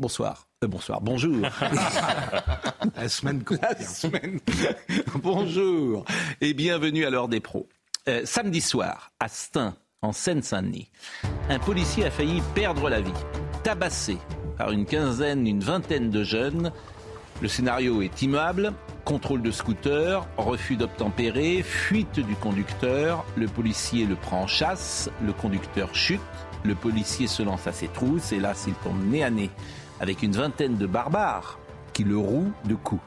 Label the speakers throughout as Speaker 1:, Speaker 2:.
Speaker 1: Bonsoir. Euh, bonsoir. Bonjour.
Speaker 2: La semaine
Speaker 1: La semaine. Bonjour et bienvenue à l'heure des pros. Euh, samedi soir, à Stein, en Seine-Saint-Denis, un policier a failli perdre la vie, tabassé par une quinzaine, une vingtaine de jeunes. Le scénario est immuable. Contrôle de scooter, refus d'obtempérer, fuite du conducteur. Le policier le prend en chasse, le conducteur chute. Le policier se lance à ses trousses et là, s'il tombe nez à nez avec une vingtaine de barbares qui le rouent de coups.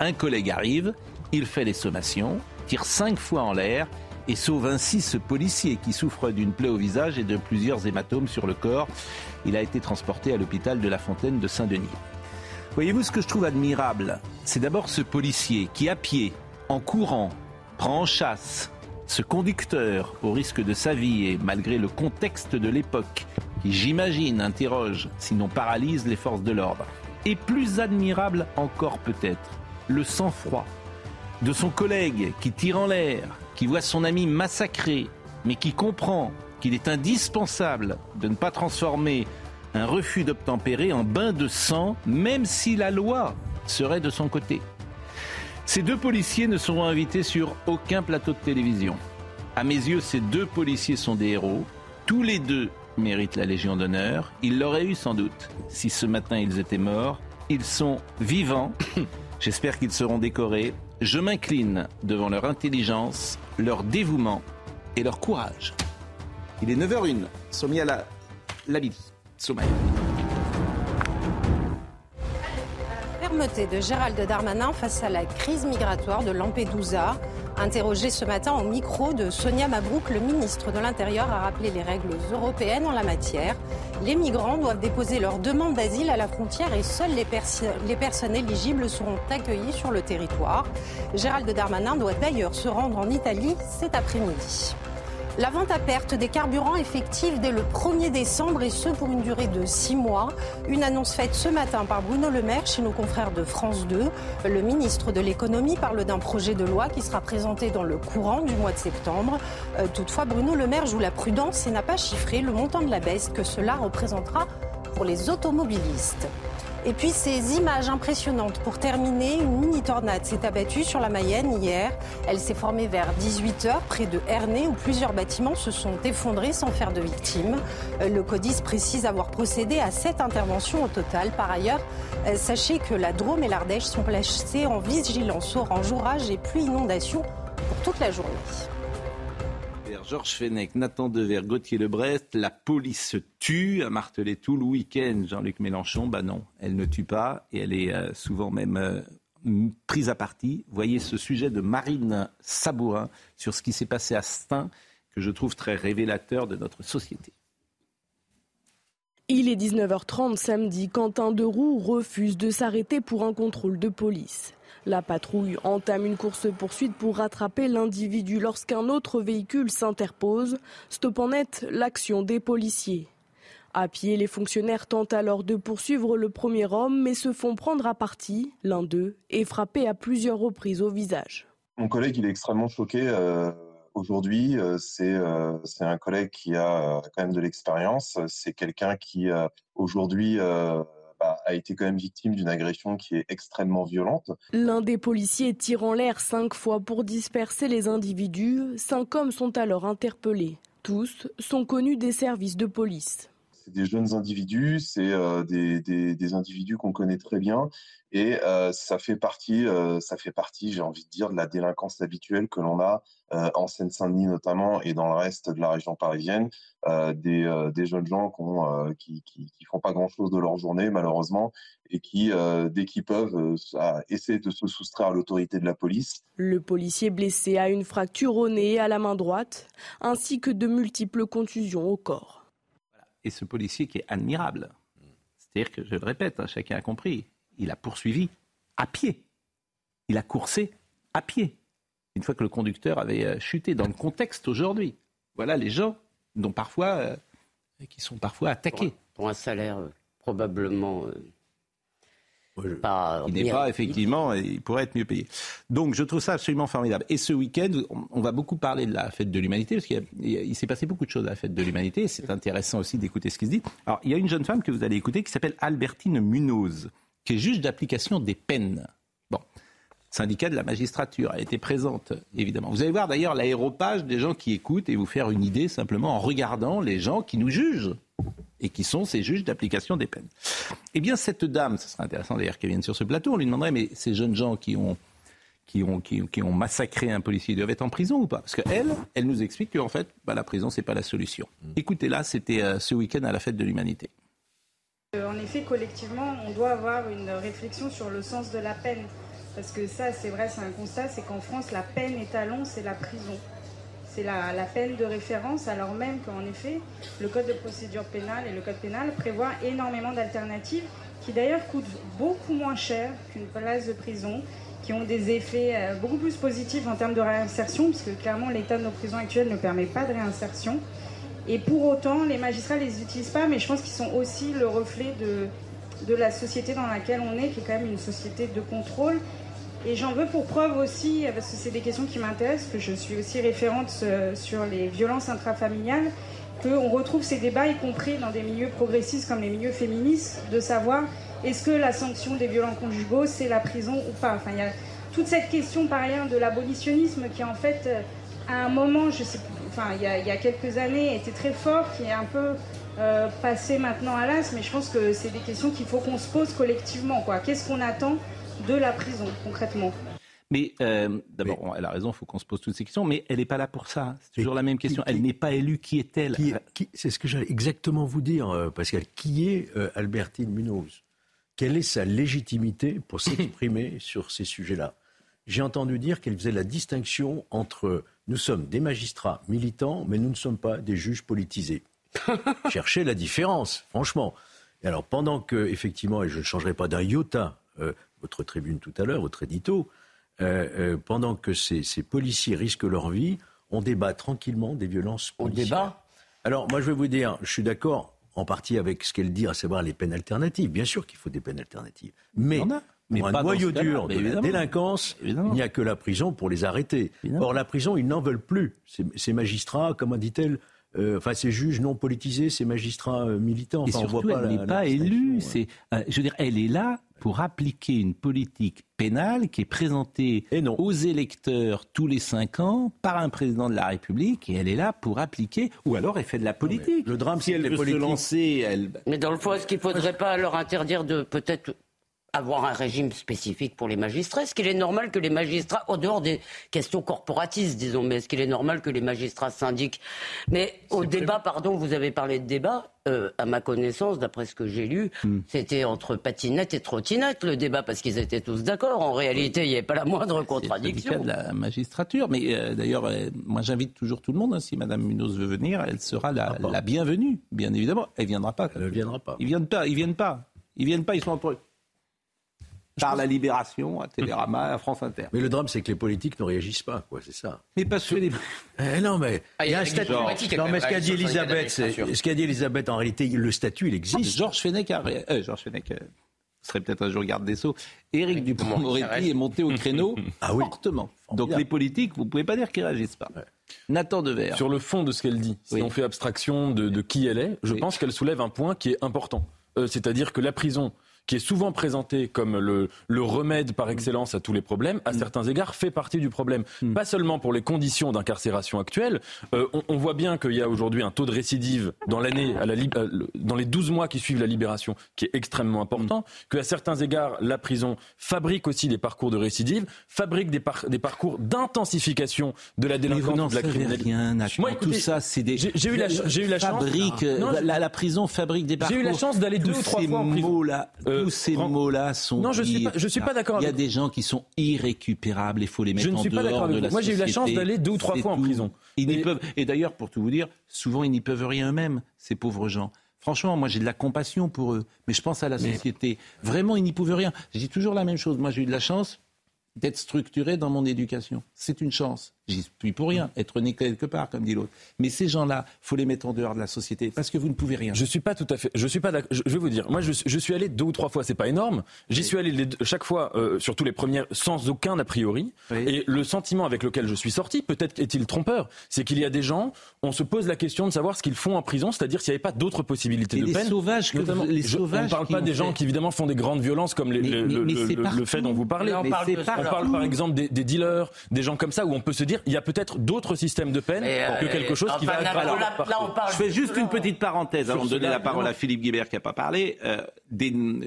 Speaker 1: Un collègue arrive, il fait les sommations, tire cinq fois en l'air et sauve ainsi ce policier qui souffre d'une plaie au visage et de plusieurs hématomes sur le corps. Il a été transporté à l'hôpital de la Fontaine de Saint-Denis. Voyez-vous ce que je trouve admirable? C'est d'abord ce policier qui, à pied, en courant, prend en chasse ce conducteur au risque de sa vie et malgré le contexte de l'époque, qui j'imagine interroge, sinon paralyse les forces de l'ordre. Et plus admirable encore peut-être, le sang-froid de son collègue qui tire en l'air, qui voit son ami massacré, mais qui comprend qu'il est indispensable de ne pas transformer un refus d'obtempérer en bain de sang, même si la loi serait de son côté. Ces deux policiers ne seront invités sur aucun plateau de télévision. À mes yeux, ces deux policiers sont des héros. Tous les deux méritent la Légion d'honneur. Ils l'auraient eu sans doute si ce matin ils étaient morts. Ils sont vivants. J'espère qu'ils seront décorés. Je m'incline devant leur intelligence, leur dévouement et leur courage. Il est 9h01. Sommet à la, la midi. Sommeil.
Speaker 3: Fermeté de Gérald Darmanin face à la crise migratoire de Lampedusa. Interrogé ce matin au micro de Sonia Mabrouk, le ministre de l'Intérieur a rappelé les règles européennes en la matière. Les migrants doivent déposer leur demande d'asile à la frontière et seules les, perso- les personnes éligibles seront accueillies sur le territoire. Gérald Darmanin doit d'ailleurs se rendre en Italie cet après-midi. La vente à perte des carburants effective dès le 1er décembre et ce pour une durée de six mois. Une annonce faite ce matin par Bruno Le Maire chez nos confrères de France 2. Le ministre de l'économie parle d'un projet de loi qui sera présenté dans le courant du mois de septembre. Euh, toutefois, Bruno Le Maire joue la prudence et n'a pas chiffré le montant de la baisse que cela représentera pour les automobilistes. Et puis ces images impressionnantes. Pour terminer, une mini-tornade s'est abattue sur la Mayenne hier. Elle s'est formée vers 18h près de Ernée où plusieurs bâtiments se sont effondrés sans faire de victimes. Euh, Le CODIS précise avoir procédé à sept interventions au total. Par ailleurs, euh, sachez que la Drôme et l'Ardèche sont placés en vigilance orange, orage et pluie inondation pour toute la journée.
Speaker 1: Georges Fenech, Nathan Dever, Gauthier Lebret, la police tue, a martelé tout le week-end Jean-Luc Mélenchon. Bah non, elle ne tue pas et elle est euh, souvent même euh, prise à partie. Voyez ce sujet de Marine Sabourin sur ce qui s'est passé à Stein que je trouve très révélateur de notre société.
Speaker 4: Il est 19h30 samedi. Quentin Deroux refuse de s'arrêter pour un contrôle de police. La patrouille entame une course-poursuite pour rattraper l'individu lorsqu'un autre véhicule s'interpose, stoppant net l'action des policiers. À pied, les fonctionnaires tentent alors de poursuivre le premier homme, mais se font prendre à partie. L'un d'eux est frappé à plusieurs reprises au visage.
Speaker 5: Mon collègue, il est extrêmement choqué euh, aujourd'hui. Euh, c'est euh, c'est un collègue qui a quand même de l'expérience. C'est quelqu'un qui aujourd'hui a été quand même victime d'une agression qui est extrêmement violente.
Speaker 4: L'un des policiers tire en l'air cinq fois pour disperser les individus. Cinq hommes sont alors interpellés. Tous sont connus des services de police.
Speaker 5: C'est des jeunes individus, c'est euh, des, des, individus qu'on connaît très bien et euh, ça fait partie, euh, ça fait partie, j'ai envie de dire, de la délinquance habituelle que l'on a en Seine-Saint-Denis notamment et dans le reste de la région parisienne, des, des jeunes gens qui, qui, qui font pas grand-chose de leur journée malheureusement et qui, dès qu'ils peuvent, essaient de se soustraire à l'autorité de la police.
Speaker 4: Le policier blessé a une fracture au nez et à la main droite, ainsi que de multiples contusions au corps.
Speaker 1: Et ce policier qui est admirable. C'est-à-dire que, je le répète, hein, chacun a compris, il a poursuivi à pied. Il a coursé à pied. Une fois que le conducteur avait euh, chuté dans le contexte aujourd'hui. Voilà les gens dont parfois, euh, qui sont parfois attaqués.
Speaker 6: Pour un, salaire euh, probablement
Speaker 1: il n'est pas, effectivement, il pourrait être mieux payé. Donc, je trouve ça absolument formidable. Et ce week-end, on va beaucoup parler de la fête de l'humanité, parce qu'il s'est passé beaucoup de choses à la fête de l'humanité. C'est intéressant aussi d'écouter ce qui se dit. Alors, il y a une jeune femme que vous allez écouter qui s'appelle Albertine Munoz, qui est juge d'application des peines. Bon, syndicat de la magistrature. Elle était présente, évidemment. Vous allez voir d'ailleurs l'aéropage des gens qui écoutent et vous faire une idée simplement en regardant les gens qui nous jugent et qui sont ces juges d'application des peines. Eh bien, cette dame, ce serait intéressant d'ailleurs qu'elle vienne sur ce plateau, on lui demanderait, mais ces jeunes gens qui ont, qui ont, qui, ont massacré un policier, doivent être en prison ou pas? Parce qu'elle, elle nous explique qu'en fait, bah, la prison, c'est pas la solution. Mm. Écoutez-la, c'était euh, ce week-end à la fête de l'humanité.
Speaker 7: Euh, en effet, collectivement, on doit avoir une réflexion sur le sens de la peine. Parce que ça, c'est vrai, c'est un constat, c'est qu'en France, la peine étalon, c'est la prison c'est la, peine de référence, alors même qu'en effet, le Code de procédure pénale et le Code pénal prévoient énormément d'alternatives qui d'ailleurs coûtent beaucoup moins cher qu'une place de prison, qui ont des effets euh, beaucoup plus positifs en termes de réinsertion, puisque clairement l'état de nos prisons actuelles ne permet pas de réinsertion. Et pour autant, les magistrats ne les utilisent pas, mais je pense qu'ils sont aussi le reflet de, de la société dans laquelle on est, qui est quand même une société de contrôle et j'en veux pour preuve aussi, parce que c'est des questions qui m'intéressent, que je suis aussi référente euh, sur les violences intrafamiliales, qu'on retrouve ces débats, y compris dans des milieux progressistes comme les milieux féministes, de savoir est-ce que la sanction des violents conjugaux, c'est la prison ou pas? Enfin, il y a toute cette question par ailleurs de l'abolitionnisme qui, en fait, euh, à un moment, je sais enfin, il y, a, quelques années, était très fort, qui est un peu euh, passé maintenant à l'as, mais je pense que c'est des questions qu'il faut qu'on se pose collectivement. Qu'est-ce qu'on attend de la prison, concrètement.
Speaker 1: Mais euh, d'abord, elle a raison, il faut qu'on se pose toutes ces questions, mais elle n'est pas là pour ça. C'est toujours la même question. elle n'est pas élue. Qui est-elle?
Speaker 8: C'est ce que j'allais exactement vous dire, euh, Pascal. Qui est euh, Albertine Munoz? Quelle est sa légitimité pour s'exprimer sur ces sujets-là? J'ai entendu dire qu'elle faisait la distinction entre nous sommes des magistrats militants, mais nous ne sommes pas des juges politisés. Cherchez la différence, franchement. Et alors, pendant que, effectivement, et je ne changerai pas d'un iota votre tribune tout à l'heure, votre édito, euh, euh, pendant que ces, policiers risquent leur vie, on débat tranquillement des violences policières. On débat Alors, moi, je vais vous dire, je suis d'accord en partie avec ce qu'elle dit, à savoir les peines alternatives. Bien sûr qu'il faut des peines alternatives. Mais, pour un noyau dur de la délinquance, il n'y a que la prison pour les arrêter. Or, la prison, ils n'en veulent plus. Ces, magistrats, comment dit-elle, euh, enfin ces juges non politisés, ces magistrats militants.
Speaker 1: Enfin, Et surtout, elle n'est pas élue. C'est, je veux dire, elle est là pour appliquer une politique pénale qui est présentée aux électeurs tous les cinq ans par un président de la République et elle est là pour appliquer ou alors elle fait de la politique.
Speaker 8: le drame, si elle veut se lancer, elle.
Speaker 6: Mais dans le fond, est-ce qu'il ne faudrait pas leur interdire de peut-être avoir un régime spécifique pour les magistrats Est-ce qu'il est normal que les magistrats, au dehors des questions corporatistes, disons, mais est-ce qu'il est normal que les magistrats syndiquent Mais au débat, pardon, vous avez parlé de débat, euh, à ma connaissance, d'après ce que j'ai lu, hmm. c'était entre patinette et trottinette le débat, parce qu'ils étaient tous d'accord. En réalité, il n'y avait pas la moindre contradiction.
Speaker 1: C'est de la magistrature. Mais euh, d'ailleurs, euh, moi j'invite toujours tout le monde, hein, si Mme Munoz veut venir, elle sera la, ah la bienvenue, bien évidemment. Elle ne viendra pas.
Speaker 8: Elle ne viendra pas.
Speaker 1: Ils viennent pas, ils viennent pas. Ils viennent pas, ils sont entre eux par la Libération, à Télérama, à France Inter.
Speaker 8: Mais le drame, c'est que les politiques ne réagissent pas, quoi, c'est ça.
Speaker 1: Mais parce que les...
Speaker 8: Eh, non, mais ah, il y a un statut. Non, mais ce qu'a dit Elisabeth, ce qu'a dit Elisabeth, en réalité, le statut, il existe.
Speaker 1: Georges Fenech a... Euh, Georges Fenech euh, serait peut-être un jour garde des Sceaux. Éric Dupond-Moretti est monté au créneau ah oui. fortement. Donc les politiques, vous ne pouvez pas dire qu'ils ne réagissent pas. Nathan Devers.
Speaker 9: Sur le fond de ce qu'elle dit, si on fait abstraction de, qui elle est, je pense qu'elle soulève un point qui est important. Euh, c'est-à-dire que la prison qui est souvent présenté comme le, le, remède par excellence à tous les problèmes, à mm. certains égards fait partie du problème. Mm. Pas seulement pour les conditions d'incarcération actuelles. Euh, on, on, voit bien qu'il y a aujourd'hui un taux de récidive dans l'année, à la, euh, dans les 12 mois qui suivent la libération, qui est extrêmement important. Mm. Qu'à certains égards, la prison fabrique aussi des parcours de récidive, fabrique des, des parcours d'intensification de la délinquance, de la criminalité.
Speaker 1: Moi, tout ça, c'est des.
Speaker 9: J'ai eu la, j'ai eu la chance.
Speaker 1: Fabrique, la, la, prison fabrique des parcours.
Speaker 9: J'ai eu la chance d'aller deux ou trois fois en prison.
Speaker 1: Là, tous ces mots-là sont.
Speaker 9: Non, je suis pas, je suis pas d'accord.
Speaker 1: Il y a des gens qui sont irrécupérables. Il faut les mettre en dehors de la société.
Speaker 9: Moi, j'ai eu la chance d'aller deux ou trois fois en prison.
Speaker 1: Ils peuvent. Et d'ailleurs, pour tout vous dire, souvent ils n'y peuvent rien eux-mêmes. Ces pauvres gens. Franchement, moi j'ai de la compassion pour eux, mais je pense à la société. Vraiment, ils n'y pouvaient rien. Je dis toujours la même chose. Moi j'ai eu de la chance d'être structuré dans mon éducation. C'est une chance. J'y suis pour rien, être né quelque part, comme dit l'autre. Mais ces gens-là, faut les mettre en dehors de la société parce que vous ne pouvez rien.
Speaker 9: Je suis pas tout à fait. Je suis pas. Je, vais vous dire. Moi, je, je, suis allé deux ou trois fois. C'est pas énorme. J'y suis allé les, chaque fois, euh, surtout les premières, sans aucun a priori. Et le sentiment avec lequel je suis sorti, peut-être est-il trompeur, c'est qu'il y a des gens. On se pose la question de savoir ce qu'ils font en prison, c'est-à-dire s'il n'y avait pas d'autres possibilités de peine.
Speaker 1: Sauvages, que les sauvages.
Speaker 9: on ne parle pas des gens qui évidemment font des grandes violences comme les, le, fait dont vous parlez.
Speaker 6: on, parle,
Speaker 9: on parle par exemple des, des, dealers, des gens comme ça où on peut se dire il y a peut-être d'autres système de peine que quelque chose qui va
Speaker 1: Je fais juste une petite parenthèse avant de donner la parole à Philippe Guibert qui n'a pas parlé. Euh,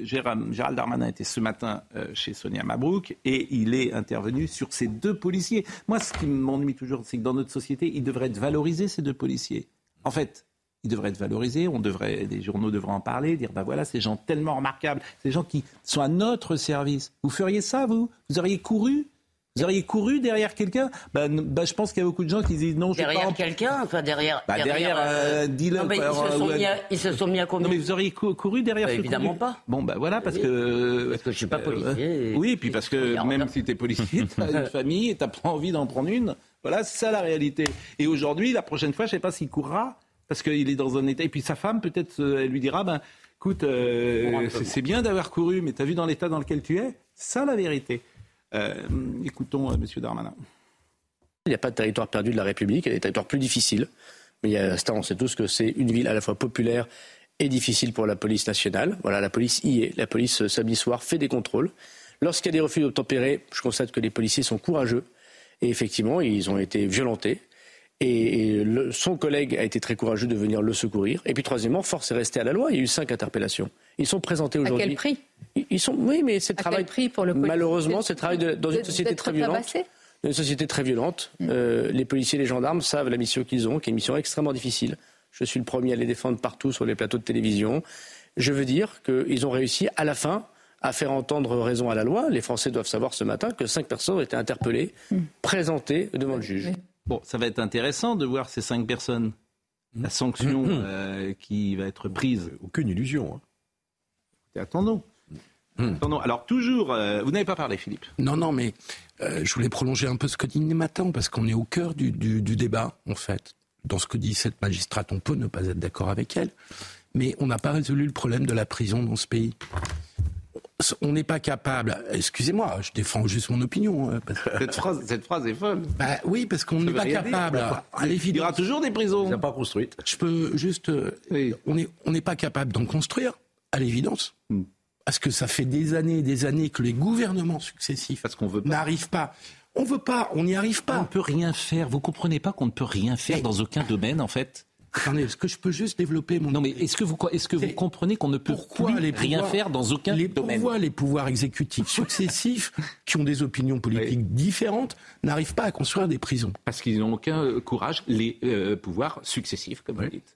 Speaker 1: Gérald Darmanin était ce matin euh, chez Sonia Mabrouk et il est intervenu sur ces deux policiers. Moi, ce qui m'ennuie toujours, c'est que dans notre société, ils devraient être valorisés, ces deux policiers. En fait, ils devraient être valorisés, on devrait, les journaux devraient en parler, dire ben voilà, ces gens tellement remarquables, ces gens qui sont à notre service. Vous feriez ça, vous? Vous auriez couru vous auriez couru derrière quelqu'un? Bah, bah, Je pense qu'il y a beaucoup de gens qui disent non, je
Speaker 6: Derrière quelqu'un Enfin, derrière.
Speaker 1: Bah, derrière, euh, dealer.
Speaker 6: ils, se sont mis à, combien
Speaker 1: Non, mais vous auriez couru derrière bah,
Speaker 6: Évidemment pas.
Speaker 1: Bon, bah voilà, parce que.
Speaker 6: Parce que je suis pas policier.
Speaker 1: Euh, oui, puis parce que même si tu es policier, tu as une famille et tu pas envie d'en prendre une. Voilà, c'est ça la réalité. Et aujourd'hui, la prochaine fois, je sais pas s'il courra, parce qu'il est dans un état. Et puis sa femme, peut-être, euh, elle lui dira ben, écoute, c'est bien d'avoir couru, mais tu as vu dans l'état dans lequel tu es? C'est ça la vérité. Euh, écoutons euh, M. Darmanin.
Speaker 10: Il n'y a pas de territoire perdu de la République, il y a des territoires plus difficiles. Mais il y a, on sait tous que c'est une ville à la fois populaire et difficile pour la police nationale. Voilà, la police y est. La police, euh, samedi soir, fait des contrôles. Lorsqu'il y a des refus d'obtempérer, je constate que les policiers sont courageux. Et effectivement, ils ont été violentés. Et, son collègue a été très courageux de venir le secourir. Et puis troisièmement, force est restée à la loi. Il y a eu cinq interpellations. Ils sont présentés aujourd'hui. À
Speaker 11: quel prix
Speaker 10: ils sont, Oui, mais c'est le
Speaker 11: travail. Quel prix pour le
Speaker 10: Malheureusement, c'est le travail dans une société très violente. Dans une société très violente. Euh, les policiers et les gendarmes savent la mission qu'ils ont, qui est une mission extrêmement difficile. Je suis le premier à les défendre partout sur les plateaux de télévision. Je veux dire qu'ils ont réussi à la fin à faire entendre raison à la loi. Les Français doivent savoir ce matin que cinq personnes ont été interpellées, mm. présentées devant le juge.
Speaker 1: Bon, ça va être intéressant de voir ces cinq personnes. La sanction mmh. euh, qui va être prise.
Speaker 8: Aucune illusion.
Speaker 1: Hein. Attendons. Mmh. Attendons. Alors toujours, euh, vous n'avez pas parlé, Philippe.
Speaker 2: Non, non, mais euh, je voulais prolonger un peu ce que dit Matin, parce qu'on est au cœur du, du, débat, en fait. Dans ce que dit cette magistrate, on peut ne pas être d'accord avec elle, mais on n'a pas résolu le problème de la prison dans ce pays on n'est pas capable. Excusez-moi, je défends juste mon opinion. Hein,
Speaker 1: cette, phrase, est folle.
Speaker 2: Bah, oui, parce qu'on n'est pas capable.
Speaker 1: il y aura toujours des prisons.
Speaker 8: pas construites.
Speaker 2: Je peux juste. Euh, on n'est on pas capable d'en construire, à l'évidence. Hmm. Parce que ça fait des années et des années que les gouvernements successifs n'arrivent pas. On veut pas, on n'y arrive pas.
Speaker 1: On ne peut rien faire. Vous comprenez pas qu'on ne peut rien faire dans aucun domaine, en fait
Speaker 2: Attendez, est-ce que je peux juste développer mon...
Speaker 1: Non, mais est-ce que vous, est-ce que vous comprenez qu'on ne peut plus rien faire dans aucun
Speaker 2: les
Speaker 1: domaine?
Speaker 2: Pourquoi les pouvoirs exécutifs successifs, qui ont des opinions politiques différentes, n'arrivent pas à construire des prisons?
Speaker 1: Parce qu'ils n'ont aucun euh, courage, les euh, pouvoirs successifs, comme vous dites.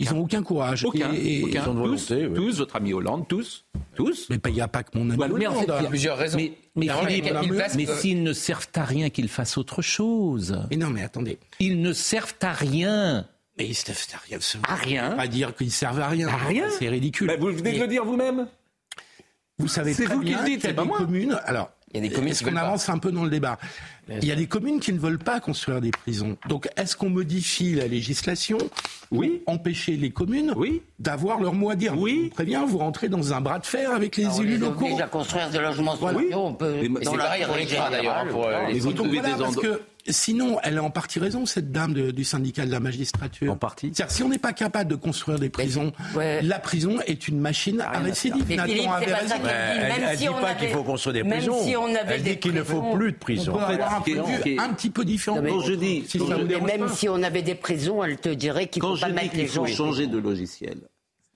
Speaker 2: Ils n'ont aucun courage.
Speaker 1: Aucun. Et, aucun. Tous, tous, votre ami Hollande, tous. Tous.
Speaker 2: Mais il n'y a pas que mon ami
Speaker 1: Hollande. Mais en fait, il y a plusieurs raisons. Mais, mais, mais s'ils ne servent à rien, qu'ils fassent autre chose.
Speaker 2: Mais non, mais attendez.
Speaker 1: Ils ne servent à rien.
Speaker 2: Mais ils servent à rien.
Speaker 1: À rien.
Speaker 2: Pas dire qu'ils servent à rien.
Speaker 1: À rien.
Speaker 2: C'est ridicule.
Speaker 1: Bah, vous venez de le dire vous-même.
Speaker 2: Vous savez très vous bien qu'il y a des communes. Alors, il y a des communes est-ce qu'on avance un peu dans le débat Il y a des communes qui ne veulent pas construire des prisons. Donc, est-ce qu'on modifie la législation
Speaker 1: Oui.
Speaker 2: Empêcher les communes
Speaker 1: oui.
Speaker 2: d'avoir leur mot à dire
Speaker 1: Oui.
Speaker 2: Très bien, vous rentrez dans un bras de fer avec les élus
Speaker 6: les
Speaker 2: locaux.
Speaker 6: On à construire des logements sociaux. Oui. On peut.
Speaker 1: C'est pareil pour les d'ailleurs. Pour euh, les
Speaker 2: parce que Sinon, elle a en partie raison, cette dame du syndicat de la magistrature.
Speaker 1: En partie.
Speaker 2: C'est-à-dire, si on n'est pas capable de construire des prisons, la prison est une machine à récidive.
Speaker 6: Mais Philippe, c'est pas ça qu'elle dit.
Speaker 8: Même elle,
Speaker 6: si
Speaker 8: dit pas qu'il faut construire des prisons.
Speaker 6: Même si on avait
Speaker 8: elle dit qu'il ne faut plus de prisons.
Speaker 2: On peut avoir un, un petit peu différent.
Speaker 1: Quand je dis,
Speaker 6: si même si on avait des prisons, elle te dirait qu'il ne faut pas mettre les gens.
Speaker 1: Quand je dis qu'il faut changer de logiciel,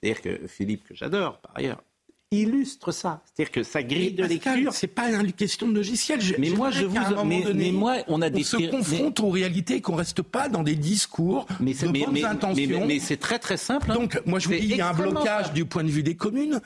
Speaker 1: c'est-à-dire que Philippe, que j'adore par ailleurs, illustre ça. C'est-à-dire que sa grille de lecture.
Speaker 2: C'est pas une question de logiciel.
Speaker 1: mais moi, je vous. Mais, mais, moi, on a des.
Speaker 2: On se confronte aux réalités, qu'on reste pas dans des discours
Speaker 1: mais
Speaker 2: de bonnes
Speaker 1: mais,
Speaker 2: intentions.
Speaker 1: Mais, c'est très très simple. Hein.
Speaker 2: Donc, moi, je vous dis, il y a un blocage du point de vue des communes.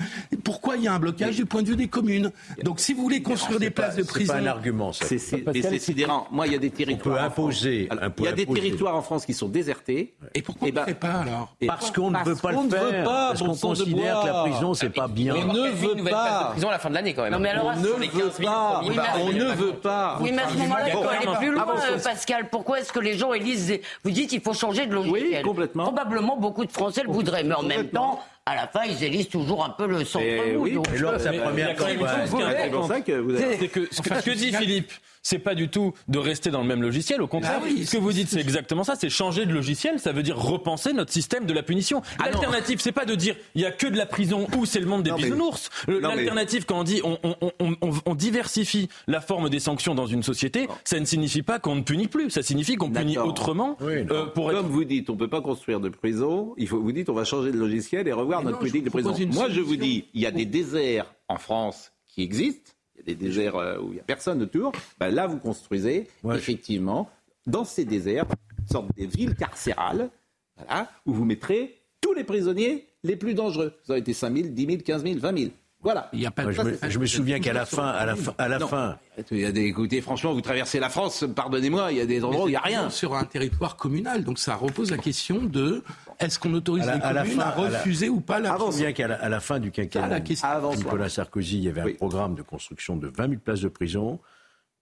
Speaker 2: Pourquoi il y a un blocage du point de vue des communes? Donc, si vous voulez construire des places de prison,
Speaker 8: c'est pas un argument.
Speaker 1: C'est sidérant. Moi, il y a des territoires.
Speaker 8: On peut imposer.
Speaker 1: Il y a des territoires en France qui sont désertés.
Speaker 2: Et pourquoi on ne fait pas alors?
Speaker 8: Parce qu'on ne veut pas le faire. Parce qu'on considère que la prison, c'est pas bien.
Speaker 1: On ne veut pas
Speaker 11: de prison à la fin de l'année quand même.
Speaker 1: Non, mais alors, on ne veut pas. on ne veut pas.
Speaker 6: Oui, mais à ce moment-là, il faut aller plus loin, Pascal. Pourquoi est-ce que les gens élisent Vous dites qu'il faut changer de logiciel.
Speaker 1: Oui, complètement.
Speaker 6: Probablement beaucoup de Français le voudraient, mais en même temps, à la fin, ils élisent toujours un peu le centre.
Speaker 1: Oui,
Speaker 8: et lors de sa première campagne.
Speaker 1: C'est vous avez.
Speaker 9: C'est que ce que dit Philippe, c'est pas du tout de rester dans le même logiciel. Au contraire,
Speaker 2: Ah oui,
Speaker 9: ce que vous dites, c'est exactement ça. C'est changer de logiciel. Ça veut dire repenser notre système de la punition. L'alternative, c'est pas de dire il y a que de la prison ou c'est le monde des
Speaker 1: Non,
Speaker 9: bisounours.
Speaker 1: Mais-
Speaker 9: L'alternative, quand on dit on, on- on- on- on diversifie la forme des sanctions dans une société, ça ne signifie pas qu'on ne punit plus. Ça signifie qu'on punit autrement. euh, pour être
Speaker 1: Comme vous dites, on ne peut pas construire de prison. Il faut, vous dites, on va changer de logiciel et revoir
Speaker 2: Mais
Speaker 1: notre
Speaker 2: non,
Speaker 1: politique de prison. Moi, je vous dis, il y a des déserts en France qui existent. Des déserts euh, où il n'y a personne autour. Ben, là, vous construisez,
Speaker 8: Ouais.
Speaker 1: effectivement, dans ces déserts, une sorte de villes carcérales, voilà, où vous mettrez tous les prisonniers les plus dangereux. Ça aurait été 5 000, 10 000, 15 000, 20 000. Voilà.
Speaker 2: il y a pas de
Speaker 8: je, me, je me souviens qu'à la fin, à la fin, à la
Speaker 1: Non.
Speaker 8: fin,
Speaker 1: Il y a des, écoutez, franchement, vous traversez la France, pardonnez-moi, il y a des endroits où il n'y a rien.
Speaker 2: sur un territoire communal. Donc ça repose la question de est-ce qu'on autorise
Speaker 8: À la-
Speaker 2: les
Speaker 8: à la
Speaker 2: communes
Speaker 8: fin,
Speaker 2: à
Speaker 8: à la-
Speaker 2: refuser ou pas la
Speaker 8: je me souviens qu'à la, la fin du quinquennat
Speaker 2: la.
Speaker 1: Avant.
Speaker 8: Nicolas Sarkozy, il y avait
Speaker 1: Oui.
Speaker 8: un programme de construction de 20 000 places de prison.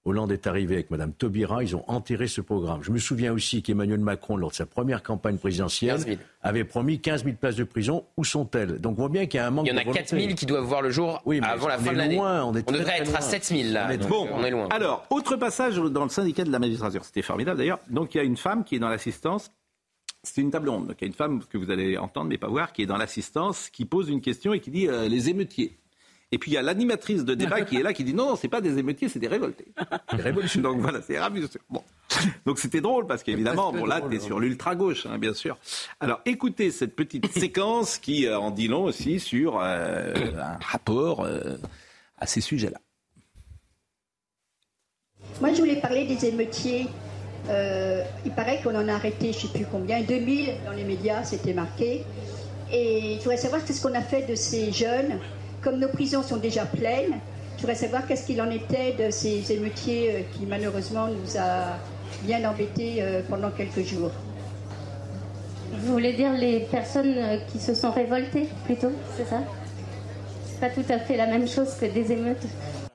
Speaker 8: Hollande est arrivé avec Mme Taubira, ils ont enterré ce programme. Je me souviens aussi qu'Emmanuel Macron, lors de sa première campagne présidentielle,
Speaker 11: 15 000.
Speaker 8: avait promis 15 000 places de prison. Où sont-elles? Donc on voit bien qu'il y a un manque
Speaker 11: Il y en a
Speaker 8: de volonté.
Speaker 11: 4 000 qui doivent voir le jour
Speaker 8: Oui, mais
Speaker 11: avant la fin de l'année.
Speaker 8: loin, on est
Speaker 11: On
Speaker 8: très,
Speaker 11: devrait
Speaker 8: très
Speaker 11: être à
Speaker 8: loin.
Speaker 11: 7 000 là.
Speaker 8: On est
Speaker 11: donc,
Speaker 1: Bon,
Speaker 11: on est loin.
Speaker 1: Alors, autre passage dans le syndicat de la magistrature. C'était formidable d'ailleurs. Donc, il y a une femme qui est dans l'assistance. C'est une table ronde. Donc, il y a une femme que vous allez entendre mais pas voir qui est dans l'assistance, qui pose une question et qui dit euh, les émeutiers. Et puis il y a l'animatrice de débat qui est là, qui dit non, non, c'est pas des émeutiers, c'est des révoltés.
Speaker 8: Des.
Speaker 1: Donc voilà, c'est ravi. Bon. Donc c'était drôle parce qu'évidemment, bon là, t'es sur l'ultra gauche, hein, bien sûr. Alors écoutez cette petite séquence qui euh, en dit long aussi sur euh, un rapport euh, à ces sujets-là.
Speaker 12: Moi, je voulais parler des émeutiers. Euh, il paraît qu'on en a arrêté, je ne sais plus combien, 2000 dans les médias, c'était marqué. Et je voudrais savoir qu'est-ce qu'on a fait de ces jeunes. Comme nos prisons sont déjà pleines, je voudrais savoir qu'est-ce qu'il en était de ces émeutiers euh, qui malheureusement nous a bien embêtés euh, pendant quelques jours.
Speaker 13: Vous voulez dire les personnes euh, qui se sont révoltées, plutôt, c'est ça? C'est pas tout à fait la même chose que des émeutes.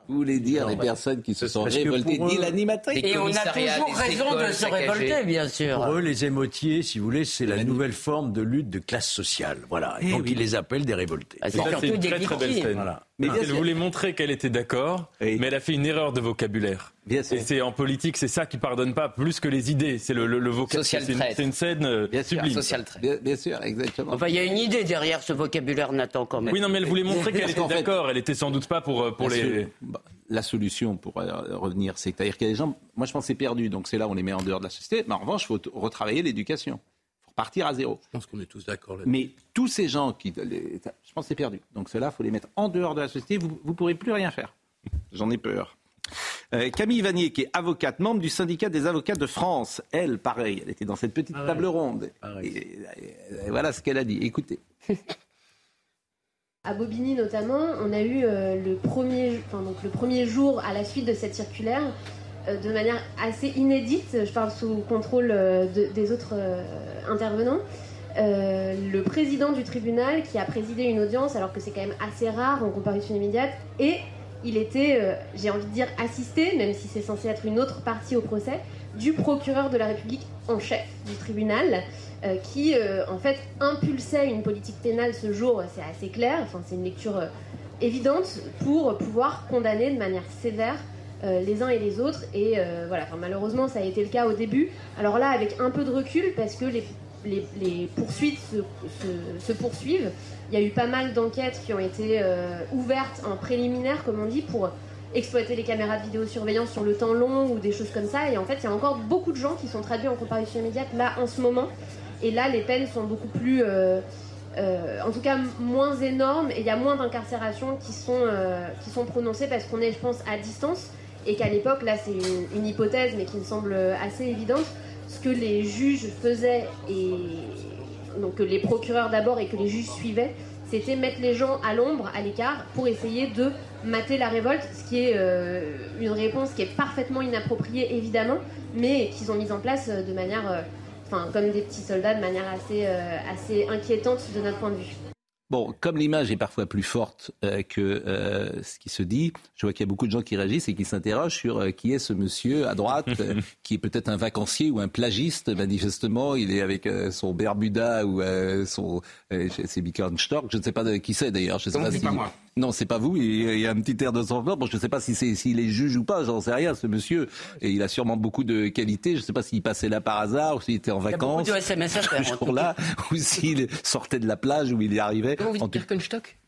Speaker 1: Vous voulez dire les
Speaker 8: bah,
Speaker 1: personnes qui se sont révoltées, dit l'animatrice
Speaker 6: Et on a toujours raison de se révolter, bien sûr.
Speaker 8: Pour eux, les émotiers, si vous voulez, c'est la nouvelle forme de lutte de classe sociale. Voilà. Et
Speaker 1: Eh
Speaker 8: donc
Speaker 1: oui.
Speaker 8: ils les appellent des révoltés.
Speaker 6: Ah, c'est surtout des
Speaker 9: très très belle
Speaker 6: victimes.
Speaker 1: Mais bien
Speaker 9: elle voulait montrer qu'elle était d'accord,
Speaker 1: Oui.
Speaker 9: mais elle a fait une erreur de vocabulaire.
Speaker 1: Bien sûr.
Speaker 9: Et c'est en politique, c'est ça qui pardonne pas plus que les idées. C'est le, le, le vocabulaire.
Speaker 11: Social
Speaker 9: C'est une,
Speaker 11: traite.
Speaker 9: c'est une scène euh,
Speaker 1: Bien sûr.
Speaker 9: sublime.
Speaker 11: Social trait.
Speaker 1: Bien, bien sûr, exactement.
Speaker 6: Enfin, il y a une idée derrière ce vocabulaire, Nathan, quand même.
Speaker 9: Oui, non, mais elle voulait montrer qu'elle était
Speaker 1: fait-
Speaker 9: d'accord. Elle était sans doute pas pour, euh, pour les.
Speaker 1: so- bah, la solution pour euh, revenir, c'est c'est-à-dire qu'il y a des gens, moi je pense que c'est perdu, donc c'est là où on les met en dehors de la société, mais en revanche, il faut retravailler l'éducation. Il faut repartir à zéro.
Speaker 2: Je pense qu'on est tous d'accord là-dessus.
Speaker 1: Mais tous ces gens qui, les- je pense que c'est perdu. Donc cela, il faut les mettre en dehors de la société, vous ne pourrez plus rien faire. J'en ai peur. Euh, Camille Vanier, qui est avocate, membre du syndicat des avocats de France, elle, pareil, elle était dans cette petite table ronde.
Speaker 8: Pareil.
Speaker 1: Et, et- et voilà ce qu'elle a dit. Écoutez.
Speaker 13: À Bobigny notamment, on a eu euh, le, premier, enfin, donc le premier jour à la suite de cette circulaire, euh, de manière assez inédite, je parle sous contrôle euh, de- des autres euh, intervenants, euh, le président du tribunal qui a présidé une audience, alors que c'est quand même assez rare en comparution immédiate, et il était, euh, j'ai envie de dire, assisté, même si c'est censé être une autre partie au procès, du procureur de la République en chef du tribunal, euh, qui en fait impulsait une politique pénale ce jour, c'est assez clair, enfin, c'est une lecture évidente, pour pouvoir condamner de manière sévère les uns et les autres. Et voilà, malheureusement, ça a été le cas au début. Alors là, avec un peu de recul, parce que les, les- poursuites se, poursuivent, il y a eu pas mal d'enquêtes qui ont été euh, ouvertes en préliminaire, comme on dit, pour exploiter les caméras de vidéosurveillance sur le temps long ou des choses comme ça. Et en fait, il y a encore beaucoup de gens qui sont traduits en comparution immédiate là en ce moment. Et là, les peines sont beaucoup plus euh, euh, en tout cas moins énormes et il y a moins d'incarcérations qui, sont prononcées parce qu'on est, je pense, à distance et qu'à l'époque, là c'est une hypothèse mais qui me semble assez évidente, ce que les juges faisaient et donc que les procureurs d'abord et que les juges suivaient, c'était mettre les gens à l'ombre, à l'écart, pour essayer de mater la révolte, ce qui est euh, une réponse qui est parfaitement inappropriée évidemment, mais qu'ils ont mise en place euh, de manière, euh, enfin comme des petits soldats, de manière assez, assez inquiétante de notre point de vue.
Speaker 1: Bon, comme l'image est parfois plus forte euh, que euh, ce qui se dit, je vois qu'il y a beaucoup de gens qui réagissent et qui s'interrogent sur euh, qui est ce monsieur à droite, euh, qui est peut-être un vacancier ou un plagiste. Manifestement, il est avec euh, son Bermuda ou euh, son euh, c'est Birkenstock. Je ne sais pas de qui c'est d'ailleurs. Je sais
Speaker 2: Donc,
Speaker 1: pas si-
Speaker 2: pas moi?
Speaker 1: Non, c'est pas vous. Il y a un petit air de sang Bon, je ne sais pas si c'est s'il est juge ou pas. J'en sais rien. Ce monsieur, et il a sûrement beaucoup de qualités. Je ne sais pas s'il passait là par hasard ou s'il était en
Speaker 6: Il y a beaucoup
Speaker 1: vacances
Speaker 6: de SMS à faire,
Speaker 1: ce
Speaker 6: en tout
Speaker 1: jour-là, ou s'il sortait de la plage où il y arrivait.
Speaker 6: Vous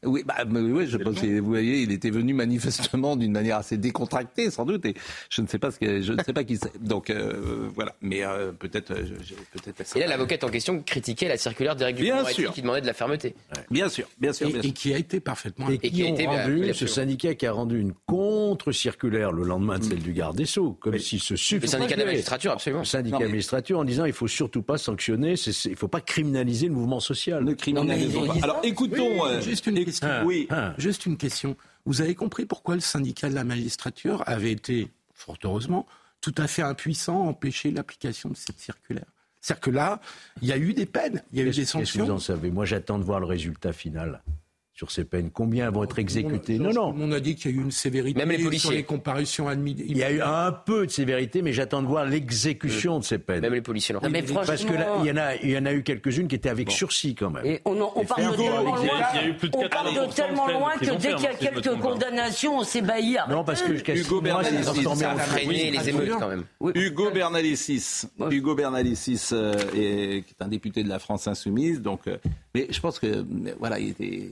Speaker 1: oui, bah, mais oui, je pense que vous voyez, il était venu manifestement d'une manière assez décontractée, sans doute, et je ne sais pas ce que, je ne sais pas qui c'est. Donc euh, voilà, mais euh, peut-être, euh, peut-être.
Speaker 11: Et là, l'avocate en question critiquait la circulaire
Speaker 1: Bien
Speaker 11: Dupond-Moretti
Speaker 1: sûr.
Speaker 11: qui demandait de la fermeté.
Speaker 1: Bien sûr, bien sûr,
Speaker 2: Et,
Speaker 1: bien
Speaker 2: et
Speaker 1: sûr.
Speaker 2: qui a été parfaitement.
Speaker 8: Et
Speaker 11: Et
Speaker 8: qui,
Speaker 11: qui a été,
Speaker 8: rendu, ce syndicat qui a rendu une contre-circulaire le lendemain de celle du garde des Sceaux, comme s'il se
Speaker 11: Le
Speaker 8: suffisait.
Speaker 11: syndicat de la magistrature, absolument.
Speaker 8: Le syndicat de la magistrature en disant il faut surtout pas sanctionner, il faut pas criminaliser le mouvement social.
Speaker 1: Ne criminalisons pas. Alors écoutons. euh,
Speaker 2: Juste une question.
Speaker 8: Ah,
Speaker 1: oui.
Speaker 8: ah.
Speaker 2: Juste une question. Vous avez compris pourquoi le syndicat de la magistrature avait été, fort heureusement, tout à fait impuissant à empêcher l'application de cette circulaire? C'est-à-dire que là, il y a eu des peines, il y a eu
Speaker 8: Qu'est-ce
Speaker 2: des
Speaker 8: qu'est-ce que vous
Speaker 2: sanctions.
Speaker 8: en savez? Moi, j'attends de voir le résultat final sur ces peines. Combien vont être exécutées Non, non.
Speaker 2: On a dit qu'il y a eu une sévérité
Speaker 11: Même les
Speaker 2: sur
Speaker 11: policiers.
Speaker 2: les comparutions admises.
Speaker 8: Il y a eu un peu de sévérité, mais j'attends de voir l'exécution de ces peines.
Speaker 11: Même les policiers l'ont
Speaker 6: Non, mais
Speaker 8: Parce que là,
Speaker 6: franchement-
Speaker 8: il y en a, il y en a eu quelques-unes qui étaient avec sursis quand même.
Speaker 6: Et on, en- on de tellement loin,
Speaker 9: a
Speaker 6: on parle
Speaker 9: 80%
Speaker 6: de tellement
Speaker 9: de
Speaker 6: loin que dès qu'il y a
Speaker 9: me
Speaker 6: quelques condamnations, on s'ébahit.
Speaker 8: Non, parce que jusqu'à
Speaker 1: Hugo Bernalicis, ça
Speaker 11: freiner les émeutes quand même.
Speaker 1: Hugo Bernalicis, Hugo Bernalicis, euh, est- qui est un député de la France insoumise. Donc, euh, mais je pense que voilà, il était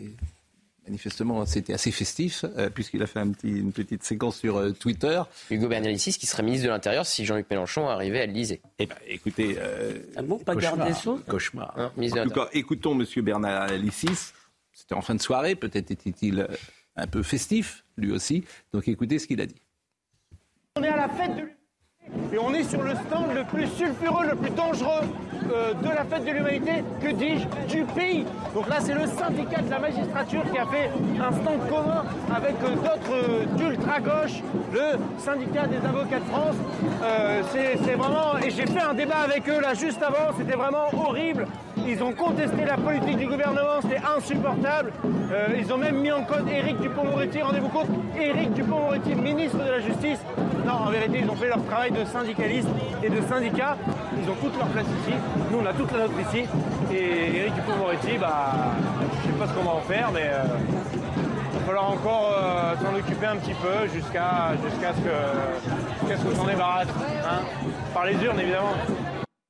Speaker 1: manifestement c'était assez festif euh, puisqu'il a fait un petit, une petite séquence sur euh, Twitter.
Speaker 11: Hugo Bernalicis qui serait ministre de l'Intérieur si Jean-Luc Mélenchon arrivait à l'Élysée.
Speaker 1: Eh ben, écoutez, euh,
Speaker 6: Ah bon, pas garde des Sceaux
Speaker 8: Cauchemar.
Speaker 11: Hein, de
Speaker 1: en tout cas, écoutons Monsieur Bernalicis. C'était en fin de soirée, peut-être était-il euh, un peu festif, lui aussi. Donc, écoutez ce qu'il a dit.
Speaker 14: On est à la fête et on est sur le stand le plus sulfureux, le plus dangereux euh, de la fête de l'humanité, que dis-je, du pays. Donc là, c'est le syndicat de la magistrature qui a fait un stand commun avec euh, d'autres euh, d'ultra-gauche, le syndicat des avocats de France. C'est vraiment... Et j'ai fait un débat avec eux là juste avant, c'était vraiment horrible. Ils ont contesté la politique du gouvernement, c'était insupportable. Euh, ils ont même mis en cause Éric Dupond-Moretti, rendez-vous compte, Éric Dupond-Moretti, ministre de la Justice. Non, en vérité, ils ont fait leur travail de syndicaliste et de syndicat. Ils ont toute leur place ici. Nous, on a toute la nôtre ici. Et Éric Dupond-Moretti, bah, je sais pas ce qu'on va en faire, mais euh, il va falloir encore euh, s'en occuper un petit peu jusqu'à jusqu'à ce que jusqu'à ce qu'on s'en débarrasse. hein. Par les urnes, évidemment.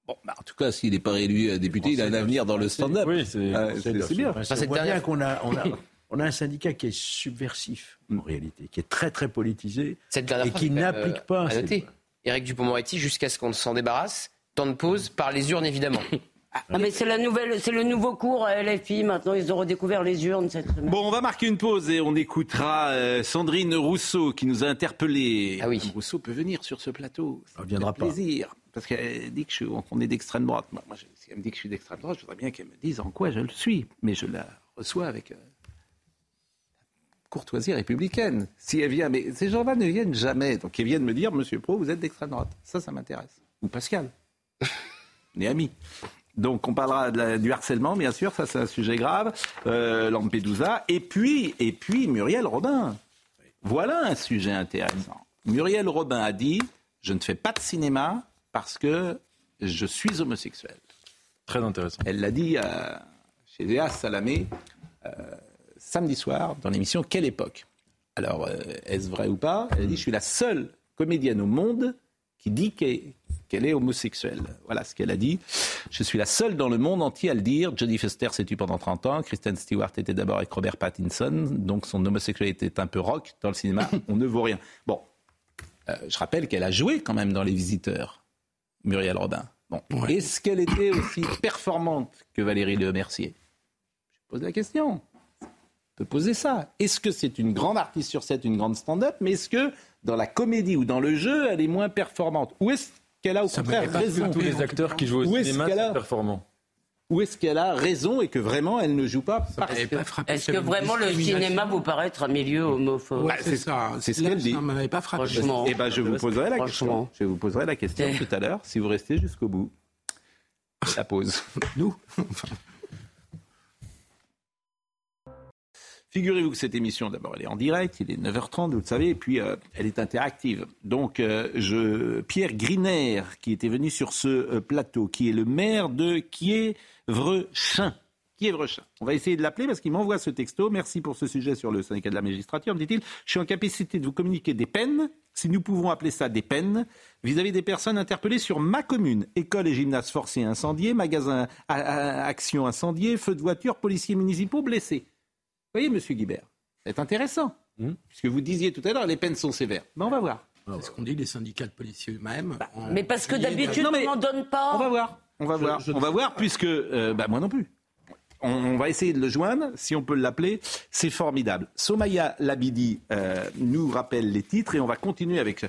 Speaker 1: Bon, bah, en tout cas, s'il n'est pas réélu euh, député, il a un avenir dans le stand-up.
Speaker 9: Oui, c'est-
Speaker 1: Euh, c'est c'est bien.
Speaker 8: Enfin,
Speaker 11: cette
Speaker 8: on voit bien qu'on a, on a, on a un syndicat qui est subversif, en réalité, qui est très très politisé
Speaker 11: Cette dernière
Speaker 8: et qui n'applique
Speaker 11: euh,
Speaker 8: pas.
Speaker 11: Noter. Éric Dupond-Moretti jusqu'à ce qu'on s'en débarrasse. Temps de pause par les urnes évidemment.
Speaker 6: Ah, mais c'est la nouvelle, c'est le nouveau cours à LFI. Maintenant, ils ont redécouvert les urnes cette semaine.
Speaker 1: Bon, on va marquer une pause et on écoutera euh, Sandrine Rousseau qui nous a interpellés.
Speaker 11: Ah oui.
Speaker 1: Rousseau peut venir sur ce plateau. Ça
Speaker 8: viendra pas.
Speaker 1: plaisir. Parce qu'elle dit que je suis- qu'on est d'extrême droite. Moi, si elle me dit que je suis d'extrême droite, je voudrais bien qu'elle me dise en quoi je le suis. Mais je la reçois avec euh, courtoisie républicaine. Si elle vient, mais ces gens-là ne viennent jamais. Donc ils viennent me dire, Monsieur Pro, vous êtes d'extrême droite. Ça, ça m'intéresse. Ou Pascal. on est amis. Donc on parlera de la- du harcèlement, bien sûr, ça c'est un sujet grave. Euh, Lampedusa. Et puis, et puis Muriel Robin. Voilà un sujet intéressant. Muriel Robin a dit Je ne fais pas de cinéma parce que je suis homosexuel.
Speaker 9: Très intéressant.
Speaker 1: Elle l'a dit euh, chez Léa Salamé euh, samedi soir dans l'émission Quelle époque? Alors, euh, est-ce vrai ou pas? Elle a dit Je suis la seule comédienne au monde qui dit qu'elle est homosexuelle. Voilà ce qu'elle a dit. Je suis la seule dans le monde entier à le dire. Jodie Foster s'est tue pendant 30 ans. Kristen Stewart était d'abord avec Robert Pattinson. Donc son homosexualité est un peu rock dans le cinéma. On ne vaut rien. Bon, euh, je rappelle qu'elle a joué quand même dans Les Visiteurs, Muriel Robin. Bon. Est-ce qu'elle était aussi performante que Valérie Le Mercier? Pose la question. On peut poser ça. Est-ce que c'est une grande artiste sur scène, une grande stand-up, mais est-ce que dans la comédie ou dans le jeu, elle est moins performante? Ou est-ce qu'elle a au contraire raison
Speaker 9: Tous les acteurs qui jouent au cinéma sont performants.
Speaker 1: Ou est-ce qu'elle a raison et que vraiment elle ne joue pas parce que...
Speaker 6: Est-ce que vraiment le cinéma vous paraît être un milieu homophobe
Speaker 2: Ouais, c'est ça.
Speaker 1: C'est ce qu'elle dit.
Speaker 2: Ça m'avait pas frappé.
Speaker 6: Franchement.
Speaker 1: Eh ben, je vous poserai la question. Je vous poserai la question
Speaker 6: Eh.
Speaker 1: tout à l'heure si vous restez jusqu'au bout. La pause.
Speaker 2: Nous
Speaker 1: Figurez-vous que cette émission, d'abord, elle est en direct, il est 9h30, vous le savez, et puis euh, elle est interactive. Donc, euh, je, Pierre Griner, qui était venu sur ce euh, plateau, qui est le maire de Kievrechin. Kievrechin. On va essayer de l'appeler parce qu'il m'envoie ce texto. Merci pour ce sujet sur le syndicat de la magistrature. Me dit-il, je suis en capacité de vous communiquer des peines, si nous pouvons appeler ça des peines, vis-à-vis des personnes interpellées sur ma commune. École et gymnase forcés incendiés, magasins à, à- action incendiés, feux de voiture, policiers municipaux blessés. Vous voyez, monsieur Guibert, c'est intéressant. Puisque vous disiez tout à l'heure, les peines sont sévères. Mais on va voir.
Speaker 2: C'est ce qu'on dit les syndicats de policiers eux-mêmes. ont
Speaker 6: Mais parce que d'habitude, on n'en donne pas.
Speaker 1: On va voir. On va
Speaker 2: Je-
Speaker 1: voir.
Speaker 2: je-
Speaker 1: on va voir puisque euh, bah, moi non plus. On, on va essayer de le joindre, si on peut l'appeler. C'est formidable. Somaya Labidi euh, nous rappelle les titres et on va continuer avec.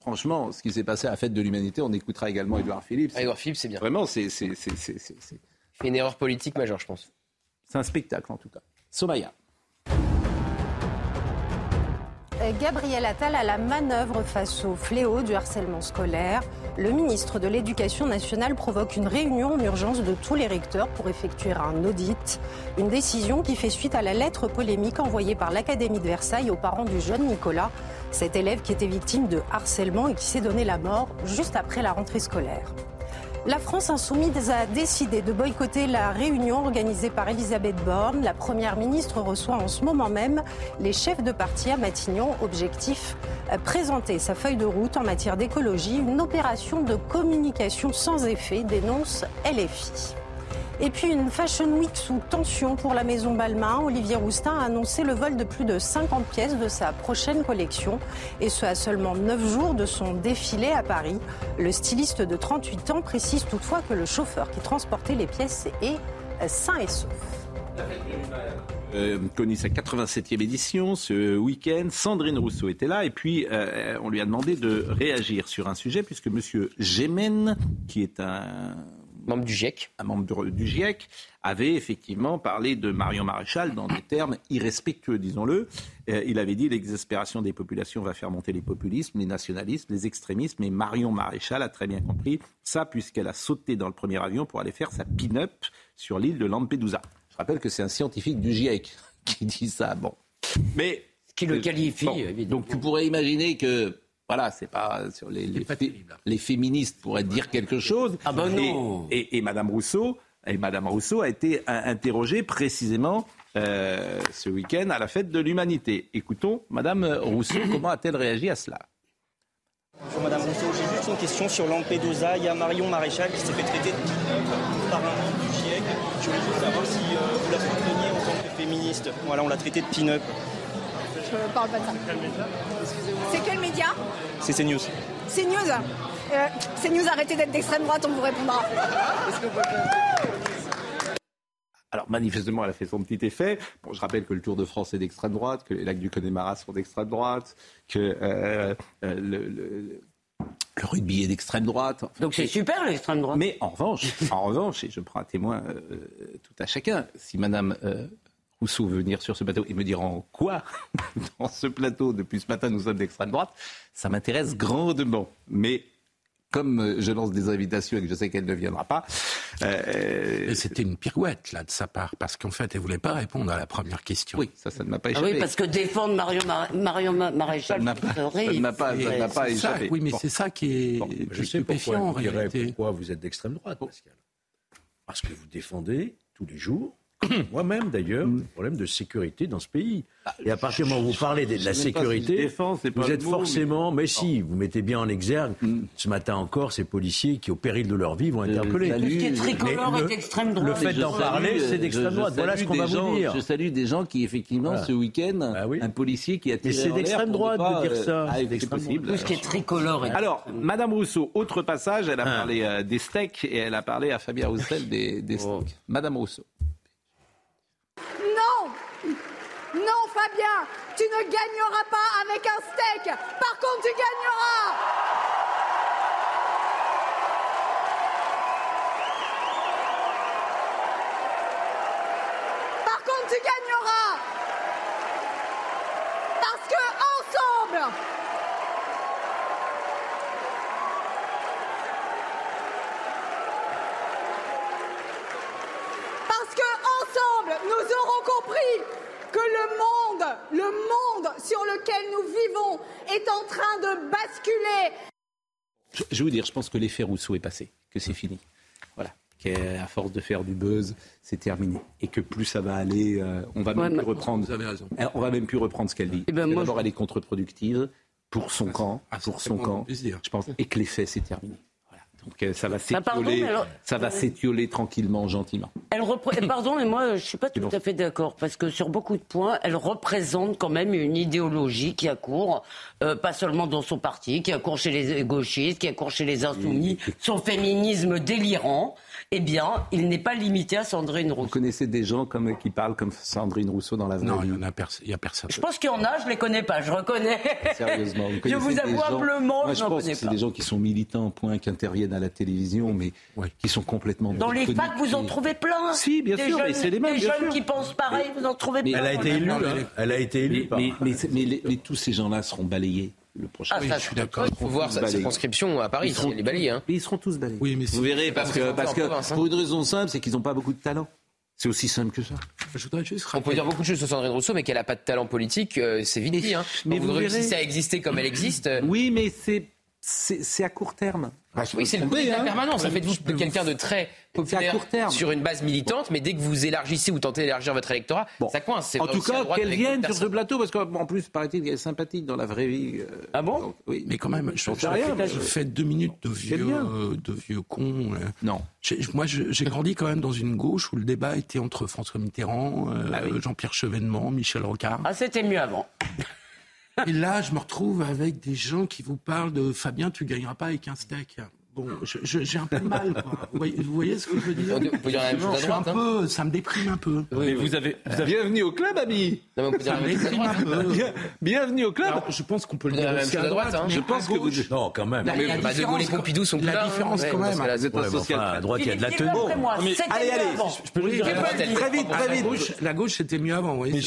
Speaker 1: Franchement, ce qui s'est passé à la fête de l'humanité, on écoutera également Édouard Philippe.
Speaker 11: Ah, Edouard Philippe, c'est bien.
Speaker 1: Vraiment, c'est
Speaker 11: une erreur politique majeure, je pense.
Speaker 1: c'est un spectacle en tout cas. Somaya.
Speaker 3: Euh, Gabriel Attal à la manœuvre face au fléau du harcèlement scolaire. Le ministre de l'Éducation nationale provoque une réunion en urgence de tous les recteurs pour effectuer un audit. Une décision qui fait suite à la lettre polémique envoyée par l'Académie de Versailles aux parents du jeune Nicolas, cet élève qui était victime de harcèlement et qui s'est donné la mort juste après la rentrée scolaire. La France insoumise a décidé de boycotter la réunion organisée par Elisabeth Borne. La Première ministre reçoit en ce moment même les chefs de parti à Matignon. Objectif euh, présenter sa feuille de route en matière d'écologie, une opération de communication sans effet, dénonce LFI. Et puis une Fashion Week sous tension pour la maison Balmain. Olivier Roustin a annoncé le vol de plus de 50 pièces de sa prochaine collection. Et ce à seulement 9 jours de son défilé à Paris. Le styliste de 38 ans précise toutefois que le chauffeur qui transportait les pièces est sain et sauf.
Speaker 1: euh, connu sa 87e édition ce week-end. Sandrine Rousseau était là et puis euh, on lui a demandé de réagir sur un sujet puisque Monsieur Gémen, qui est un
Speaker 11: membre du GIEC,
Speaker 1: un membre du GIEC, avait effectivement parlé de Marion Maréchal dans des termes irrespectueux, disons-le. Euh, il avait dit l'exaspération des populations va faire monter les populismes, les nationalismes, les extrémismes. Et Marion Maréchal a très bien compris ça puisqu'elle a sauté dans le premier avion pour aller faire sa pin-up sur l'île de Lampedusa. Je rappelle que c'est un scientifique du GIEC qui dit ça. Bon, mais
Speaker 6: qui le qualifie,
Speaker 1: Bon,
Speaker 6: évidemment.
Speaker 1: donc tu pourrais imaginer que voilà, c'est pas sur les les, fé- les féministes pourraient dire quelque chose.
Speaker 6: Ah ben
Speaker 1: Et-
Speaker 6: non.
Speaker 1: Et, et Madame Rousseau, et Madame Rousseau a été interrogée précisément euh, ce week-end à la fête de l'humanité. Écoutons Madame Rousseau, comment a-t-elle réagi à cela?
Speaker 15: Bonjour Madame Rousseau, j'ai juste une question sur Lampedusa. Il y a Marion Maréchal qui s'est fait traiter de par un membre du GIEC. Je voulais juste savoir si euh, vous la souteniez en tant que féministe. Voilà, on l'a traité de pin-up.
Speaker 16: Je parle pas de ça. C'est quel média
Speaker 15: C'est CNews.
Speaker 16: C'est News. Euh, c'est News, arrêtez d'être d'extrême droite, on vous répondra.
Speaker 1: Alors manifestement, elle a fait son petit effet. Bon, je rappelle que le Tour de France est d'extrême droite, que les lacs du Connemara sont d'extrême droite, que euh, euh, le, le- le rugby est d'extrême droite. Enfin,
Speaker 6: Donc c'est super l'extrême droite.
Speaker 1: Mais en revanche, en revanche, et je prends un témoin euh, tout à chacun, si Madame euh, Rousseau veut venir sur ce plateau et me dire en quoi dans ce plateau depuis ce matin nous sommes d'extrême droite, ça m'intéresse grandement. Mais comme euh, je lance des invitations et que je sais qu'elle ne viendra pas, euh,
Speaker 2: c'était une pirouette, là, de sa part, parce qu'en fait, elle voulait pas répondre à la première question.
Speaker 1: Oui, ça, ça ne m'a pas
Speaker 6: Ah oui, parce que défendre Marion, Mar- Marion Ma- Maréchal,
Speaker 1: Ça pas- ça n'a pas- ça n'a pas
Speaker 2: C'est ça,
Speaker 1: échappé.
Speaker 2: oui, mais
Speaker 1: Bon.
Speaker 2: c'est ça qui est
Speaker 8: Bon, je sais
Speaker 2: stupéfiant,
Speaker 8: pourquoi,
Speaker 2: en réalité.
Speaker 8: pourquoi vous êtes d'extrême droite, Pascal. Parce que vous défendez tous les jours, moi-même d'ailleurs, le problème de sécurité dans ce pays. Et à partir du moment où vous parlez de, la
Speaker 1: si
Speaker 8: sécurité,
Speaker 1: c'est
Speaker 8: vous êtes
Speaker 1: mot,
Speaker 8: forcément, mais, si, vous mettez bien en exergue, ce matin encore, ces policiers qui, au péril de leur vie, vont interpeller.
Speaker 6: Tout ce qui est tricolore
Speaker 8: Mais
Speaker 6: est
Speaker 8: le-
Speaker 6: d'extrême droite.
Speaker 8: Le fait d'en parler,
Speaker 1: euh,
Speaker 8: c'est d'extrême droite. Voilà ce qu'on va vous dire.
Speaker 1: Je salue des gens qui, effectivement,
Speaker 8: Voilà.
Speaker 1: ce week-end,
Speaker 8: Ah oui.
Speaker 1: un policier qui a tiré
Speaker 8: Mais c'est
Speaker 1: en l'air
Speaker 8: d'extrême droite de dire
Speaker 1: euh,
Speaker 8: ça.
Speaker 1: ah,
Speaker 8: C'est
Speaker 1: c'est possible.
Speaker 6: Tout ce qui est tricolore est
Speaker 1: Alors, Madame Rousseau, autre passage, elle a
Speaker 8: Ah.
Speaker 1: parlé euh, des steaks et elle a parlé à Fabien Roussel des, des steaks. Madame Rousseau.
Speaker 16: Non, Fabien, tu ne gagneras pas avec un steak. Par contre, tu gagneras. Par contre, tu gagneras. Parce que ensemble, Parce que ensemble, nous aurons compris que le monde, le monde sur lequel nous vivons est en train de basculer.
Speaker 1: Je, je vais vous dire, je pense que l'effet Rousseau est passé, que c'est fini. Voilà. Qu'à force de faire du buzz, c'est terminé. Et que plus ça va aller, euh, on va même
Speaker 6: Ouais,
Speaker 1: plus reprendre.
Speaker 2: Vous avez raison.
Speaker 1: Alors, On va même plus reprendre ce qu'elle dit.
Speaker 6: Eh ben,
Speaker 1: D'abord,
Speaker 6: je-
Speaker 1: elle est contre-productive pour son camp,
Speaker 2: ah,
Speaker 1: pour son camp. Je pense, et que l'effet, c'est terminé. Donc euh, ça va
Speaker 6: Bah, pardon,
Speaker 1: s'étioler,
Speaker 6: mais alors-
Speaker 1: ça va
Speaker 6: euh,
Speaker 1: s'étioler tranquillement, gentiment.
Speaker 6: Elle Pardon, mais moi, je suis pas tout à fait d'accord parce que sur beaucoup de points, elle représente quand même une idéologie qui accourt, euh, pas seulement dans son parti, qui accourt chez les gauchistes, qui accourt chez les insoumis, son féminisme délirant. Eh bien, il n'est pas limité à Sandrine
Speaker 1: Vous
Speaker 6: Rousseau.
Speaker 1: connaissez des gens comme, qui parlent comme Sandrine Rousseau dans la vraie
Speaker 2: Non, il n'y a, pers- il y a personne.
Speaker 6: Je pense qu'il y en a, je les connais pas, je reconnais.
Speaker 1: Sérieusement. vous
Speaker 6: je vous avoue humblement, je
Speaker 1: je
Speaker 6: n'en
Speaker 1: pense
Speaker 6: connais
Speaker 1: que c'est
Speaker 6: pas.
Speaker 1: des gens qui sont militants, point, qui interviennent à la télévision, mais qui sont complètement.
Speaker 6: Dans les facs, vous en trouvez plein.
Speaker 1: Si, bien
Speaker 6: des
Speaker 1: sûr,
Speaker 6: jeunes,
Speaker 1: mais c'est les mêmes,
Speaker 6: Des
Speaker 1: bien
Speaker 6: jeunes
Speaker 1: sûr.
Speaker 6: qui pensent pareil, vous en trouvez
Speaker 1: Mais-
Speaker 6: plein.
Speaker 8: Elle a été élue. hein. Elle a été élue.
Speaker 1: Mais, les- mais tous ces gens-là seront balayés le prochain.
Speaker 6: Ah, ça,
Speaker 2: je suis d'accord.
Speaker 11: Il faut voir sa circonscription à Paris,
Speaker 1: Ils seront
Speaker 11: elle est balayée. Hein.
Speaker 1: Mais ils seront tous balayés.
Speaker 2: Oui, mais
Speaker 1: Vous verrez, parce que,
Speaker 11: Parce province, hein.
Speaker 1: pour une raison simple, c'est qu'ils n'ont pas beaucoup de talent. C'est aussi simple que ça.
Speaker 2: je voudrais juste
Speaker 11: On peut dire beaucoup de choses sur Sandrine Rousseau, mais qu'elle n'a pas de talent politique, euh, c'est vite dit. Hein.
Speaker 1: mais
Speaker 11: vous,
Speaker 1: vous verrez.
Speaker 11: réussissez à exister comme elle existe. euh,
Speaker 1: Oui, mais c'est à court terme.
Speaker 11: Oui, c'est le de
Speaker 1: hein.
Speaker 11: la permanence. Ça fait de vous quelqu'un de très populaire
Speaker 1: court terme.
Speaker 11: sur une base militante, mais dès que vous élargissez ou tentez d'élargir votre électorat, ça coince. C'est
Speaker 1: En tout cas, qu'elle vienne sur ce plateau, parce qu'en plus, paraît-il qu'elle est sympathique dans la vraie vie. euh,
Speaker 6: Ah bon?
Speaker 1: donc, Oui.
Speaker 2: Mais quand même, je,
Speaker 1: sais rien,
Speaker 2: je fais deux minutes de vieux, euh, de vieux cons. euh.
Speaker 1: Non.
Speaker 2: J'ai- Moi, je- j'ai grandi quand même dans une gauche où le débat était entre François Mitterrand, euh,
Speaker 1: Ah oui.
Speaker 2: Jean-Pierre Chevènement, Michel Rocard.
Speaker 6: Ah, c'était mieux avant.
Speaker 2: Et là, je me retrouve avec des gens qui vous parlent de Fabien, tu gagneras pas avec un steak. Bon, j'ai un peu mal. Quoi. Vous, voyez, vous voyez ce que je veux dire
Speaker 11: On peut dire la même chose à
Speaker 2: Je suis un
Speaker 11: droite, hein.
Speaker 2: peu, Ça me déprime un peu.
Speaker 9: Mais vous avez, vous avez-
Speaker 1: Bienvenue au club, ami.
Speaker 11: Non, mais on peut dire
Speaker 2: Ça
Speaker 11: la
Speaker 2: me déprime un
Speaker 11: droite.
Speaker 2: peu.
Speaker 1: Bien- bienvenue au club.
Speaker 2: Alors, je pense qu'on peut le
Speaker 11: dire la même chose
Speaker 2: à
Speaker 11: droite,
Speaker 2: droite.
Speaker 11: hein.
Speaker 2: mais
Speaker 1: Je pense que vous-
Speaker 8: Non, quand même.
Speaker 2: La-
Speaker 11: Mais
Speaker 2: la
Speaker 11: bah, De Gaulle et
Speaker 2: différence,
Speaker 11: Pompidou sont plus
Speaker 2: la
Speaker 11: là. hein.
Speaker 2: différence,
Speaker 11: Ouais,
Speaker 2: quand même.
Speaker 1: êtes un
Speaker 8: Ouais, mais
Speaker 1: social.
Speaker 8: enfin, à droite, il y a de la tenue.
Speaker 1: allez, allez,
Speaker 9: je peux le dire.
Speaker 11: Très vite,
Speaker 1: Très vite,
Speaker 2: Ah, la
Speaker 1: vite.
Speaker 2: gauche, la gauche, c'était mieux avant. Oui.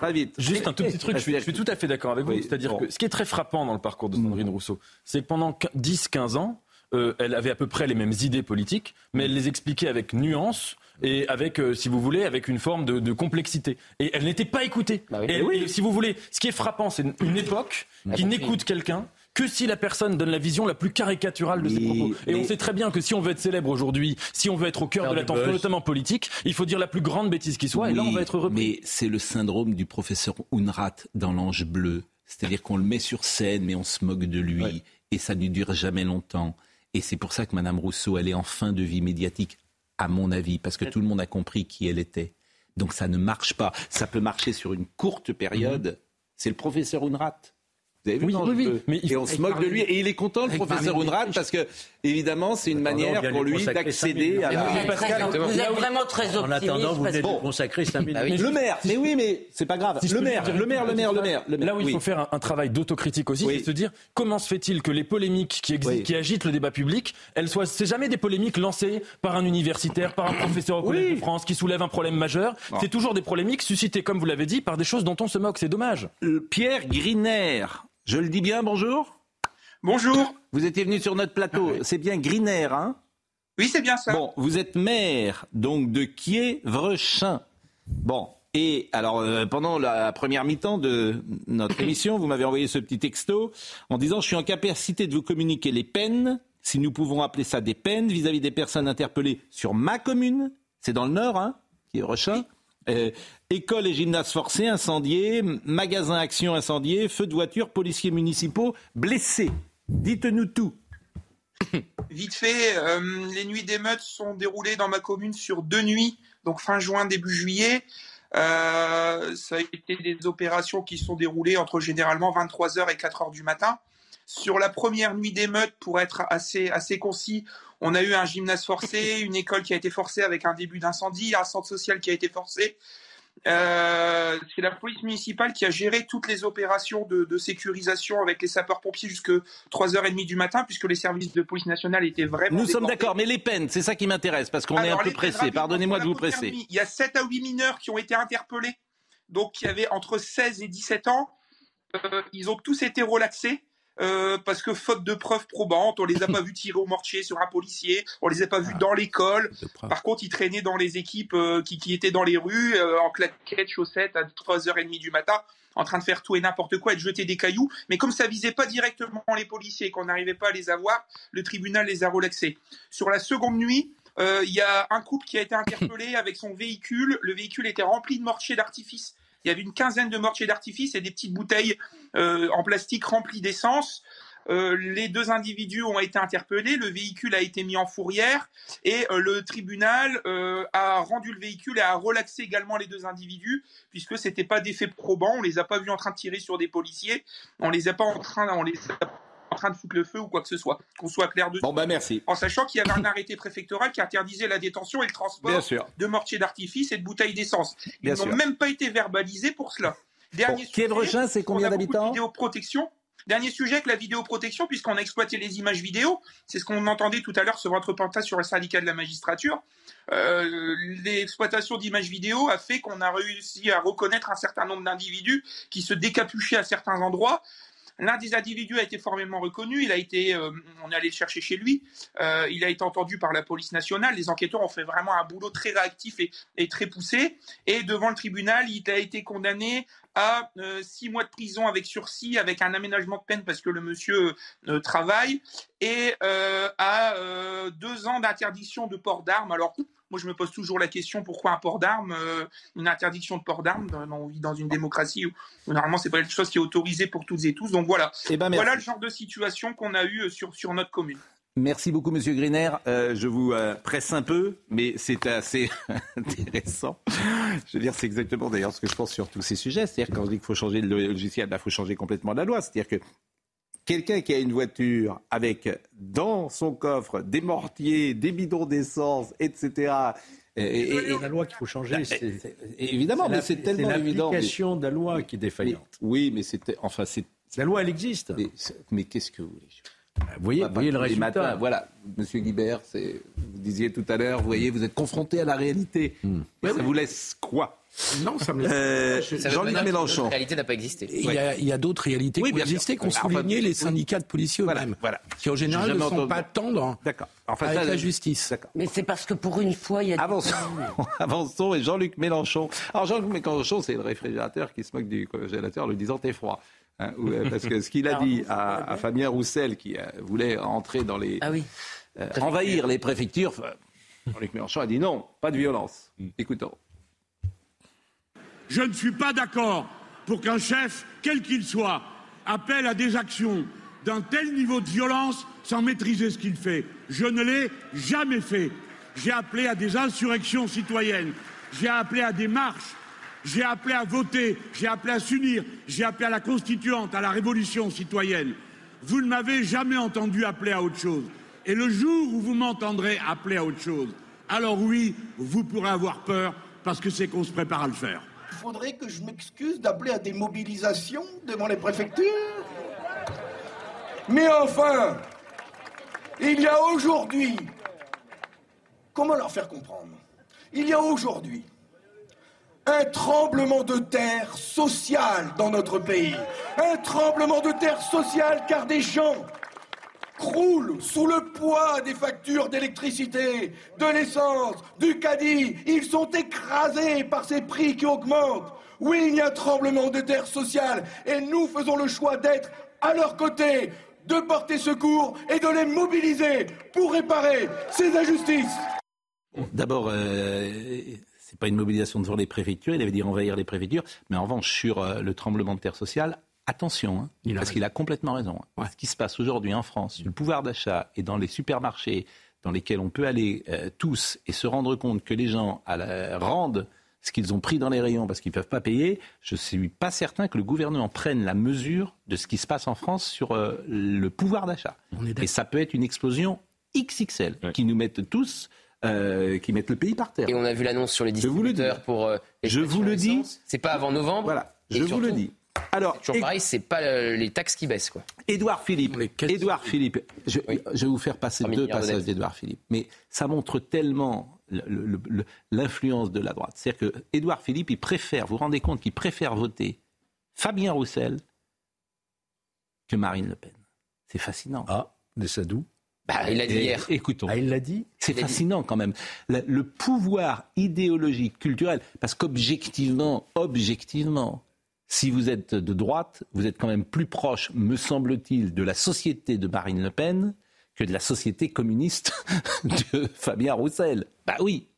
Speaker 1: Très vite.
Speaker 9: Juste un tout petit truc, je suis, tout à fait d'accord avec vous.
Speaker 1: Oui,
Speaker 9: C'est-à-dire que ce qui est très frappant dans le parcours de Sandrine Rousseau, c'est que pendant 10-15 ans, euh, elle avait à peu près les mêmes idées politiques, mais elle les expliquait avec nuance et avec, euh, si vous voulez, avec une forme de, de complexité. Et elle n'était pas écoutée.
Speaker 11: Bah oui.
Speaker 9: et, et si vous voulez, ce qui est frappant, c'est une, époque qui n'écoute quelqu'un que si la personne donne la vision la plus caricaturale de ses propos. Et on sait très bien que si on veut être célèbre aujourd'hui, si on veut être au cœur de l'attention, notamment politique, il faut dire la plus grande bêtise qui soit, et là on
Speaker 1: Oui,
Speaker 9: va être repris.
Speaker 1: Mais c'est le syndrome du professeur Unrat dans L'Ange Bleu. C'est-à-dire qu'on le met sur scène, mais on se moque de lui. Et ça ne dure jamais longtemps. Et c'est pour ça que Madame Rousseau, elle est en fin de vie médiatique, à mon avis, parce que tout le monde a compris qui elle était. Donc ça ne marche pas. Ça peut marcher sur une courte période. C'est le professeur Unrat. Vous avez vu
Speaker 9: Oui, oui, Mais
Speaker 1: Et on se moque de lui. Et il est content, le professeur Unrat, parce que, évidemment, c'est une manière pour
Speaker 8: lui
Speaker 1: d'accéder à
Speaker 6: Vous
Speaker 1: la...
Speaker 6: très-
Speaker 11: Exactement.
Speaker 6: vous êtes vraiment très optimiste.
Speaker 8: En attendant, vous venez
Speaker 6: que-
Speaker 8: de consacrer 5 minutes.
Speaker 11: Bah oui.
Speaker 1: Le maire, mais oui, mais c'est pas grave.
Speaker 9: Si
Speaker 1: le maire, le maire, le maire, le maire, le maire.
Speaker 9: Là où il
Speaker 1: Oui.
Speaker 9: faut faire un, un travail d'autocritique aussi,
Speaker 1: Oui.
Speaker 9: c'est se dire comment se fait-il que les polémiques qui, existent, qui agitent le débat public, elles soient, c'est jamais des polémiques lancées par un universitaire, par un professeur au Collège de France qui soulève un problème majeur. C'est toujours des polémiques suscitées, comme vous l'avez dit, par des choses dont on se moque. C'est dommage.
Speaker 1: Euh, Pierre Griner, je le dis bien, bonjour?
Speaker 17: Bonjour.
Speaker 1: Vous étiez venu sur notre plateau. C'est bien Griner, hein?
Speaker 17: Oui, c'est bien ça.
Speaker 1: Bon, vous êtes maire, donc de Kievrechin. Bon, et alors euh, pendant la première mi-temps de notre émission, vous m'avez envoyé ce petit texto en disant je suis en capacité de vous communiquer les peines, si nous pouvons appeler ça des peines, vis-à-vis des personnes interpellées sur ma commune. C'est dans le Nord, hein, Kievrechin. Euh, école et gymnase forcés incendiés, magasin action incendié, feux de voiture, policiers municipaux blessés. Dites-nous tout.
Speaker 17: Vite fait, euh, les nuits d'émeutes sont déroulées dans ma commune sur deux nuits, donc fin juin, début juillet. Euh, ça a été des opérations qui sont déroulées entre généralement 23h et 4h du matin. Sur la première nuit d'émeute, pour être assez, assez concis, on a eu un gymnase forcé, une école qui a été forcée avec un début d'incendie, un centre social qui a été forcé. Euh, c'est la police municipale qui a géré toutes les opérations de, de sécurisation avec les sapeurs-pompiers jusque 3h30 du matin, puisque les services de police nationale étaient vraiment.
Speaker 1: Nous sommes d'accord, mais les peines, c'est ça qui m'intéresse, parce qu'on est un peu pressé. Pardonnez-moi de vous presser.
Speaker 17: Il y a 7 à 8 mineurs qui ont été interpellés, donc qui avaient entre 16 et 17 ans. Euh, ils ont tous été relaxés. Euh, parce que faute de preuves probantes, on les a pas vus tirer au mortier sur un policier, on les a pas
Speaker 1: Ah,
Speaker 17: vus dans l'école. Par contre, ils traînaient dans les équipes euh, qui, qui étaient dans les rues, euh, en claquettes, chaussettes, à 3h30 du matin, en train de faire tout et n'importe quoi et de jeter des cailloux. Mais comme ça visait pas directement les policiers et qu'on n'arrivait pas à les avoir, le tribunal les a relaxés. Sur la seconde nuit, il y a un couple qui a été interpellé avec son véhicule. Le véhicule était rempli de mortiers d'artifice. Il y avait une quinzaine de mortiers d'artifice et des petites bouteilles euh, en plastique remplies d'essence. Euh, les deux individus ont été interpellés, le véhicule a été mis en fourrière et euh, le tribunal euh, a rendu le véhicule et a relaxé également les deux individus puisque c'était pas d'effet probant, on les a pas vus en train de tirer sur des policiers, on les a pas en train, on les a train de foutre le feu ou quoi que ce soit, qu'on soit clair dessus.
Speaker 1: Bon, bah merci.
Speaker 17: En sachant qu'il y avait un arrêté préfectoral qui interdisait la détention et le transport de mortiers d'artifice et de bouteilles d'essence. Ils n'ont même pas été verbalisés pour cela. Dernier sujet,
Speaker 1: Kievrechin, c'est combien d'habitants
Speaker 17: vidéoprotection. Dernier sujet avec la vidéoprotection, puisqu'on a exploité les images vidéo. C'est ce qu'on entendait tout à l'heure sur votre reportage sur le syndicat de la magistrature. Euh, L'exploitation d'images vidéo a fait qu'on a réussi à reconnaître un certain nombre d'individus qui se décapuchaient à certains endroits. L'un des individus a été formellement reconnu. Il a été, euh, on est allé le chercher chez lui. Euh, il a été entendu par la police nationale. Les enquêteurs ont fait vraiment un boulot très réactif et, très poussé. Et devant le tribunal, il a été condamné à euh, six mois de prison avec sursis, avec un aménagement de peine parce que le monsieur travaille, et à deux ans d'interdiction de port d'armes. Alors, moi, je me pose toujours la question pourquoi un port d'armes, euh, une interdiction de port d'armes dans- On vit dans une démocratie où, où normalement c'est pas quelque chose qui est autorisé pour toutes et tous. Donc voilà,
Speaker 1: Eh ben,
Speaker 17: voilà le genre de situation qu'on a eu euh, sur sur notre commune.
Speaker 1: Merci beaucoup, Monsieur Griner. Euh, je vous euh, presse un peu, mais c'est assez intéressant. Je veux dire, c'est exactement d'ailleurs ce que je pense sur tous ces sujets. C'est-à-dire quand je dis qu'il faut changer le logiciel, il faut changer complètement la loi. C'est-à-dire que quelqu'un qui a une voiture avec dans son coffre des mortiers, des bidons d'essence, etc. Et, et- et-
Speaker 8: la loi qu'il faut changer, c'est
Speaker 1: c'est- évidemment, mais
Speaker 8: la-
Speaker 1: c'est tellement évident. mais-
Speaker 8: l'application de la loi qui est défaillante.
Speaker 1: mais- oui, mais c'était enfin c'est.
Speaker 8: La loi, elle existe.
Speaker 1: Mais, mais qu'est-ce que vous voulez
Speaker 8: Vous voyez, vous voyez le résultat.
Speaker 1: matins, voilà, Monsieur Guibert, c'est, vous disiez tout à l'heure, vous voyez, vous êtes confronté à la réalité.
Speaker 8: Hmm.
Speaker 1: Ça vous laisse quoi?
Speaker 2: Non, ça me.
Speaker 1: Euh, Jean-Luc Mélenchon.
Speaker 11: La réalité n'a pas existé.
Speaker 2: Il y a, d'autres réalités
Speaker 1: Oui,
Speaker 2: qui ont existé, qu'ont souligné les syndicats de policiers eux-mêmes,
Speaker 1: Voilà.
Speaker 2: qui en général ne sont
Speaker 1: entendu-
Speaker 2: pas tendres
Speaker 1: D'accord. Enfin,
Speaker 2: avec
Speaker 1: ça,
Speaker 2: la justice.
Speaker 1: D'accord.
Speaker 6: Mais c'est parce que pour une fois, il y a.
Speaker 1: Avançons. Avançons. Et Jean-Luc Mélenchon. Alors, Jean-Luc Mélenchon, c'est le réfrigérateur qui se moque du congélateur, le disant t'es froid. Hein, euh, parce que ce qu'il a dit à, à Fabien Roussel, qui euh, voulait entrer dans les.
Speaker 6: Ah oui.
Speaker 1: euh, envahir les préfectures, Jean-Luc Mélenchon a dit non, pas de violence. Écoutons.
Speaker 18: Je ne suis pas d'accord pour qu'un chef, quel qu'il soit, appelle à des actions d'un tel niveau de violence sans maîtriser ce qu'il fait. Je ne l'ai jamais fait. J'ai appelé à des insurrections citoyennes, j'ai appelé à des marches, j'ai appelé à voter, j'ai appelé à s'unir, j'ai appelé à la constituante, à la révolution citoyenne. Vous ne m'avez jamais entendu appeler à autre chose. Et le jour où vous m'entendrez appeler à autre chose, alors oui, vous pourrez avoir peur parce que c'est qu'on se prépare à le faire.
Speaker 19: Il faudrait que je m'excuse d'appeler à des mobilisations devant les préfectures. Mais enfin, il y a aujourd'hui, comment leur faire comprendre? Il y a aujourd'hui un tremblement de terre social dans notre pays. Un tremblement de terre social car des gens croulent sous le poids des factures d'électricité, de l'essence, du caddie. Ils sont écrasés par ces prix qui augmentent. Oui, il y a un tremblement de terre social et nous faisons le choix d'être à leur côté, de porter secours et de les mobiliser pour réparer ces injustices.
Speaker 1: D'abord, euh, c'est pas une mobilisation devant les préfectures, il avait dit envahir les préfectures, mais en revanche, sur euh, le tremblement de terre social, attention, hein,
Speaker 2: Il
Speaker 1: parce qu'il a complètement raison. hein. Ce qui se passe aujourd'hui en France, sur le pouvoir d'achat et dans les supermarchés dans lesquels on peut aller euh, tous et se rendre compte que les gens à la- rendent ce qu'ils ont pris dans les rayons parce qu'ils ne peuvent pas payer, je ne suis pas certain que le gouvernement prenne la mesure de ce qui se passe en France sur euh, le pouvoir d'achat. Et ça peut être une explosion XXL qui nous mette tous euh, qui mettent le pays par terre.
Speaker 11: Et on a vu l'annonce sur les
Speaker 1: Je vous le dis.
Speaker 11: distributeurs pour euh, les
Speaker 1: Je vous le dis.
Speaker 11: C'est pas avant novembre.
Speaker 1: Voilà, je vous le dis. Alors,
Speaker 11: Toujours
Speaker 1: et-
Speaker 11: pareil, c'est pas euh, les taxes qui baissent, quoi.
Speaker 1: Édouard Philippe, Édouard Philippe, je, je vais vous faire passer
Speaker 11: 3
Speaker 1: deux passages d'Édouard Philippe, mais ça montre tellement le- le- le- l'influence de la droite. C'est-à-dire que Édouard Philippe, il préfère, vous vous rendez compte qu'il préfère voter Fabien Roussel que Marine Le Pen. C'est fascinant.
Speaker 8: Ah, de Sadou
Speaker 1: Bah,
Speaker 11: il l'a dit hier.
Speaker 1: Écoutons.
Speaker 8: Ah, il l'a dit?
Speaker 1: C'est
Speaker 11: dit.
Speaker 1: fascinant quand même. Le, le pouvoir idéologique, culturel, parce qu'objectivement, objectivement, si vous êtes de droite, vous êtes quand même plus proche, me semble-t-il, de la société de Marine Le Pen que de la société communiste de Fabien Roussel. Bah oui.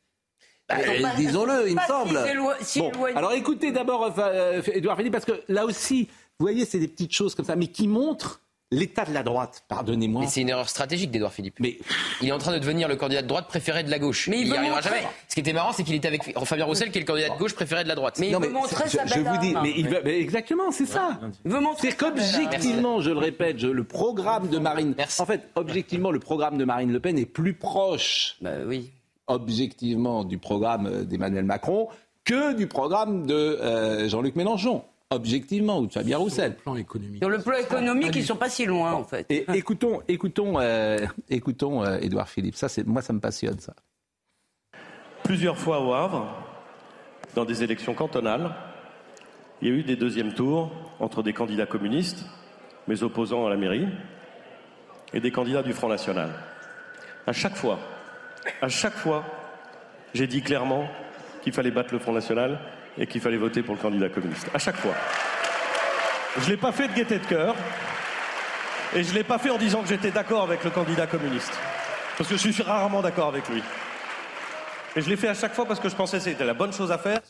Speaker 1: Bah, euh,
Speaker 6: pas-
Speaker 1: Disons-le, il me
Speaker 6: si
Speaker 1: semble.
Speaker 6: si
Speaker 1: Bon, alors écoutez d'abord euh, Édouard Philippe, parce que là aussi, vous voyez, c'est des petites choses comme ça, mais qui montrent l'état de la droite. Pardonnez-moi.
Speaker 11: Mais c'est une erreur stratégique d'Edouard Philippe.
Speaker 1: Mais
Speaker 11: il est en train de devenir le candidat de droite préféré de la gauche.
Speaker 6: Mais il
Speaker 11: il n'y arrivera
Speaker 6: montrer-
Speaker 11: jamais. Ce qui était marrant, c'est qu'il était avec Fabien Roussel, qui est le candidat de gauche préféré de la droite.
Speaker 6: Mais il veut montrer
Speaker 1: je,
Speaker 6: sa
Speaker 1: je vous dis, mais, il veut- mais exactement, c'est ça.
Speaker 6: Il veut montrer
Speaker 1: C'est qu'objectivement, je le répète, je- le programme de Marine. En fait, objectivement, le programme de Marine Le Pen est plus proche,
Speaker 6: Bah
Speaker 1: objectivement, du programme euh, d'Emmanuel Macron que du programme de euh, Jean-Luc Mélenchon. Objectivement, ou de Fabien Roussel.
Speaker 2: plan économique.
Speaker 6: Sur le plan économique, ils sont pas si loin, en fait.
Speaker 1: Et écoutons, écoutons, euh, écoutons euh, Édouard Philippe. Ça, c'est moi, ça me passionne ça.
Speaker 20: Plusieurs fois au Havre, dans des élections cantonales, il y a eu des deuxièmes tours entre des candidats communistes, mes opposants à la mairie, et des candidats du Front National. À chaque fois, à chaque fois, j'ai dit clairement qu'il fallait battre le Front National et qu'il fallait voter pour le candidat communiste. À chaque fois. Je ne l'ai pas fait de gaieté de cœur, et je ne l'ai pas fait en disant que j'étais d'accord avec le candidat communiste. Parce que je suis rarement d'accord avec lui. Et je l'ai fait à chaque fois parce que je pensais que c'était la bonne chose à faire.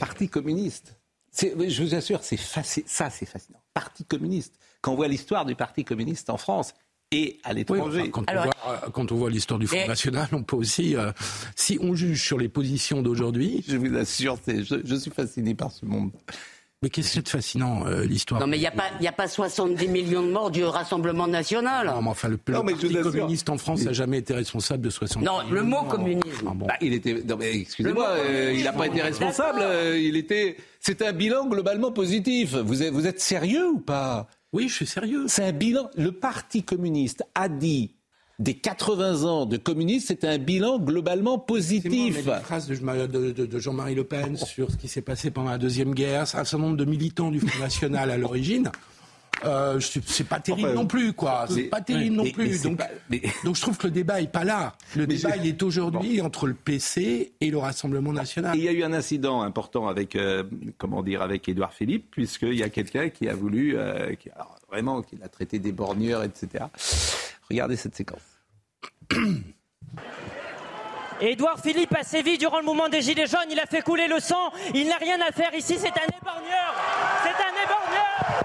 Speaker 1: Parti communiste. Je vous assure, ça, c'est fascinant. Parti communiste. Quand on voit l'histoire du Parti communiste en France et à
Speaker 2: Oui,
Speaker 1: l'étranger.
Speaker 2: enfin, quand, on voit, euh, quand on voit l'histoire du Front National, on peut aussi, euh, si on juge sur les positions d'aujourd'hui.
Speaker 1: Je vous assure, c'est- je, je suis fasciné par ce monde.
Speaker 2: Mais qu'est-ce a de fascinant, euh, l'histoire
Speaker 6: Non, mais il n'y a, pas- il y a pas 70 millions de morts du Rassemblement national.
Speaker 2: Non, mais enfin, le,
Speaker 1: Non, mais
Speaker 2: Parti communiste en France n'a jamais été responsable de 60
Speaker 6: Non, le mot communisme.
Speaker 2: Ah bon.
Speaker 1: Bah, il était. non, mais excusez-moi, euh, il n'a pas été responsable. euh, il était. C'était un bilan globalement positif. Vous êtes, vous êtes sérieux ou pas?
Speaker 2: Oui, je suis sérieux.
Speaker 1: C'est un bilan. Le Parti communiste a dit des 80 ans de communisme, c'était un bilan globalement positif.
Speaker 2: C'est phrases de, de- de- de Jean-Marie Le Pen sur ce qui s'est passé pendant la Deuxième Guerre, un certain nombre de militants du Front National à l'origine. Euh, c'est pas terrible
Speaker 1: Enfin,
Speaker 2: non plus, quoi. C'est pas terrible
Speaker 1: mais-
Speaker 2: non
Speaker 1: mais
Speaker 2: plus. donc,
Speaker 1: pas- mais-
Speaker 2: donc je trouve que le débat est pas là. Le
Speaker 1: Mais
Speaker 2: débat il est aujourd'hui entre le PC et le Rassemblement National.
Speaker 1: Et il y a eu un incident important avec, euh, comment dire, avec Édouard Philippe, puisqu'il y a quelqu'un qui a voulu, euh, qui, alors, vraiment, qui l'a traité d'éborgneur, etc. Regardez cette séquence.
Speaker 21: Édouard Philippe a sévi durant le mouvement des Gilets jaunes, il a fait couler le sang, il n'a rien à faire ici, c'est un éborgneur C'est un éborgneur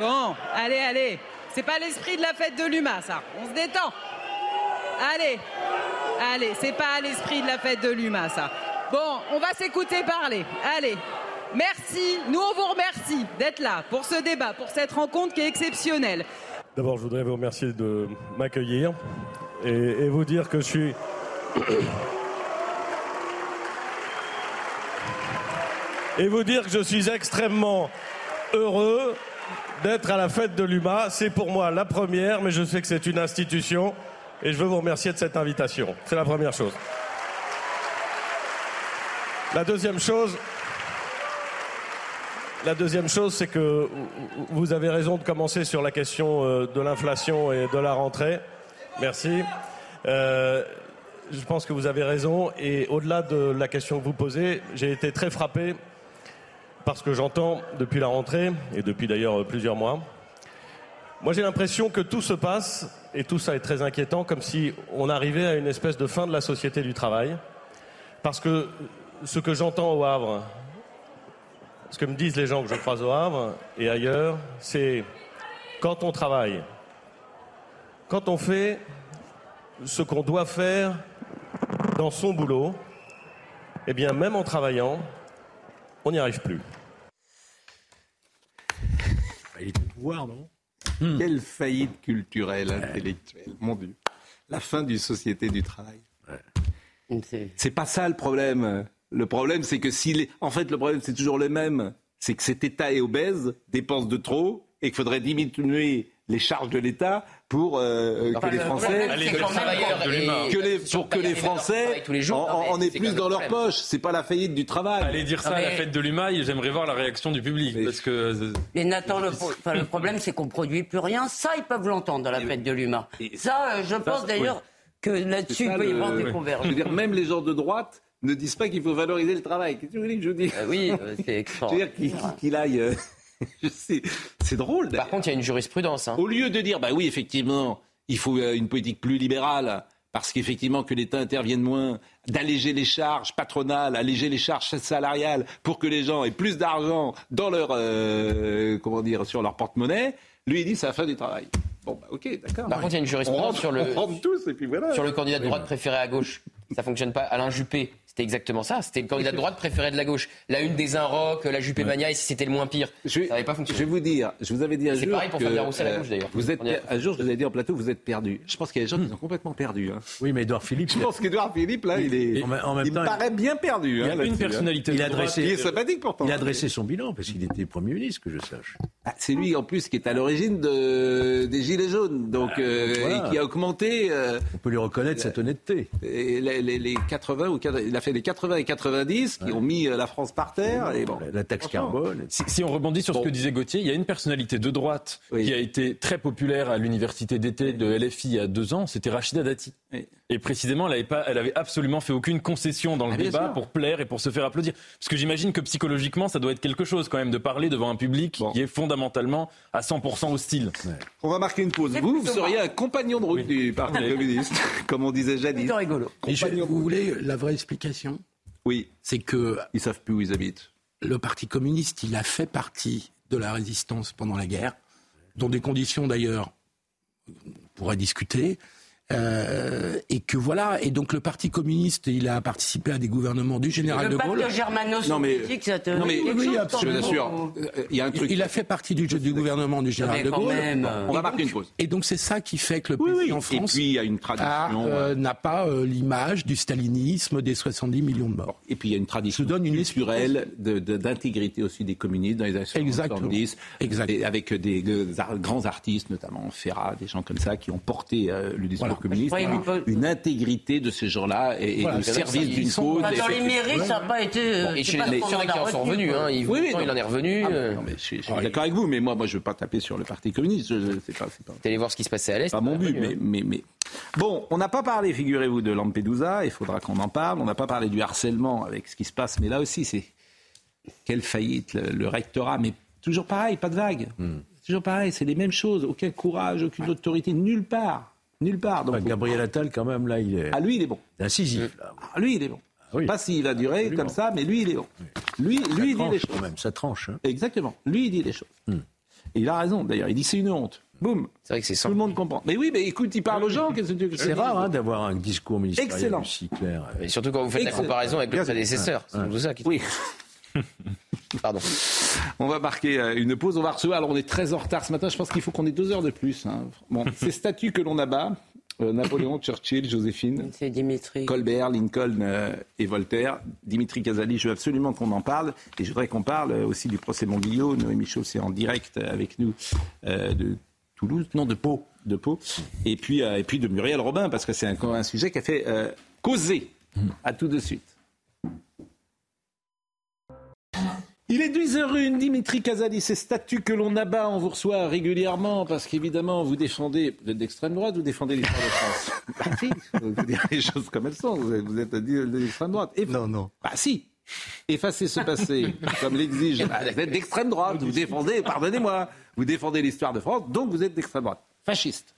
Speaker 22: Bon, allez, allez. C'est pas l'esprit de la fête de l'UMA, ça. On se détend. Allez, allez, c'est pas l'esprit de la fête de l'UMA, ça. Bon, on va s'écouter parler. Allez. Merci, nous on vous remercie d'être là pour ce débat, pour cette rencontre qui est exceptionnelle.
Speaker 20: D'abord, je voudrais vous remercier de m'accueillir et, et vous dire que je suis. et vous dire que je suis extrêmement heureux d'être à la fête de l'UMA. C'est pour moi la première, mais je sais que c'est une institution et je veux vous remercier de cette invitation. C'est la première chose. La deuxième chose, la deuxième chose, c'est que vous avez raison de commencer sur la question euh, de l'inflation et de la rentrée. Merci. Euh, je pense que vous avez raison. Et au-delà de la question que vous posez, j'ai été très frappé parce que j'entends depuis la rentrée, et depuis d'ailleurs plusieurs mois, moi j'ai l'impression que tout se passe, et tout ça est très inquiétant, comme si on arrivait à une espèce de fin de la société du travail. Parce que ce que j'entends au Havre, ce que me disent les gens que je croise au Havre et ailleurs, c'est quand on travaille, quand on fait ce qu'on doit faire dans son boulot, eh bien, même en travaillant, on n'y arrive plus.
Speaker 8: Il est au pouvoir, non?
Speaker 1: Hmm. Quelle faillite culturelle, intellectuelle, mon Dieu. La fin d'une société du travail. C'est pas ça le problème. Le problème, c'est que s'il est... En fait, le problème, c'est toujours le même. C'est que cet État est obèse, dépense de trop, et qu'il faudrait diminuer les charges de l'État pour euh, que les Français, que les, pour que les Français en, en aient plus dans leur poche. C'est pas la faillite du travail.
Speaker 9: Allez dire ça à la fête de l'UMA, j'aimerais voir la réaction du public. Parce que...
Speaker 6: Mais Nathan, le, enfin, le problème, c'est qu'on produit plus rien. Ça, ils peuvent l'entendre dans la fête de l'UMA. Ça, euh, je pense d'ailleurs que là-dessus, il peut y avoir des convergences.
Speaker 1: Je veux dire, même les gens de droite ne disent pas qu'il faut valoriser le travail. Qu'est-ce que je vous dise?
Speaker 6: Oui, euh, c'est extraordinaire.
Speaker 1: Je veux dire qu'il aille. c'est drôle.
Speaker 11: Par contre, il y a une jurisprudence. hein.
Speaker 1: Au lieu de dire, bah oui, effectivement, il faut euh, une politique plus libérale, parce qu'effectivement que l'État intervienne moins, d'alléger les charges patronales, alléger les charges salariales, pour que les gens aient plus d'argent dans leur, euh, comment dire, sur leur porte-monnaie. Lui, il dit, c'est la fin du travail. Bon, bah, ok, d'accord.
Speaker 11: Par contre, il y a une jurisprudence
Speaker 1: rentre-
Speaker 11: sur le,
Speaker 1: on rentre tous et puis voilà.
Speaker 11: sur le candidat de droite préféré à gauche. Ça fonctionne pas. Alain Juppé, c'était exactement ça. C'était le candidat de droite préféré de la gauche. La une des Inrocks, la Juppé Mania, et si c'était le moins pire.
Speaker 1: Je,
Speaker 11: ça n'avait pas
Speaker 1: je
Speaker 11: fonctionné.
Speaker 1: vais vous dire, je vous avais dit un
Speaker 11: C'est
Speaker 1: jour.
Speaker 11: pareil pour
Speaker 1: que,
Speaker 11: Fabien Roussel à
Speaker 1: euh,
Speaker 11: gauche, d'ailleurs.
Speaker 1: Vous êtes, un jour, je vous avais dit en plateau, vous êtes perdu. Je pense qu'il y a des gens qui sont complètement perdus. hein.
Speaker 8: Oui, mais Edouard Philippe.
Speaker 1: Je pense qu'Edouard Philippe, là, il est.
Speaker 8: En même- en même
Speaker 1: il
Speaker 8: temps,
Speaker 1: paraît bien perdu.
Speaker 8: il y a
Speaker 1: hein,
Speaker 8: une
Speaker 1: hein.
Speaker 8: personnalité Il a dressé-
Speaker 1: Il est sympathique pourtant.
Speaker 8: Il a dressé son bilan parce qu'il était Premier ministre, que je sache.
Speaker 1: Ah, C'est lui en plus qui est à l'origine de, des Gilets jaunes, donc euh,
Speaker 8: voilà.
Speaker 1: et qui a augmenté. euh,
Speaker 8: On peut lui reconnaître cette honnêteté.
Speaker 1: et les, les- les 80 ou 80 il a fait les 80 et 90 qui ont mis euh, la France par terre. Et bon,
Speaker 8: La taxe carbone.
Speaker 9: Si, si on rebondit sur ce que disait Gauthier, il y a une personnalité de droite qui a été très populaire à l'université d'été de LFI il y a deux ans, c'était Rachida Dati. Et précisément, elle avait, pas, elle avait absolument fait aucune concession dans le
Speaker 1: Ah,
Speaker 9: débat
Speaker 1: sûr.
Speaker 9: pour plaire et pour se faire applaudir. Parce que j'imagine que psychologiquement, ça doit être quelque chose quand même de parler devant un public qui est fondamentalement à 100% hostile.
Speaker 1: on va marquer une pause. Vous, vous seriez un compagnon de route du Parti communiste, comme on disait jadis.
Speaker 6: C'est rigolo.
Speaker 2: Et je- vous voulez la vraie explication?
Speaker 1: Oui.
Speaker 2: C'est que.
Speaker 1: Ils savent plus où ils habitent.
Speaker 2: Le Parti communiste, il a fait partie de la résistance pendant la guerre, dans des conditions d'ailleurs, on pourrait discuter. Euh, et que voilà, et donc le Parti communiste, il a participé à des gouvernements du général
Speaker 6: Le
Speaker 2: de Gaulle.
Speaker 6: pacte germano-soviétique, ça te
Speaker 1: non, mais- oui, Je vous assure. Euh, Il y a un truc.
Speaker 2: Il a fait partie du, du gouvernement du général
Speaker 6: mais
Speaker 2: de Gaulle.
Speaker 6: même.
Speaker 1: On va
Speaker 2: Et
Speaker 1: marquer
Speaker 2: donc-
Speaker 1: une pause.
Speaker 2: Et donc c'est ça qui fait que le
Speaker 1: Oui,
Speaker 2: pays
Speaker 1: oui.
Speaker 2: en
Speaker 1: Et
Speaker 2: France
Speaker 1: puis il y a une tradition.
Speaker 2: a, euh, n'a pas euh, l'image du stalinisme des 70 millions de morts.
Speaker 1: Et puis il y a une tradition culturelle de- de- d'intégrité aussi des communistes dans les années
Speaker 2: Exactement.
Speaker 1: 70, et avec des, grands artistes, notamment Ferrat, des gens comme ça, qui ont porté euh, le discours
Speaker 6: Voilà. Peut-
Speaker 1: Une intégrité de ces gens-là et, et
Speaker 6: Voilà,
Speaker 1: le service d'une cause.
Speaker 6: Bah, dans
Speaker 1: et-
Speaker 6: les mairies, ça n'a pas été, euh,
Speaker 11: Bon, et chez
Speaker 6: pas
Speaker 11: les- qui en sont revenus. Hein.
Speaker 1: Oui,
Speaker 11: il en est revenu.
Speaker 1: Ah,
Speaker 11: euh.
Speaker 1: non, mais je, suis- je suis d'accord avec vous, mais moi, moi, je ne veux pas taper sur le Parti communiste. Je, c'est pas, c'est pas,
Speaker 11: allé voir ce qui se passait à l'Est.
Speaker 1: pas mon but,
Speaker 11: revenu,
Speaker 1: mais,
Speaker 11: hein.
Speaker 1: mais, mais- Bon, on n'a pas parlé, figurez-vous, de Lampedusa, il faudra qu'on en parle. On n'a pas parlé du harcèlement avec ce qui se passe, mais là aussi, c'est quelle faillite, le, le rectorat, mais toujours pareil, pas de vague. Toujours pareil, c'est les mêmes choses, aucun courage, aucune autorité, nulle part. Nulle part. Donc,
Speaker 8: Enfin, Gabriel Attal, quand même, là, il est
Speaker 1: ah, lui, il est bon.
Speaker 8: incisif. Là.
Speaker 1: Ah, lui, il est bon.
Speaker 8: oui.
Speaker 1: Pas s'il va durer
Speaker 8: Absolument.
Speaker 1: comme ça, mais lui, il est bon. Lui,
Speaker 8: Ça
Speaker 1: lui il dit les choses.
Speaker 8: quand même, ça tranche. hein.
Speaker 1: Exactement. Lui, il dit les choses. Et il a raison, d'ailleurs. Il dit c'est une honte. Boum.
Speaker 11: C'est vrai que c'est
Speaker 1: Tout
Speaker 11: simple.
Speaker 1: le monde comprend. Mais oui, mais écoute, il parle aux gens. Qu'est-ce que
Speaker 8: C'est rare hein, d'avoir un discours ministériel
Speaker 1: Excellent.
Speaker 8: aussi clair.
Speaker 11: Et surtout quand vous faites la comparaison avec le prédécesseur. C'est tout ça qui.
Speaker 1: Oui.
Speaker 11: Pardon.
Speaker 1: On va marquer euh, une pause. On va recevoir. Alors, on est très en retard ce matin. Je pense qu'il faut qu'on ait deux heures de plus. hein. Bon, ces statues que l'on abat. euh, Napoléon, Churchill, Joséphine,
Speaker 6: Dimitri.
Speaker 1: Colbert, Lincoln euh, et Voltaire. Dimitri Casali, je veux absolument qu'on en parle. Et je voudrais qu'on parle aussi du procès Montguillot. Noémie Chaud, c'est en direct avec nous euh, de Toulouse, non, de Pau. De Pau. Et puis, et puis de Muriel Robin, parce que c'est un, un sujet qui a fait causer. À tout de suite. Il est 10h01, Dimitri Casali, ces statuts que l'on abat, on vous reçoit régulièrement parce qu'évidemment, vous défendez, vous êtes d'extrême droite, vous défendez l'histoire de France. bah si, vous dire les choses comme elles sont, vous êtes, vous d'extrême droite. Et, non, non. Bah si, effacez ce passé, comme l'exige. Bah, vous êtes d'extrême droite, vous défendez, pardonnez-moi, vous défendez l'histoire de France, donc vous êtes d'extrême droite. Fasciste.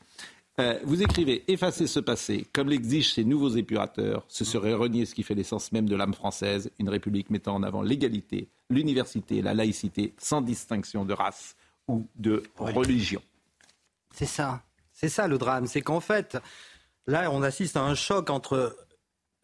Speaker 1: Euh, vous écrivez effacer ce passé, comme l'exigent ces nouveaux épurateurs, ce serait renier ce qui fait l'essence même de l'âme française, une république mettant en avant l'égalité, l'université, la laïcité, sans distinction de race ou de religion.
Speaker 23: C'est ça. C'est ça le drame. C'est qu'en fait, là, on assiste à un choc entre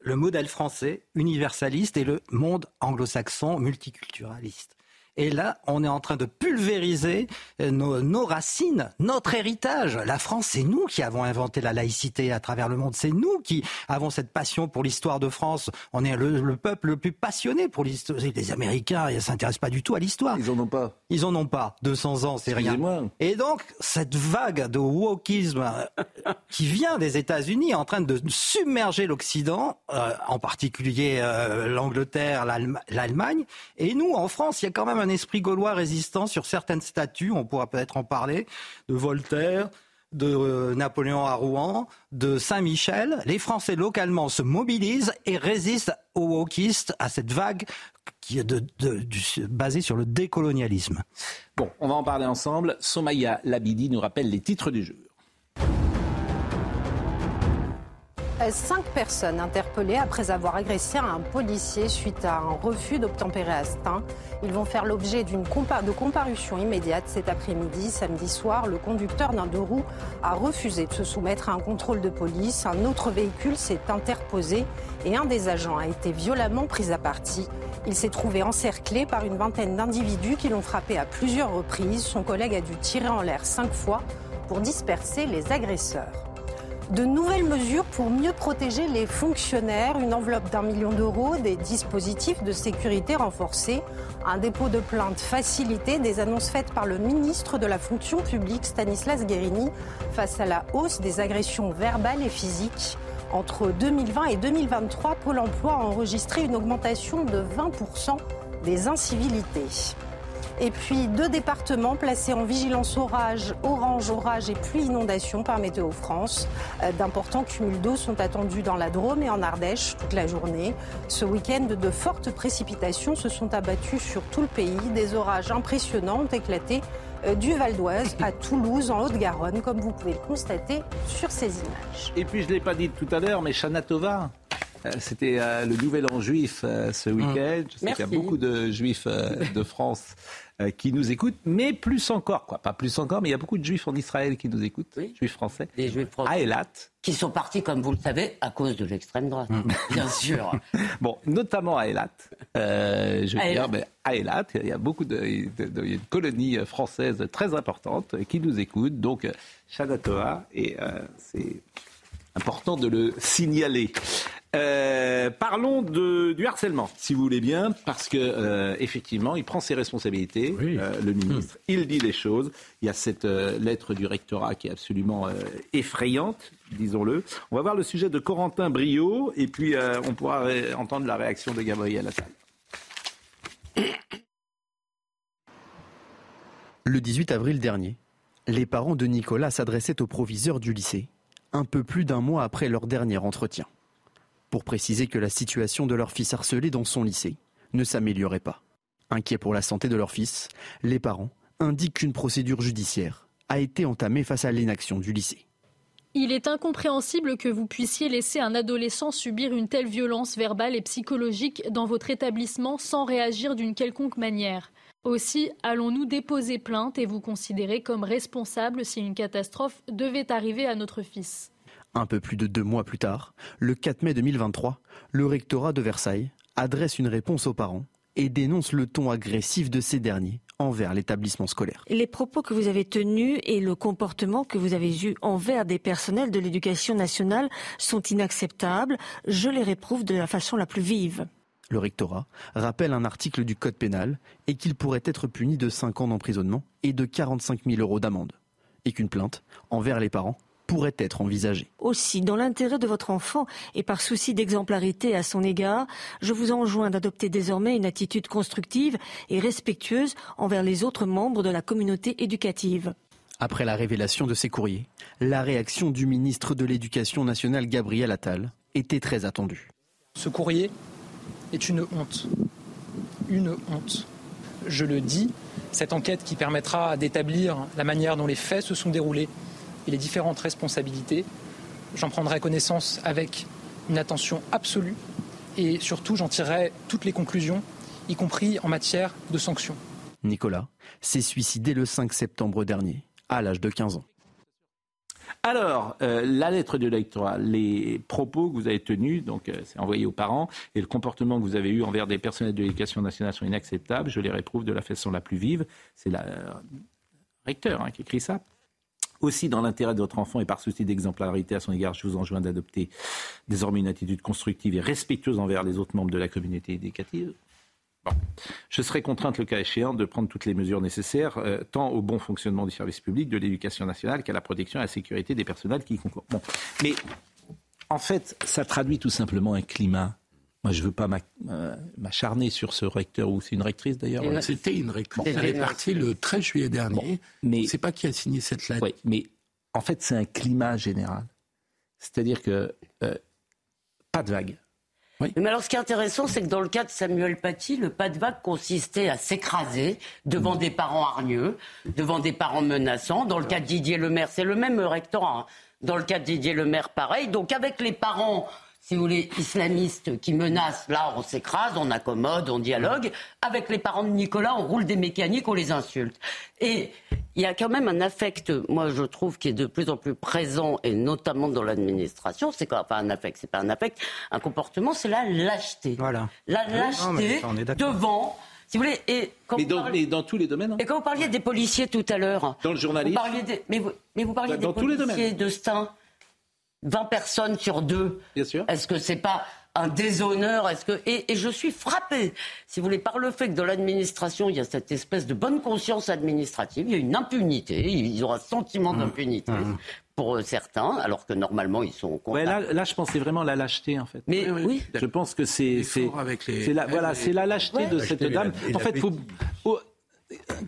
Speaker 23: le modèle français universaliste et le monde anglo-saxon multiculturaliste. Et là, on est en train de pulvériser euh, nos, racines, notre héritage. La France, c'est nous qui avons inventé la laïcité à travers le monde. C'est nous qui avons cette passion pour l'histoire de France. On est le, peuple le plus passionné pour l'histoire. Les Américains, ne s'intéressent pas du tout à l'histoire.
Speaker 1: Ils en ont pas.
Speaker 23: Ils en ont pas. 200 ans, c'est rien. Et donc, cette vague de wokisme euh, qui vient des États-Unis est en train de submerger l'Occident, euh, en particulier l'Angleterre, l'Allemagne. Et nous, en France, il y a quand même un esprit gaulois résistant sur certaines statues, on pourra peut-être en parler, de Voltaire, de euh, Napoléon à Rouen, de Saint-Michel. Les Français localement se mobilisent et résistent aux wokistes, à cette vague qui est basée sur le décolonialisme.
Speaker 1: Bon, on va en parler ensemble. Somaya Labidi nous rappelle les titres du jeu.
Speaker 3: Cinq personnes interpellées après avoir agressé un policier suite à un refus d'obtempérer à Stein. Ils vont faire l'objet d'une de comparution immédiate cet après-midi. Samedi soir, le conducteur d'un deux roues a refusé de se soumettre à un contrôle de police. Un autre véhicule s'est interposé et un des agents a été violemment pris à partie. Il s'est trouvé encerclé par une vingtaine d'individus qui l'ont frappé à plusieurs reprises. Son collègue a dû tirer en l'air cinq fois pour disperser les agresseurs de nouvelles mesures pour mieux protéger les fonctionnaires, une enveloppe d'un million d'euros, des dispositifs de sécurité renforcés, un dépôt de plainte facilité, des annonces faites par le ministre de la fonction publique Stanislas Guérini face à la hausse des agressions verbales et physiques. Entre 2020 et 2023, Pôle emploi a enregistré une augmentation de 20% des incivilités. Et puis deux départements placés en vigilance orage, orange, orage et pluie inondation par Météo France. Euh, d'importants cumuls d'eau sont attendus dans la Drôme et en Ardèche toute la journée. Ce week-end, de fortes précipitations se sont abattues sur tout le pays. Des orages impressionnants ont éclaté euh, du Val d'Oise à Toulouse, en Haute-Garonne, comme vous pouvez le constater sur ces images.
Speaker 1: Et puis, je ne l'ai pas dit tout à l'heure, mais Chana Euh, c'était le nouvel an juif ce week-end. Je sais qu'il y a beaucoup de juifs de France euh, qui nous écoutent, mais plus encore, quoi. Pas plus encore, mais il y a beaucoup de juifs en Israël qui nous écoutent, juifs français.
Speaker 6: Des juifs français.
Speaker 1: À Elat.
Speaker 6: Qui sont partis, comme vous le savez, à cause de l'extrême droite, mm. bien sûr.
Speaker 1: bon, notamment à Elat. Euh, je veux dire, mais à Elat, il y a beaucoup de, il y a une colonie française très importante qui nous écoute. Donc, Shadatoa, et euh, c'est important de le signaler. Euh, parlons de, du harcèlement, si vous voulez bien, parce que euh, effectivement, il prend ses responsabilités, euh, le ministre. Hmm. Il dit les choses. Il y a cette lettre du rectorat qui est absolument effrayante, disons-le. On va voir le sujet de Corentin Brio, et puis on pourra entendre la réaction de Gabriel Attal.
Speaker 24: Le 18 avril dernier, les parents de Nicolas s'adressaient au proviseur du lycée, un peu plus d'un mois après leur dernier entretien pour préciser que la situation de leur fils harcelé dans son lycée ne s'améliorait pas. Inquiets pour la santé de leur fils, les parents indiquent qu'une procédure judiciaire a été entamée face à l'inaction du lycée.
Speaker 25: Il est incompréhensible que vous puissiez laisser un adolescent subir une telle violence verbale et psychologique dans votre établissement sans réagir d'une quelconque manière. Aussi, allons-nous déposer plainte et vous considérer comme responsable si une catastrophe devait arriver à notre fils?
Speaker 24: Un peu plus de deux mois plus tard, le 4 mai 2023, le rectorat de Versailles adresse une réponse aux parents et dénonce le ton agressif de ces derniers envers l'établissement scolaire.
Speaker 26: Les propos que vous avez tenus et le comportement que vous avez eu envers des personnels de l'éducation nationale sont inacceptables. Je les réprouve de la façon la plus vive.
Speaker 24: Le rectorat rappelle un article du Code pénal et qu'il pourrait être puni de 5 ans d'emprisonnement et de 45 000 euros d'amende. Et qu'une plainte envers les parents pourrait être envisagée.
Speaker 26: Aussi, dans l'intérêt de votre enfant et par souci d'exemplarité à son égard, je vous enjoins d'adopter désormais une attitude constructive et respectueuse envers les autres membres de la communauté éducative.
Speaker 24: Après la révélation de ces courriers, la réaction du ministre de l'Éducation nationale Gabriel Attal était très attendue.
Speaker 27: Ce courrier est une honte. Une honte. Je le dis, cette enquête qui permettra d'établir la manière dont les faits se sont déroulés et les différentes responsabilités. J'en prendrai connaissance avec une attention absolue et surtout j'en tirerai toutes les conclusions, y compris en matière de sanctions.
Speaker 24: Nicolas s'est suicidé le 5 septembre dernier, à l'âge de 15 ans.
Speaker 1: Alors, euh, la lettre de l'électorat, les propos que vous avez tenus, donc euh, c'est envoyé aux parents, et le comportement que vous avez eu envers des personnels de l'éducation nationale sont inacceptables. Je les réprouve de la façon la plus vive. C'est le recteur hein, qui écrit ça. Aussi, dans l'intérêt de votre enfant et par souci d'exemplarité à son égard, je vous enjoins d'adopter désormais une attitude constructive et respectueuse envers les autres membres de la communauté éducative. Je serai contrainte, le cas échéant, de prendre toutes les mesures nécessaires, euh, tant au bon fonctionnement du service public, de l'éducation nationale, qu'à la protection et à la sécurité des personnels qui y concourent. Mais en fait, ça traduit tout simplement un climat. Moi, je ne veux pas euh, m'acharner sur ce recteur ou c'est une rectrice d'ailleurs.
Speaker 2: C'était une rectrice. Elle est partie le 13 juillet dernier. mais c'est pas qui a signé cette lettre.
Speaker 1: Mais en fait, c'est un climat général. C'est-à-dire que euh, pas de vague.
Speaker 6: Mais alors, ce qui est intéressant, c'est que dans le cas de Samuel Paty, le pas de vague consistait à s'écraser devant mm. des parents hargneux, devant des parents menaçants. Dans le cas de Didier Lemaire, c'est le même rectorat. Hein. Dans le cas de Didier Lemaire, pareil. Donc, avec les parents si vous voulez, islamistes qui menacent, là, on s'écrase, on accommode, on dialogue. Avec les parents de Nicolas, on roule des mécaniques, on les insulte. Et il y a quand même un affect, moi, je trouve, qui est de plus en plus présent, et notamment dans l'administration. C'est quoi? Enfin, un affect, c'est pas un affect. Un comportement, c'est la lâcheté.
Speaker 23: Voilà.
Speaker 6: La lâcheté devant si vous voulez, et
Speaker 1: mais, dans, dans, tous les domaines. Hein.
Speaker 6: Et quand vous parliez des policiers tout à l'heure,
Speaker 1: dans le journalisme,
Speaker 6: mais, vous, mais vous parliez des policiers de Stein. 20 personnes sur deux.
Speaker 1: Bien sûr.
Speaker 6: Est-ce que c'est pas un déshonneur? Est-ce que et, je suis frappé, si vous voulez, par le fait que dans l'administration, il y a cette espèce de bonne conscience administrative, il y a une impunité, ils ont un sentiment mmh. d'impunité. Mmh. Pour euh, certains, alors que normalement ils sont.
Speaker 1: Ouais, là, là, je pense c'est vraiment la lâcheté en fait.
Speaker 6: Mais oui,
Speaker 1: je pense que c'est c'est la voilà, c'est la lâcheté de cette dame. En fait, faut,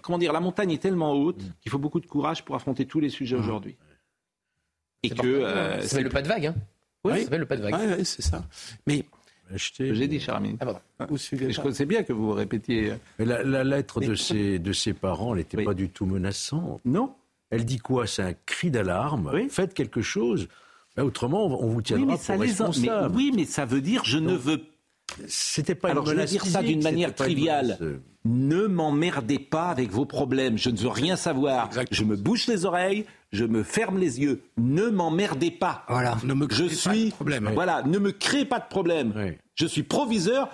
Speaker 1: comment dire, la montagne est tellement haute qu'il faut beaucoup de courage pour affronter tous les sujets mmh. aujourd'hui.
Speaker 11: Et que. Euh, ça s'appelle le pas de vague, hein
Speaker 2: Oui, ça s'appelle le pas de vague. Oui, c'est ça. Mais.
Speaker 1: J'ai dit, cher ami. Ah, je connaissais bien que vous répétiez.
Speaker 8: Mais la, lettre de, ses, de ses parents, elle n'était pas du tout menaçante. Non. Elle dit quoi? C'est un cri d'alarme. Faites quelque chose. autrement, on vous tiendra pour responsable.
Speaker 1: oui, mais ça veut dire je ne veux.
Speaker 8: C'était pas.
Speaker 1: Alors je vais dire ça d'une manière triviale. Ne m'emmerdez pas avec vos problèmes. Je ne veux rien savoir. Je me bouche les oreilles je me ferme les yeux. Ne m'emmerdez pas.
Speaker 23: Voilà.
Speaker 2: Ne me
Speaker 1: je suis,
Speaker 2: pas de problème.
Speaker 1: Voilà, ne me créez pas de problème. Je suis proviseur.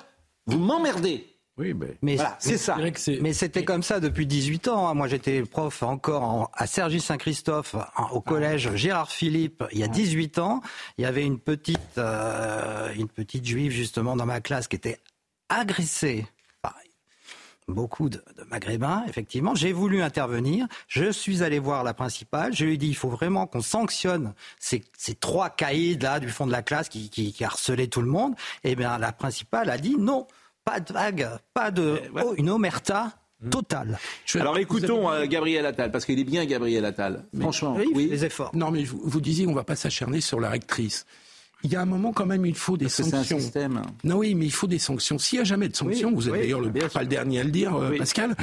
Speaker 1: Vous m'emmerdez.
Speaker 8: Oui, mais,
Speaker 23: mais
Speaker 1: c'est ça.
Speaker 23: Mais c'était comme ça depuis 18 ans. Hein. Moi, j'étais prof encore à Sergi Saint-Christophe, au collège Gérard Philippe, il y a 18 ans. Il y avait une petite, euh, une petite juive justement dans ma classe qui était agressée beaucoup de, maghrébins, effectivement. J'ai voulu intervenir. Je suis allé voir la principale. Je lui ai dit, il faut vraiment qu'on sanctionne ces, trois caïds là du fond de la classe qui, qui, qui harcelaient tout le monde. Et eh bien, la principale a dit non, pas de vague, pas de oh, une omerta hmm. totale.
Speaker 1: Alors écoutons euh, Gabriel Attal, parce qu'il est bien Gabriel Attal. Franchement,
Speaker 23: oui, les efforts.
Speaker 2: Non, mais vous, vous disiez, on va pas s'acharner sur la rectrice il y a un moment quand même, il faut des sanctions. Non, oui, mais il faut des sanctions. S'il n'y a jamais de sanctions, vous êtes d'ailleurs pas le dernier à le dire, euh, Pascal,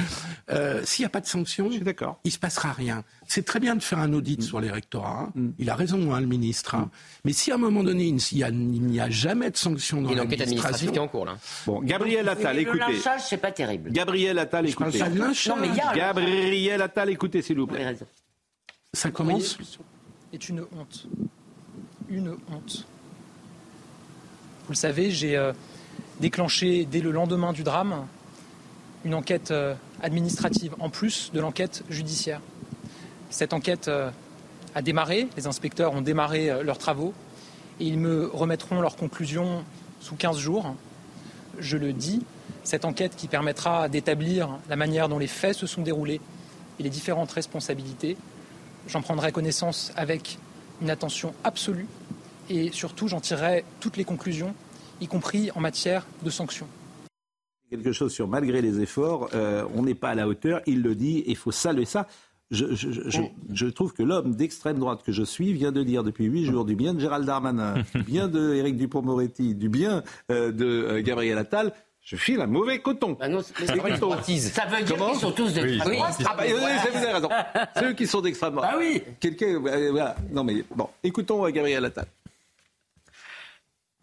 Speaker 2: euh, s'il n'y a pas de sanctions, il ne se passera rien. C'est très bien de faire un audit mm. sur les rectorats. Mm. Il a raison, hein, le ministre. Hein. Mm. Mais si à un moment donné, il n'y a, jamais de sanctions dans l'administration...
Speaker 11: Il y a en cours, là.
Speaker 1: Bon, Gabriel Attal, écoutez. Le
Speaker 6: lynchage, c'est pas terrible.
Speaker 1: Gabriel Attal, écoutez.
Speaker 6: Non, mais y a...
Speaker 1: Gabriel Attal, écoutez, s'il vous plaît.
Speaker 2: Ça commence
Speaker 27: est une honte. Une honte. Vous le savez, j'ai euh, déclenché dès le lendemain du drame une enquête euh, administrative en plus de l'enquête judiciaire. Cette enquête euh, a démarré, les inspecteurs ont démarré leurs travaux et ils me remettront leurs conclusions sous 15 jours. Je le dis, cette enquête qui permettra d'établir la manière dont les faits se sont déroulés et les différentes responsabilités. J'en prendrai connaissance avec une attention absolue et surtout j'en tirerai toutes les conclusions, y compris en matière de sanctions.
Speaker 1: Quelque chose sur malgré les efforts, euh, on n'est pas à la hauteur, il le dit, et il faut saluer ça. Je, je, trouve que l'homme d'extrême droite que je suis vient de dire depuis huit jours du bien de Gérald Darmanin, du bien de Éric Dupont-Moretti, du bien euh, de euh, Gabriel Attal. Je file un mauvais coton.
Speaker 6: Bah non, Ça veut dire qu'ils sont tous d'extrême droite.
Speaker 1: Ah bah, oui, vous avez raison. Ceux qui sont d'extrême droite.
Speaker 6: Ah oui.
Speaker 1: Quelqu'un, voilà. Non mais bon, écoutons Gabriel Attal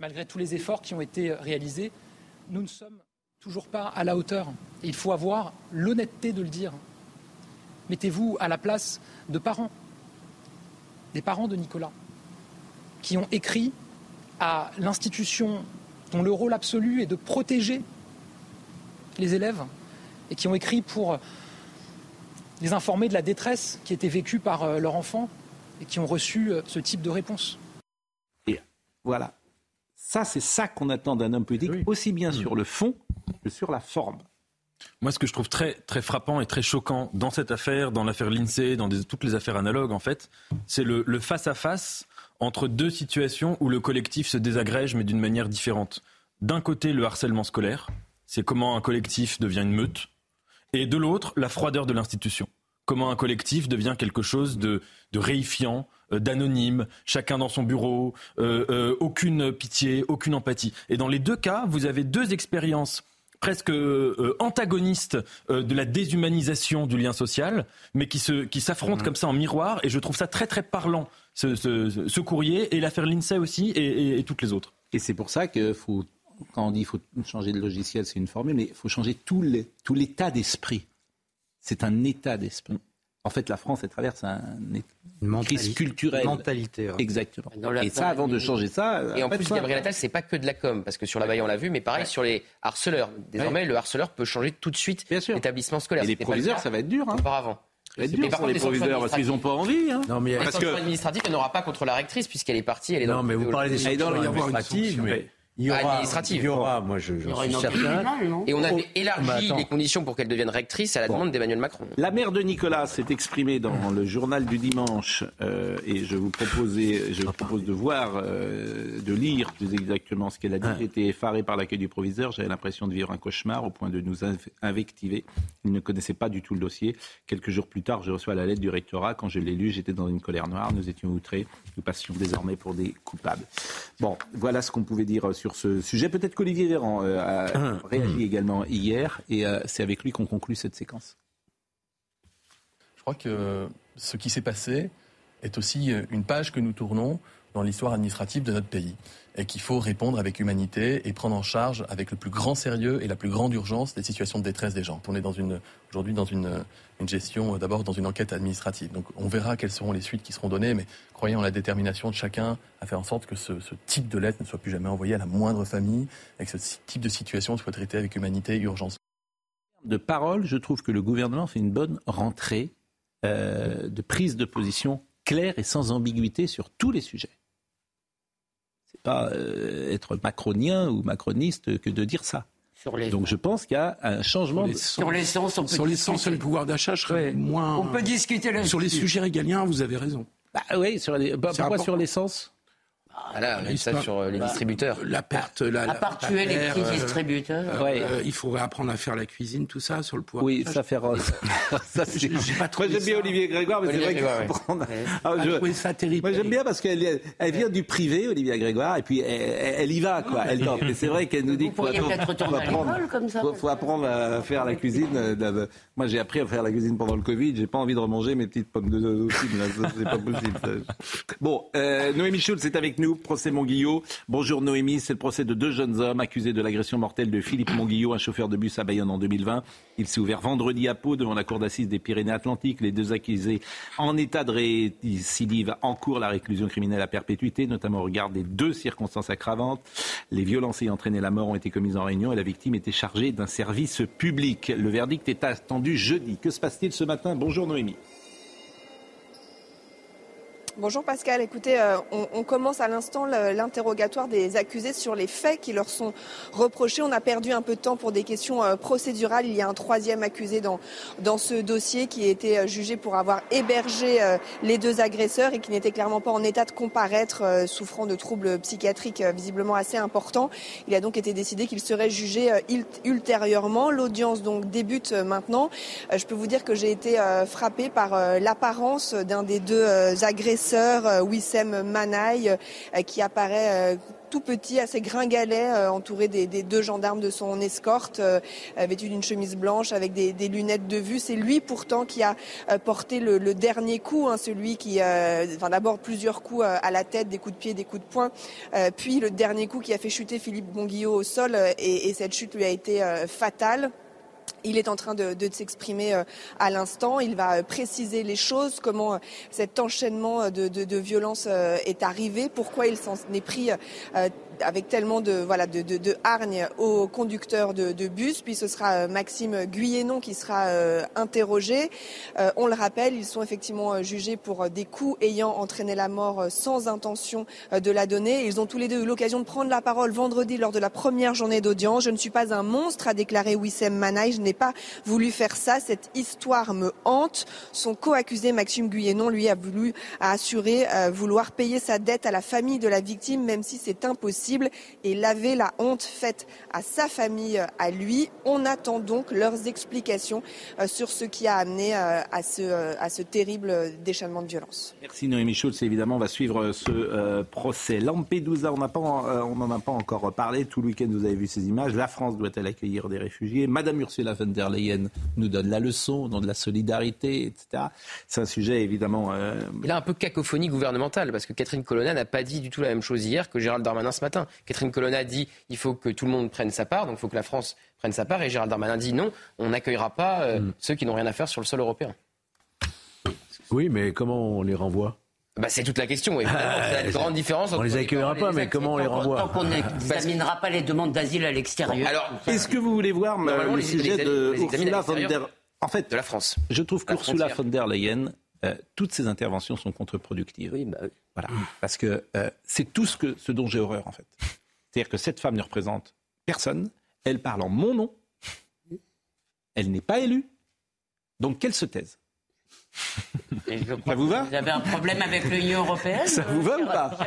Speaker 27: malgré tous les efforts qui ont été réalisés, nous ne sommes toujours pas à la hauteur. Il faut avoir l'honnêteté de le dire. Mettez-vous à la place de parents. des parents de Nicolas, qui ont écrit à l'institution dont le rôle absolu est de protéger les élèves, et qui ont écrit pour les informer de la détresse qui était vécue par euh, leur enfant et qui ont reçu euh, ce type de réponse.
Speaker 1: Voilà. Ça, c'est ça qu'on attend d'un homme politique, aussi bien sur le fond que sur la forme.
Speaker 9: Moi, ce que je trouve très, très frappant et très choquant dans cette affaire, dans l'affaire Lindsay, dans toutes les affaires analogues, en fait, c'est le face-à-face entre deux situations où le collectif se désagrège, mais d'une manière différente. D'un côté, le harcèlement scolaire, c'est comment un collectif devient une meute, et de l'autre, la froideur de l'institution. Comment un collectif devient quelque chose de, réifiant, euh, d'anonyme, chacun dans son bureau, euh, euh, aucune pitié, aucune empathie. Et dans les deux cas, vous avez deux expériences presque antagonistes de la déshumanisation du lien social, mais qui s'affrontent qui mmh. comme ça en miroir. Et je trouve ça très très parlant, ce, courrier, et l'affaire Lindsay aussi, et, et, toutes les autres.
Speaker 1: Et c'est pour ça qu'il faut quand on dit qu'il faut changer de logiciel, c'est une formule, mais il faut changer tout l'état d'esprit. C'est un état d'esprit. En fait, la France, elle traverse un, une crise culturelle.
Speaker 23: mentalité.
Speaker 1: Exactement. Et ça, avant de changer ça.
Speaker 11: Et en, plus, Gabriel Attal, c'est pas que de la com, parce que sur la Baye, on l'a vu, mais pareil sur les harceleurs. Désormais, le harceleur peut changer tout de suite l'établissement scolaire.
Speaker 1: Et les proviseurs, ça va être dur. Hein.
Speaker 11: Auparavant.
Speaker 1: Ça va être dur pour les proviseurs parce qu'ils n'ont pas envie. Hein.
Speaker 11: Non, mais parce que administrative, elle n'aura pas contre la rectrice puisqu'elle est partie. Elle est
Speaker 8: dans non, mais vous parlez des sanctions administratives. Mais
Speaker 11: il y aura, administrative.
Speaker 8: Il y aura, moi je, je suis certain.
Speaker 11: Et on avait élargi les conditions pour qu'elle devienne rectrice à la demande d'Emmanuel Macron.
Speaker 1: La mère de Nicolas s'est exprimée dans le journal du dimanche euh, et je vous proposais, je vous propose de voir, euh, de lire plus exactement ce qu'elle a dit. J'ai été effaré par l'accueil du proviseur. J'avais l'impression de vivre un cauchemar au point de nous invectiver. Il ne connaissait pas du tout le dossier. Quelques jours plus tard, je reçois la lettre du rectorat. Quand je l'ai lu, j'étais dans une colère noire. Nous étions outrés. Nous passions désormais pour des coupables. Bon, voilà ce qu'on pouvait dire sur ce sujet. Peut-être qu'Olivier Véran euh, a réagi également hier et euh, c'est avec lui qu'on conclut cette séquence.
Speaker 28: Je crois que ce qui s'est passé est aussi une page que nous tournons dans l'histoire administrative de notre pays et qu'il faut répondre avec humanité et prendre en charge avec le plus grand sérieux et la plus grande urgence des situations de détresse des gens. On est aujourd'hui dans une, gestion, euh, d'abord dans une enquête administrative. Donc on verra quelles seront les suites qui seront données, mais croyez en la détermination de chacun à faire en sorte que ce, ce type de lettre ne soit plus jamais envoyé à la moindre famille et que ce type de situation soit traité avec humanité et urgence.
Speaker 1: De parole, je trouve que le gouvernement fait une bonne rentrée euh, de prise de position claire et sans ambiguïté sur tous les sujets pas euh, être macronien ou macroniste que de dire ça. Donc je pense qu'il y a un changement.
Speaker 6: Sur l'essence, on peut
Speaker 2: Sur l'essence et le pouvoir d'achat, je serais moins.
Speaker 6: On peut discuter
Speaker 2: Sur les sujets régaliens, vous avez raison.
Speaker 1: Bah oui, sur les... Bah, pourquoi sur l'essence
Speaker 11: voilà, on ça sur euh, les distributeurs.
Speaker 2: La perte, la,
Speaker 6: à part tuer les petits euh, distributeurs.
Speaker 2: Euh, ouais. il faudrait apprendre à faire la cuisine, tout ça, sur le poids.
Speaker 1: Oui, ça fait ça, c'est... Moi, j'aime bien Olivier Grégoire, mais c'est vrai qu'il faut prendre.
Speaker 2: Ah, je... ça terrible.
Speaker 1: Moi, j'aime bien parce qu'elle elle vient du privé, Olivier Grégoire, et puis elle, y va, quoi. Elle tente. Et c'est vrai qu'elle nous dit qu'il faut, apprendre, faut, apprendre à faire la cuisine. Moi, j'ai appris à faire la cuisine pendant le Covid. J'ai pas envie de remanger mes petites pommes de aussi, c'est pas possible. Bon, Noémie Schultz est avec nous, procès Monguillot. Bonjour Noémie, c'est le procès de deux jeunes hommes accusés de l'agression mortelle de Philippe Monguillot, un chauffeur de bus à Bayonne en 2020. Il s'est ouvert vendredi à Pau devant la cour d'assises des Pyrénées-Atlantiques. Les deux accusés en état de récidive encourent la réclusion criminelle à perpétuité, notamment au regard des deux circonstances aggravantes. Les violences ayant entraîné la mort ont été commises en réunion et la victime était chargée d'un service public. Le verdict est attendu jeudi. Que se passe-t-il ce matin? Bonjour Noémie.
Speaker 29: Bonjour Pascal, écoutez, euh, on, commence à l'instant l'interrogatoire des accusés sur les faits qui leur sont reprochés. On a perdu un peu de temps pour des questions euh, procédurales. Il y a un troisième accusé dans, ce dossier qui a été euh, jugé pour avoir hébergé les deux agresseurs et qui n'était clairement pas en état de comparaître, souffrant de troubles psychiatriques visiblement assez importants. Il a donc été décidé qu'il serait jugé ultérieurement. L'audience donc débute maintenant. Je peux vous dire que j'ai été frappé par l'apparence d'un des deux agresseurs sœur euh, Wissem Manaï euh, qui apparaît euh, tout petit, assez gringalet, entouré des, deux gendarmes de son escorte, vêtu d'une chemise blanche avec des, lunettes de vue. C'est lui pourtant qui a porté le, dernier coup, hein, celui qui, enfin d'abord plusieurs coups à la tête, des coups de pied, des coups de poing, puis le dernier coup qui a fait chuter Philippe Bonguillot au sol et, et cette chute lui a été fatale. Il est en train de, s'exprimer euh, à l'instant. Il va euh, préciser les choses, comment euh, cet enchaînement de, de, de violences est arrivé, pourquoi il s'en est pris avec tellement de voilà de, de, de hargne au conducteur de, bus. Puis ce sera euh, Maxime Guyenon qui sera euh, interrogé. Euh, on le rappelle, ils sont effectivement jugés pour des coups ayant entraîné la mort sans intention de la donner. Ils ont tous les deux eu l'occasion de prendre la parole vendredi lors de la première journée d'audience. Je ne suis pas un monstre, a déclaré Wissem Manaï. Je n'ai pas voulu faire ça. Cette histoire me hante. Son co-accusé Maxime Guyenon, lui, a voulu a assuré vouloir payer sa dette à la famille de la victime, même si c'est impossible et laver la honte faite à sa famille, euh, à lui. On attend donc leurs explications euh, sur ce qui a amené euh, à ce, à ce terrible déchaînement de violence.
Speaker 1: Merci Noémie Schultz. Évidemment, on va suivre ce procès. Lampedusa, on n'en a pas encore parlé. Tout le week-end, vous avez vu ces images. La France doit-elle accueillir des réfugiés? Madame Ursula von der Leyen nous donne la leçon, dans de la solidarité, etc. C'est un sujet évidemment.
Speaker 11: Il a un peu cacophonie gouvernementale parce que Catherine Colonna n'a pas dit du tout la même chose hier que Gérald Darmanin ce matin. Catherine Colonna dit il faut que tout le monde prenne sa part, donc il faut que la France prenne sa part. Et Gérald Darmanin dit non, on n'accueillera pas euh, mm. ceux qui n'ont rien à faire sur le sol européen.
Speaker 8: Oui, mais comment on les renvoie?
Speaker 11: Bah, c'est toute la question. Oui. Ah, la grande différence.
Speaker 8: On les accueillera pas, mais comment on les renvoie?
Speaker 6: Tant qu'on n'examinera pas les demandes d'asile à l'extérieur.
Speaker 1: alors, est-ce que vous voulez voir le sujet de Ursula von der En fait,
Speaker 11: de la France.
Speaker 1: Je trouve qu'Ursula von der Leyen, euh, toutes ses interventions sont contre-productives.
Speaker 6: Oui, bah,
Speaker 1: voilà. Parce que euh, c'est tout ce, que, ce dont j'ai horreur, en fait. C'est-à-dire que cette femme ne représente personne. Elle parle en mon nom. Elle n'est pas élue. Donc qu'elle se taise.
Speaker 6: ça vous va Vous avez un problème avec l'Union européenne
Speaker 1: Ça vous va ou pas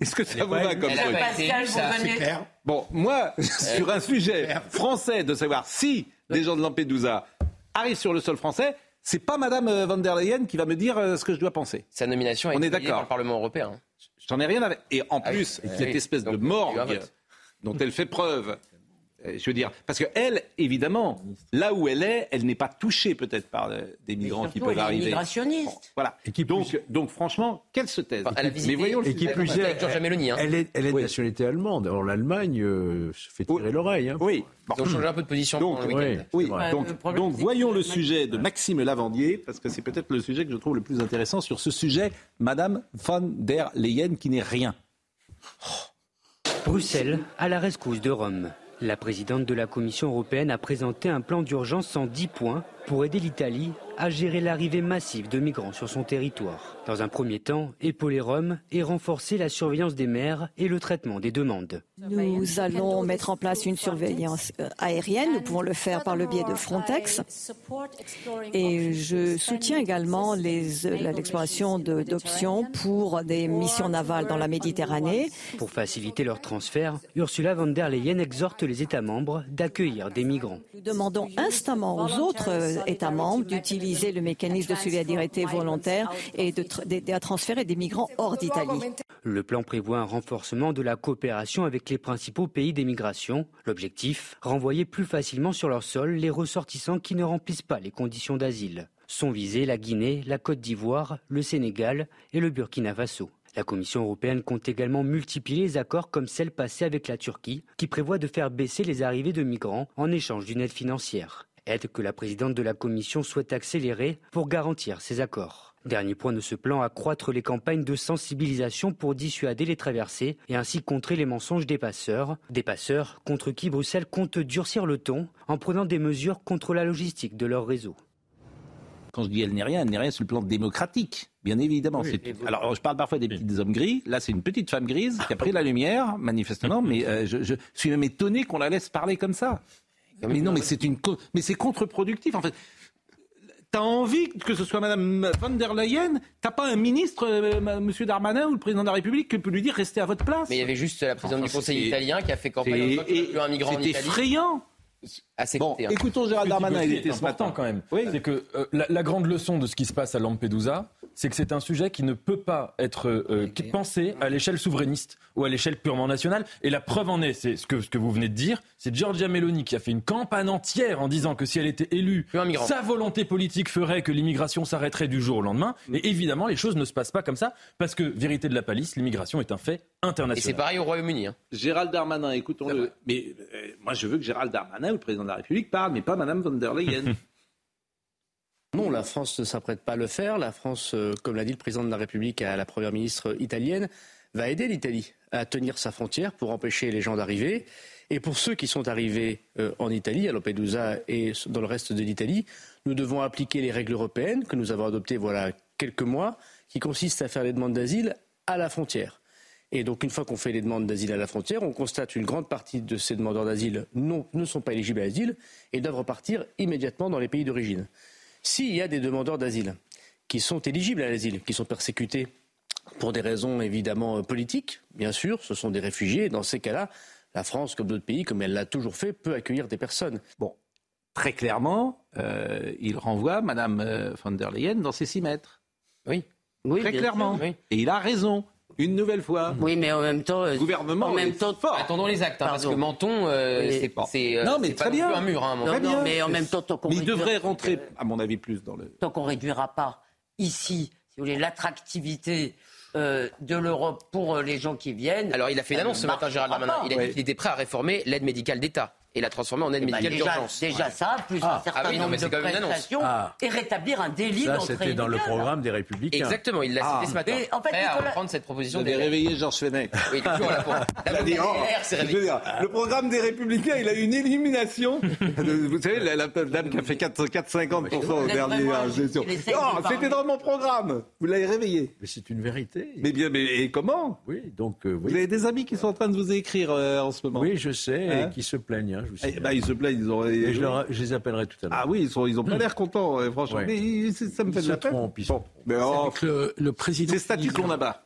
Speaker 1: Est-ce que ça vous va comme truc Bon, moi, sur un sujet français, de savoir si des gens de Lampedusa arrivent sur le sol français, c'est pas Madame euh, von der Leyen qui va me dire euh, ce que je dois penser.
Speaker 11: Sa nomination est On est d'accord. le Parlement européen.
Speaker 1: J'en ai rien avec. Et en ah plus, cette espèce de morgue dont elle fait preuve je veux dire, parce qu'elle, évidemment, là où elle est, elle n'est pas touchée peut-être par euh, des migrants qui peuvent elle arriver. Est
Speaker 6: migrationniste.
Speaker 1: voilà. donc, donc, franchement, qu'elle se taise. elle a
Speaker 11: Mais voyons et qui plus est,
Speaker 8: elle,
Speaker 11: hein.
Speaker 8: elle, est, elle est de nationalité allemande. Alors l'Allemagne euh, se fait tirer l'oreille. Hein.
Speaker 1: Oui.
Speaker 11: Ils ont changé un peu de position
Speaker 1: donc,
Speaker 11: le.
Speaker 1: Oui. Donc, donc voyons le sujet de Maxime Lavandier, parce que c'est peut-être le sujet que je trouve le plus intéressant sur ce sujet, Madame von der Leyen, qui n'est rien.
Speaker 30: Bruxelles à la rescousse de Rome. La présidente de la Commission européenne a présenté un plan d'urgence en 10 points pour aider l'Italie à gérer l'arrivée massive de migrants sur son territoire. Dans un premier temps, épauler Rome et renforcer la surveillance des mers et le traitement des demandes.
Speaker 26: Nous allons mettre en place une surveillance euh, aérienne. Nous pouvons le faire par le biais de Frontex. Et je soutiens également l'exploration d'options pour des missions navales dans la Méditerranée.
Speaker 30: Pour faciliter leur transfert, Ursula von der Leyen exhorte les États membres d'accueillir des migrants.
Speaker 26: Nous demandons instamment aux autres euh, États membres d'utiliser le mécanisme de solidarité volontaire et de, de transférer des migrants hors d'Italie.
Speaker 30: Le plan prévoit un renforcement de la coopération avec les principaux pays d'émigration. L'objectif, renvoyer plus facilement sur leur sol les ressortissants qui ne remplissent pas les conditions d'asile. Sont visés la Guinée, la Côte d'Ivoire, le Sénégal et le Burkina Faso. La Commission européenne compte également multiplier les accords comme celle passée avec la Turquie, qui prévoit de faire baisser les arrivées de migrants en échange d'une aide financière. Aide que la présidente de la Commission souhaite accélérer pour garantir ces accords. Dernier point de ce plan, accroître les campagnes de sensibilisation pour dissuader les traversées et ainsi contrer les mensonges des passeurs. Des passeurs contre qui Bruxelles compte durcir le ton en prenant des mesures contre la logistique de leur réseau
Speaker 1: quand je dis elle n'est rien, elle n'est rien sur le plan démocratique, bien évidemment. Alors, je parle parfois des petits hommes gris. Là, c'est une petite femme grise qui a pris la lumière, manifestement, mais euh, je, suis même étonné qu'on la laisse parler comme ça. Mais non, mais c'est une, mais c'est contre-productif en fait. T'as envie que ce soit Madame von der Leyen T'as pas un ministre, euh, Monsieur Darmanin ou le président de la République, qui peut lui dire restez à votre place.
Speaker 11: Mais il y avait juste la présidente du Conseil italien qui a fait campagne et, un
Speaker 1: bon, écoutons Gérald Darmanin, il était ce matin
Speaker 9: quand même. Oui. C'est que euh, la, grande leçon de ce qui se passe à Lampedusa, c'est que c'est un sujet qui ne peut pas être euh, pensé à l'échelle souverainiste ou à l'échelle purement nationale. Et la preuve en est, c'est ce que, ce que vous venez de dire, c'est Giorgia Meloni qui a fait une campagne entière en disant que si elle était élue, sa volonté politique ferait que l'immigration s'arrêterait du jour au lendemain. Mm. Et évidemment, les choses ne se passent pas comme ça, parce que, vérité de la palisse, l'immigration est un fait international. Et
Speaker 11: c'est pareil au Royaume-Uni. Hein.
Speaker 1: Gérald Darmanin, écoutons-le. Mais euh, moi, je veux que Gérald Darmanin, le président de la République, parle, mais pas Madame von der Leyen.
Speaker 31: Non, la France ne s'apprête pas à le faire. La France, euh, comme l'a dit le président de la République à la première ministre italienne, va aider l'Italie à tenir sa frontière pour empêcher les gens d'arriver. Et pour ceux qui sont arrivés euh, en Italie, à Lampedusa et dans le reste de l'Italie, nous devons appliquer les règles européennes que nous avons adoptées voilà quelques mois, qui consistent à faire les demandes d'asile à la frontière. Et donc, une fois qu'on fait les demandes d'asile à la frontière, on constate une grande partie de ces demandeurs d'asile ne sont pas éligibles à l'asile et doivent repartir immédiatement dans les pays d'origine. S'il y a des demandeurs d'asile qui sont éligibles à l'asile, qui sont persécutés pour des raisons évidemment politiques, bien sûr, ce sont des réfugiés. Dans ces cas-là, la France, comme d'autres pays, comme elle l'a toujours fait, peut accueillir des personnes.
Speaker 1: Bon, très clairement, euh, il renvoie Mme euh, von der Leyen dans ses six mètres.
Speaker 31: Oui.
Speaker 1: oui très clairement. Et il a raison. Une nouvelle fois.
Speaker 6: Oui, mais en même temps,
Speaker 1: le gouvernement
Speaker 6: en même temps,
Speaker 1: fort.
Speaker 11: Attendons les actes, hein, parce que Menton, euh, c'est pas, c'est,
Speaker 1: non, mais très bien.
Speaker 11: un mur. Hein,
Speaker 6: non, non, mais en même temps, tant qu'on
Speaker 1: il devrait rentrer, à mon avis, plus dans le.
Speaker 6: Tant qu'on réduira pas ici, si vous voulez, l'attractivité euh, de l'Europe pour euh, les gens qui viennent.
Speaker 11: Alors, il a fait une annonce ce matin, Gérald Darmanin. Il a dit qu'il était prêt à réformer l'aide médicale d'État et la transformer en aide
Speaker 6: eh ben,
Speaker 11: médicale d'urgence.
Speaker 6: Déjà ça, plus
Speaker 11: ah.
Speaker 6: un certain
Speaker 11: ah oui,
Speaker 6: nombre de prestations
Speaker 8: ah.
Speaker 6: et rétablir un délit
Speaker 8: Ça, c'était dans le programme des Républicains.
Speaker 11: Exactement, il l'a cité ce matin.
Speaker 6: Mais en fait,
Speaker 11: prêt à
Speaker 6: Nicolas-
Speaker 11: reprendre cette proposition
Speaker 1: Vous avez
Speaker 11: des
Speaker 1: réveillé Georges Fenech.
Speaker 11: Oui, toujours là pour. La
Speaker 1: dit, oh, je veux dire, le programme des Républicains, il a eu une élimination. de- vous savez, la, la dame qui a fait 4-50% aux
Speaker 6: Vous êtes
Speaker 1: dernières
Speaker 6: vraiment
Speaker 1: élections.
Speaker 6: il essaye de
Speaker 1: Oh, c'était dans mon programme. Vous l'avez réveillé.
Speaker 8: Mais c'est une vérité.
Speaker 1: Mais bien, mais et comment?
Speaker 8: Oui, donc euh.
Speaker 1: Vous avez des amis qui sont en train de vous écrire euh, en ce moment.
Speaker 8: Oui, je sais,
Speaker 1: Hein
Speaker 8: et qui se plaignent. Je vous
Speaker 1: Eh ben, ils se plaignent. Ils ont.
Speaker 8: Et je, leur- je les appellerai tout à l'heure.
Speaker 1: Ah oui, ils sont, ils ont pas l'air contents, franchement.
Speaker 8: Ouais.
Speaker 1: Mais ça me fait
Speaker 8: Ils
Speaker 1: de la peine.
Speaker 8: trompent, ils se
Speaker 1: Bon. Mais
Speaker 2: C'est
Speaker 1: oh,
Speaker 2: avec le, le président.
Speaker 1: c'est statut qu'on abat.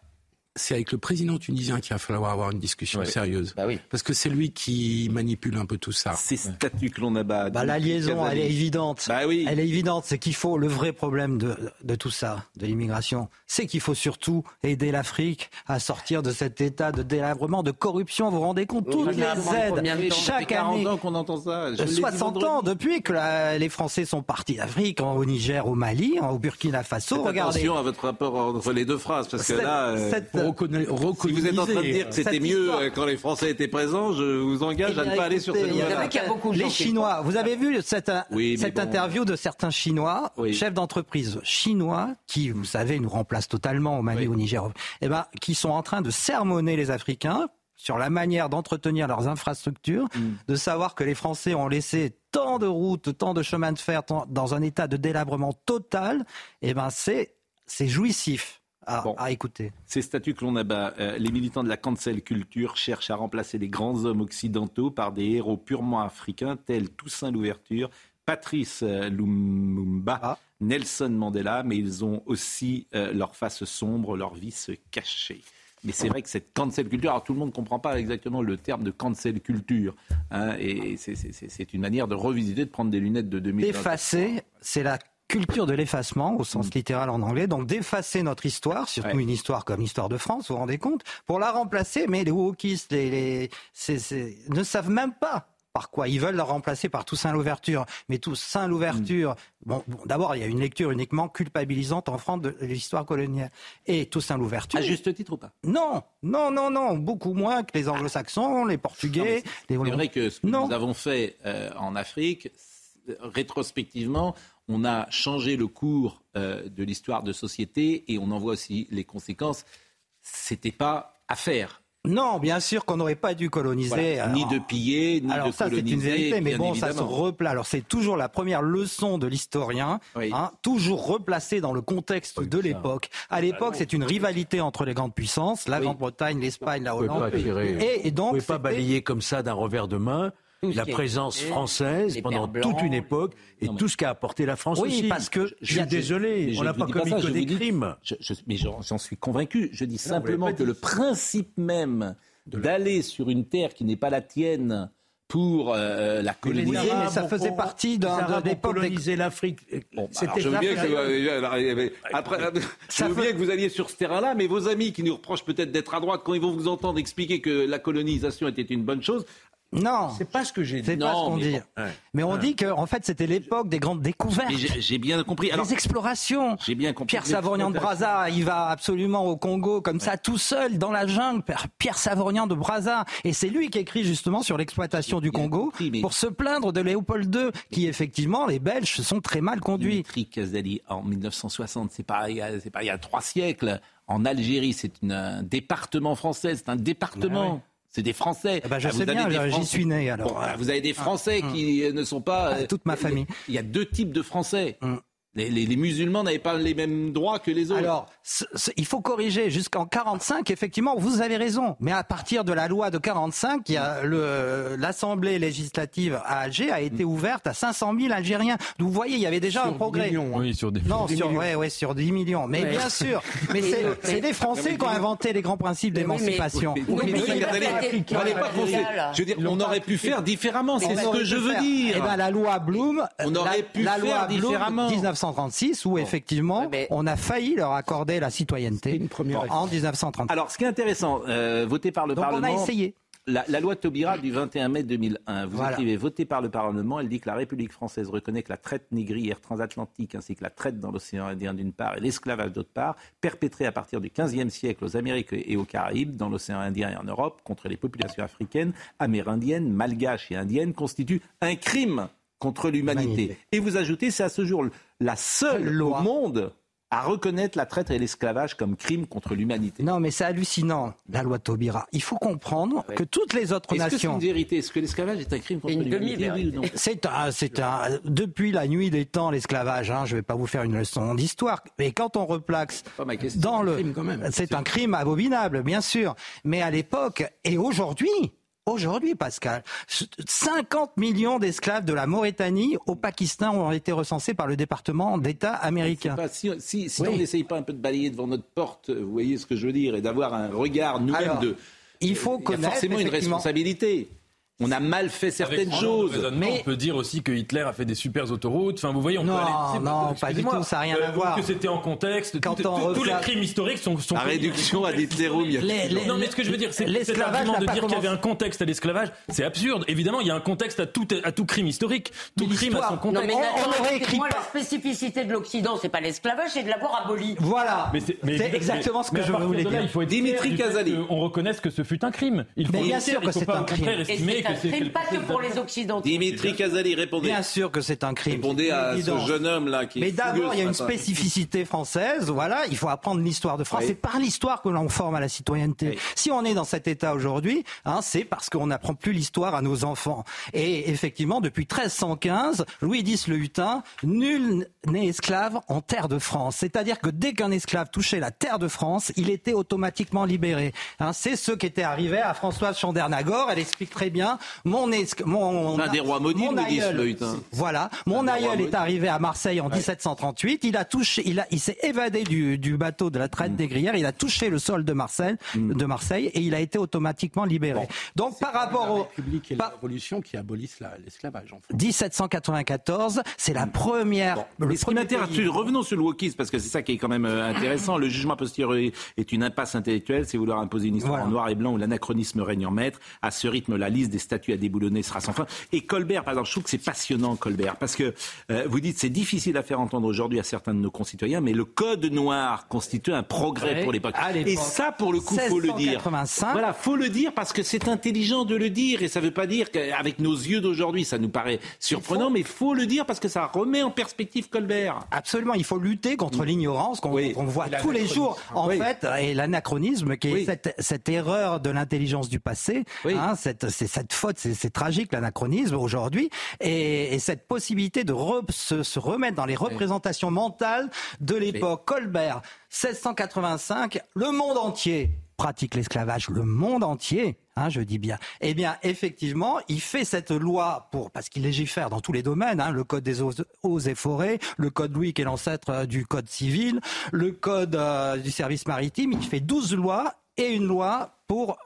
Speaker 2: C'est avec le président tunisien qu'il va falloir avoir une discussion
Speaker 9: Ouais.
Speaker 2: sérieuse.
Speaker 11: Bah oui.
Speaker 2: Parce que c'est lui qui manipule un peu tout ça.
Speaker 1: C'est statut que l'on abat.
Speaker 23: Bah, la liaison, elle est évidente.
Speaker 1: Bah oui.
Speaker 23: Elle est évidente. C'est qu'il faut, le vrai problème de, de tout ça, de l'immigration, c'est qu'il faut surtout aider l'Afrique à sortir de cet état de délabrement, de corruption. Vous vous rendez compte Toutes
Speaker 6: mais ça
Speaker 23: les aides,
Speaker 6: temps
Speaker 1: Ça fait
Speaker 23: chaque
Speaker 1: 40
Speaker 23: année.
Speaker 1: ans qu'on entend ça. Je
Speaker 23: Euh,
Speaker 1: l'ai dit
Speaker 23: 60 ans depuis que la- les Français sont partis d'Afrique, en- au Niger, au Mali, en- au Burkina Faso. Regardez.
Speaker 1: attention à votre rapport entre les deux phrases, parce que là, euh,
Speaker 23: cette-
Speaker 2: reconna-
Speaker 1: si vous êtes en train de dire que c'était mieux euh, quand les Français étaient présents, je vous engage à ne pas aller sur cette
Speaker 23: il y a-
Speaker 1: voie-là.
Speaker 6: savez qu'il y a beaucoup de gens
Speaker 23: Les Chinois, vous avez vu cette,
Speaker 1: Oui, mais
Speaker 23: cette
Speaker 1: bon.
Speaker 23: interview de certains Chinois,
Speaker 1: Oui.
Speaker 23: chefs d'entreprise chinois, qui, vous savez, nous remplacent totalement au Mali,
Speaker 1: Oui.
Speaker 23: au Niger, eh ben, qui sont en train de sermonner les Africains sur la manière d'entretenir leurs infrastructures,
Speaker 1: Mm.
Speaker 23: de savoir que les Français ont laissé tant de routes, tant de chemins de fer tant- dans un état de délabrement total, eh ben, c'est, c'est jouissif à,
Speaker 1: Bon.
Speaker 23: à écouter.
Speaker 1: Ces statuts que l'on abat, euh, les militants de la cancel culture cherchent à remplacer les grands hommes occidentaux par des héros purement africains tels Toussaint Louverture, Patrice euh, Lumumba,
Speaker 23: Ah.
Speaker 1: Nelson Mandela, mais ils ont aussi euh, leur face sombre, leur vice caché. Mais c'est vrai que cette cancel culture, alors tout le monde ne comprend pas exactement le terme de cancel culture, hein, et c'est une manière de revisiter, de prendre des lunettes de 2000.
Speaker 23: Effacer, c'est la culture de l'effacement au sens littéral en anglais. Donc d'effacer notre histoire, surtout
Speaker 1: Ouais.
Speaker 23: une histoire comme l'histoire de France, vous vous rendez compte, pour la remplacer. Mais les wokistes, les, les- c'est- c'est- ne savent même pas par quoi ils veulent la remplacer par Toussaint Louverture. Mais Toussaint Louverture, bon, bon, d'abord il y a une lecture uniquement culpabilisante en France de l'histoire coloniale. Et Toussaint Louverture.
Speaker 1: À juste titre ou pas?
Speaker 23: Non, non, non, non, beaucoup moins que les Anglo-Saxons, les Portugais. les
Speaker 1: C'est vrai que ce que
Speaker 23: Non.
Speaker 1: nous avons fait euh, en Afrique, rétrospectivement, on a changé le cours euh, de l'histoire de société et on en voit aussi les conséquences. C'était pas à faire.
Speaker 23: Non, bien sûr qu'on n'aurait pas dû coloniser.
Speaker 1: Voilà. Ni
Speaker 23: Alors-
Speaker 1: de piller, ni
Speaker 23: Alors
Speaker 1: de
Speaker 23: ça, c'est
Speaker 1: coloniser.
Speaker 23: une vérité, mais bon, ça se replace. Alors c'est toujours la première leçon de l'historien,
Speaker 1: Oui.
Speaker 23: hein, toujours replacée dans le contexte de l'époque. À l'époque, c'est une rivalité entre les grandes puissances, la Grande-Bretagne, l'Espagne, la
Speaker 8: Vous pouvez
Speaker 23: Hollande.
Speaker 8: pas tirer-
Speaker 23: Et, et donc,
Speaker 8: Vous pouvez pas balayer comme ça d'un revers de main la présence française
Speaker 6: les
Speaker 8: pendant toute une époque et
Speaker 1: mais-
Speaker 8: tout ce qu'a apporté la France
Speaker 23: Oui,
Speaker 8: aussi.
Speaker 23: parce que-
Speaker 8: je suis désolé,
Speaker 1: Mais je
Speaker 8: on n'a pas commis
Speaker 1: ça,
Speaker 8: que des
Speaker 1: dis-
Speaker 8: crimes.
Speaker 1: je- je- mais j'en suis convaincu. Je dis simplement que
Speaker 8: dit
Speaker 1: le principe même d'aller sur une terre qui n'est pas la tienne pour euh, la coloniser.
Speaker 23: Oui, mais ça faisait partie d'un l'époque
Speaker 8: coloniser l'Afrique.
Speaker 1: Bon, alors, je veux bien, que, euh, après, je veux bien que vous alliez sur ce terrain-là, mais vos amis qui nous reprochent peut-être d'être à droite, quand ils vont vous entendre expliquer que la colonisation était une bonne chose,
Speaker 23: non,
Speaker 8: c'est pas ce que j'ai dit.
Speaker 23: C'est pas ce qu'on dit. Mais on dit que en fait c'était l'époque des grandes découvertes.
Speaker 1: J'ai bien compris.
Speaker 23: Alors, les explorations.
Speaker 1: J'ai bien compris.
Speaker 23: Pierre Savorian de Brazza, il va absolument au Congo comme ça tout seul dans la jungle. Pierre Savorian de Brazza, et c'est lui qui écrit justement sur l'exploitation du Congo pour se plaindre de Léopold II, qui effectivement les Belges sont très mal conduits.
Speaker 1: Dimitri Kazali en 1960, c'est pas, c'est pas il y a trois siècles. En Algérie, c'est un département français, c'est un département. C'est des Français.
Speaker 23: Eh ben, je sais bien, j'y suis né alors.
Speaker 1: Bon, vous avez des Français ah, qui hum. ne sont pas.
Speaker 23: Ah, toute ma famille.
Speaker 1: Il y a deux types de Français. Les, musulmans n'avaient pas les mêmes droits que les autres.
Speaker 23: Alors, il faut corriger. Jusqu'en 45, effectivement, vous avez raison. Mais à partir de la loi de 45, il y a l'Assemblée législative à Alger a été ouverte à 500 000 Algériens. Vous voyez, il y avait déjà un progrès.
Speaker 9: Millions, hein. Oui, sur des
Speaker 23: Non, sur, ouais, ouais, sur 10 millions. Mais bien sûr. Mais c'est des Français qui ont inventé les grands principes d'émancipation.
Speaker 1: Je veux dire, on aurait pu faire différemment. C'est ce que je veux dire.
Speaker 23: Eh ben, la loi Bloom.
Speaker 1: On aurait pu faire différemment.
Speaker 23: 1936 où effectivement on a failli leur accorder la citoyenneté
Speaker 2: une première
Speaker 23: en 1930.
Speaker 1: Alors ce qui est intéressant, euh, voté par le
Speaker 23: Donc
Speaker 1: Parlement.
Speaker 23: on a essayé.
Speaker 1: La, la, loi Taubira du 21 mai 2001, vous voilà. écrivez voté par le Parlement, elle dit que la République française reconnaît que la traite négrière transatlantique ainsi que la traite dans l'océan Indien d'une part et l'esclavage d'autre part, perpétrés à partir du XVe siècle aux Amériques et aux Caraïbes, dans l'océan Indien et en Europe, contre les populations africaines, amérindiennes, malgaches et indiennes, constitue un crime contre l'humanité. Et vous ajoutez, c'est à ce jour la seule loi au monde à reconnaître la traite et l'esclavage comme crime contre l'humanité.
Speaker 23: Non, mais c'est hallucinant, la loi Taubira. Il faut comprendre que toutes les autres
Speaker 1: Est-ce
Speaker 23: nations.
Speaker 1: Que c'est une vérité? Est-ce que l'esclavage est un crime contre l'humanité? oui
Speaker 23: C'est un, c'est un, depuis la nuit des temps, l'esclavage. Hein, je ne vais pas vous faire une leçon d'histoire, mais quand on replace dans le, c'est un crime abominable, bien sûr. Mais à l'époque et aujourd'hui, Aujourd'hui, Pascal, 50 millions d'esclaves de la Mauritanie au Pakistan ont été recensés par le département d'État américain.
Speaker 1: Pas, si, si, si oui. on n'essaye pas un peu de balayer devant notre porte, vous voyez ce que je veux dire, et d'avoir un regard nous-mêmes de...
Speaker 23: Il faut connaître.
Speaker 1: Il y a forcément une responsabilité. On a mal fait certaines choses.
Speaker 9: Mais on peut dire aussi que Hitler a fait des super autoroutes. Enfin, vous voyez, on
Speaker 23: non,
Speaker 9: peut
Speaker 23: aller. Non, pas du tout, ça n'a rien à voir.
Speaker 9: Que c'était en contexte. Quand tout, on tous les crimes historiques sont. sont
Speaker 1: la réduction à des
Speaker 9: Non, mais ce que je veux dire, c'est cet argument de dire qu'il y avait un contexte à l'esclavage, c'est absurde. Évidemment, il y a un contexte à tout, à tout crime historique. Tout crime a son contexte.
Speaker 6: Non, mais on aurait écrit. Moi, la spécificité de l'Occident, c'est pas l'esclavage, c'est de l'avoir aboli.
Speaker 23: Voilà. C'est exactement ce que je voulais dire.
Speaker 9: Il faut
Speaker 1: Dimitri Casali.
Speaker 9: On reconnaisse que ce fut un crime. Il faut
Speaker 23: bien sûr que c'est un crime.
Speaker 6: Que c'est pour les Occidentaux.
Speaker 1: Dimitri Casali, répondez.
Speaker 23: Bien sûr que c'est un crime.
Speaker 1: Répondez à ce jeune homme-là qui est
Speaker 23: Mais d'abord, il y a une spécificité française. Voilà, il faut apprendre l'histoire de France. C'est par l'histoire que l'on forme à la citoyenneté. Si on est dans cet état aujourd'hui, hein, c'est parce qu'on n'apprend plus l'histoire à nos enfants. Et effectivement, depuis 1315, Louis X le Hutin, nul n'est esclave en terre de France. C'est-à-dire que dès qu'un esclave touchait la terre de France, il était automatiquement libéré. Hein, c'est ce qui était arrivé à Françoise Chandernagor. Elle explique très bien. Mon,
Speaker 1: des rois maudits,
Speaker 23: mon
Speaker 1: aïeul, le
Speaker 23: Voilà, mon aïeul est arrivé à Marseille en ouais. 1738. Il a touché, il a, il s'est évadé du, du, bateau de la traite mmh. négrière. Il a touché le sol de Marseille, mmh. de Marseille, et il a été automatiquement libéré. Bon. Donc par rapport
Speaker 2: la
Speaker 23: au
Speaker 2: République et la Révolution qui abolissent l'esclavage. En fait.
Speaker 23: 1794, c'est la première.
Speaker 1: Bon. Le premier pays... Revenons sur le wokisme parce que c'est ça qui est quand même euh, intéressant. Le jugement posteriori est une impasse intellectuelle, c'est vouloir imposer une histoire
Speaker 23: voilà.
Speaker 1: en noir et blanc où l'anachronisme règne en maître. À ce rythme, la liste des statuts à déboulonner sera sans fin. Et Colbert, par exemple, je trouve que c'est passionnant, Colbert, parce que euh, vous dites c'est difficile à faire entendre aujourd'hui à certains de nos concitoyens, mais le code noir constitue un progrès
Speaker 23: ouais,
Speaker 1: pour l'époque. Et ça, pour le coup, faut le dire. Voilà, faut le dire parce que c'est intelligent de le dire et ça veut pas dire qu'avec nos yeux d'aujourd'hui, ça nous paraît surprenant, faut... mais faut le dire parce que ça remet en perspective Colbert.
Speaker 23: Absolument, il faut lutter contre l'ignorance qu'on oui. qu voit tous les jours, en oui. fait, et l'anachronisme qui est oui. cette, cette, erreur de l'intelligence du passé, hein, cette, cette faute, c'est tragique l'anachronisme aujourd'hui, et, et, cette possibilité de re, se, se, remettre dans les représentations mentales de l'époque. Colbert, 1685, le monde entier pratique l'esclavage, le monde entier, hein, je dis bien. Eh bien, effectivement, il fait cette loi pour parce qu'il légifère dans tous les domaines, hein, le code des eaux, eaux, et forêts, le code Louis qui est l'ancêtre euh, du code civil, le code euh, du service maritime. Il fait 12 lois et une loi pour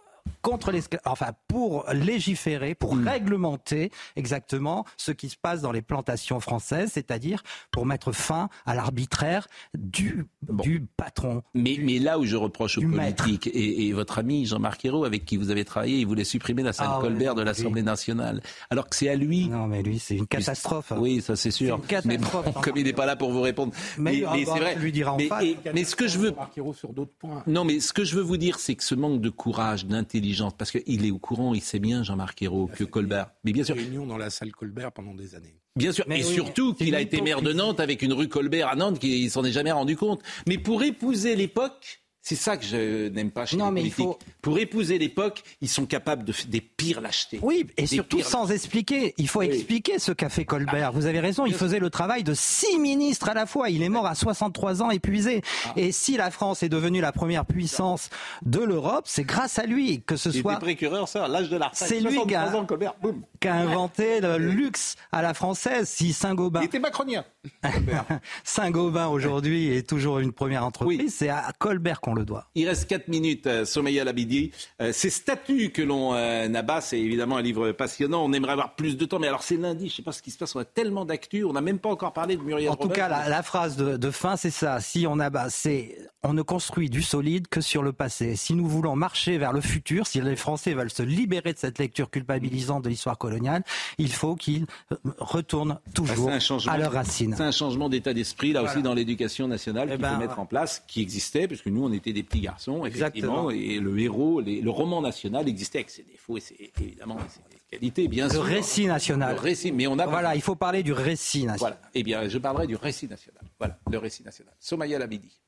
Speaker 23: contre les, enfin pour légiférer, pour
Speaker 1: Hmm.
Speaker 23: réglementer exactement ce qui se passe dans les plantations françaises, c'est-à-dire pour mettre fin à l'arbitraire du, du patron.
Speaker 1: Mais, mais là où je reproche aux politiques, et, et votre ami Jean-Marc Ayrault, avec qui vous avez travaillé, il voulait supprimer la salle
Speaker 23: Ah
Speaker 1: Colbert de l'Assemblée nationale. Alors que c'est à lui.
Speaker 23: Non, mais lui, c'est une catastrophe.
Speaker 1: Oui, ça c'est sûr. Mais bon, comme il n'est pas là pour vous répondre.
Speaker 23: Mais, ah bah,
Speaker 1: c'est vrai.
Speaker 23: lui dira en
Speaker 1: mais,
Speaker 23: face.
Speaker 1: et- mais ce que je veux.
Speaker 2: sur d'autres points.
Speaker 1: Non, mais ce que je veux vous dire, c'est que ce manque de courage, d'intelligence, parce qu'il est au courant, il sait bien, Jean-Marc Ayrault, que Colbert. Mais bien sûr.
Speaker 2: Réunion dans la salle Colbert pendant des années.
Speaker 1: Bien sûr,
Speaker 2: Mais
Speaker 1: et
Speaker 2: oui,
Speaker 1: surtout qu'il a été maire de Nantes avec une rue Colbert à Nantes, qu'il s'en est jamais rendu compte. Mais pour épouser l'époque, c'est ça que je n'aime pas chez
Speaker 23: Non,
Speaker 1: les
Speaker 23: mais il
Speaker 1: politiques.
Speaker 23: faut-
Speaker 1: Pour épouser l'époque, ils sont capables de des pires lâchetés.
Speaker 23: Oui, et
Speaker 1: Des
Speaker 23: surtout sans expliquer. Il faut expliquer ce qu'a fait Colbert. Vous avez raison, il faisait le travail de six ministres à la fois. Il est mort à 63 ans épuisé.
Speaker 1: Ah.
Speaker 23: Et si la France est devenue la première puissance de l'Europe, c'est grâce à lui que ce soit...
Speaker 1: était précureur, ça, à l'âge de la retraite.
Speaker 23: C'est lui qui a,
Speaker 1: 63 ans, Colbert, boum.
Speaker 23: qui a inventé le luxe à la française. Si Saint-Gobain...
Speaker 1: Il était macronien.
Speaker 23: Saint-Gobain aujourd'hui est toujours une première entreprise, c'est à Colbert qu'on le doit.
Speaker 1: Il reste 4 minutes, euh, Sommeil Labidi. Euh, ces statues que l'on euh, abat, c'est évidemment un livre passionnant. On aimerait avoir plus de temps, mais alors c'est lundi, je ne sais pas ce qui se passe, on a tellement d'actu, on n'a même pas encore parlé de Muriel
Speaker 23: En tout cas, la, la phrase de, de fin, c'est ça. Si on abat, c'est on ne construit du solide que sur le passé. Si nous voulons marcher vers le futur, si les Français veulent se libérer de cette lecture culpabilisante de l'histoire coloniale, il faut qu'ils euh, retournent toujours
Speaker 1: changement-
Speaker 23: à leurs racines.
Speaker 1: C'est un changement d'état d'esprit, là
Speaker 23: Voilà.
Speaker 1: aussi, dans l'éducation nationale qu'il
Speaker 23: ben,
Speaker 1: faut mettre en place, qui existait, puisque nous, on des petits garçons,
Speaker 23: Exactement.
Speaker 1: effectivement, et le héros, les- le roman national existait avec ses défauts et ses, évidemment, ses qualités, bien
Speaker 23: Le
Speaker 1: sûr.
Speaker 23: récit national.
Speaker 1: Le récit, mais on a...
Speaker 23: Voilà, il faut parler du récit national.
Speaker 1: Voilà. Eh bien, je parlerai du récit national. Voilà, le récit national. Somaya Labidi.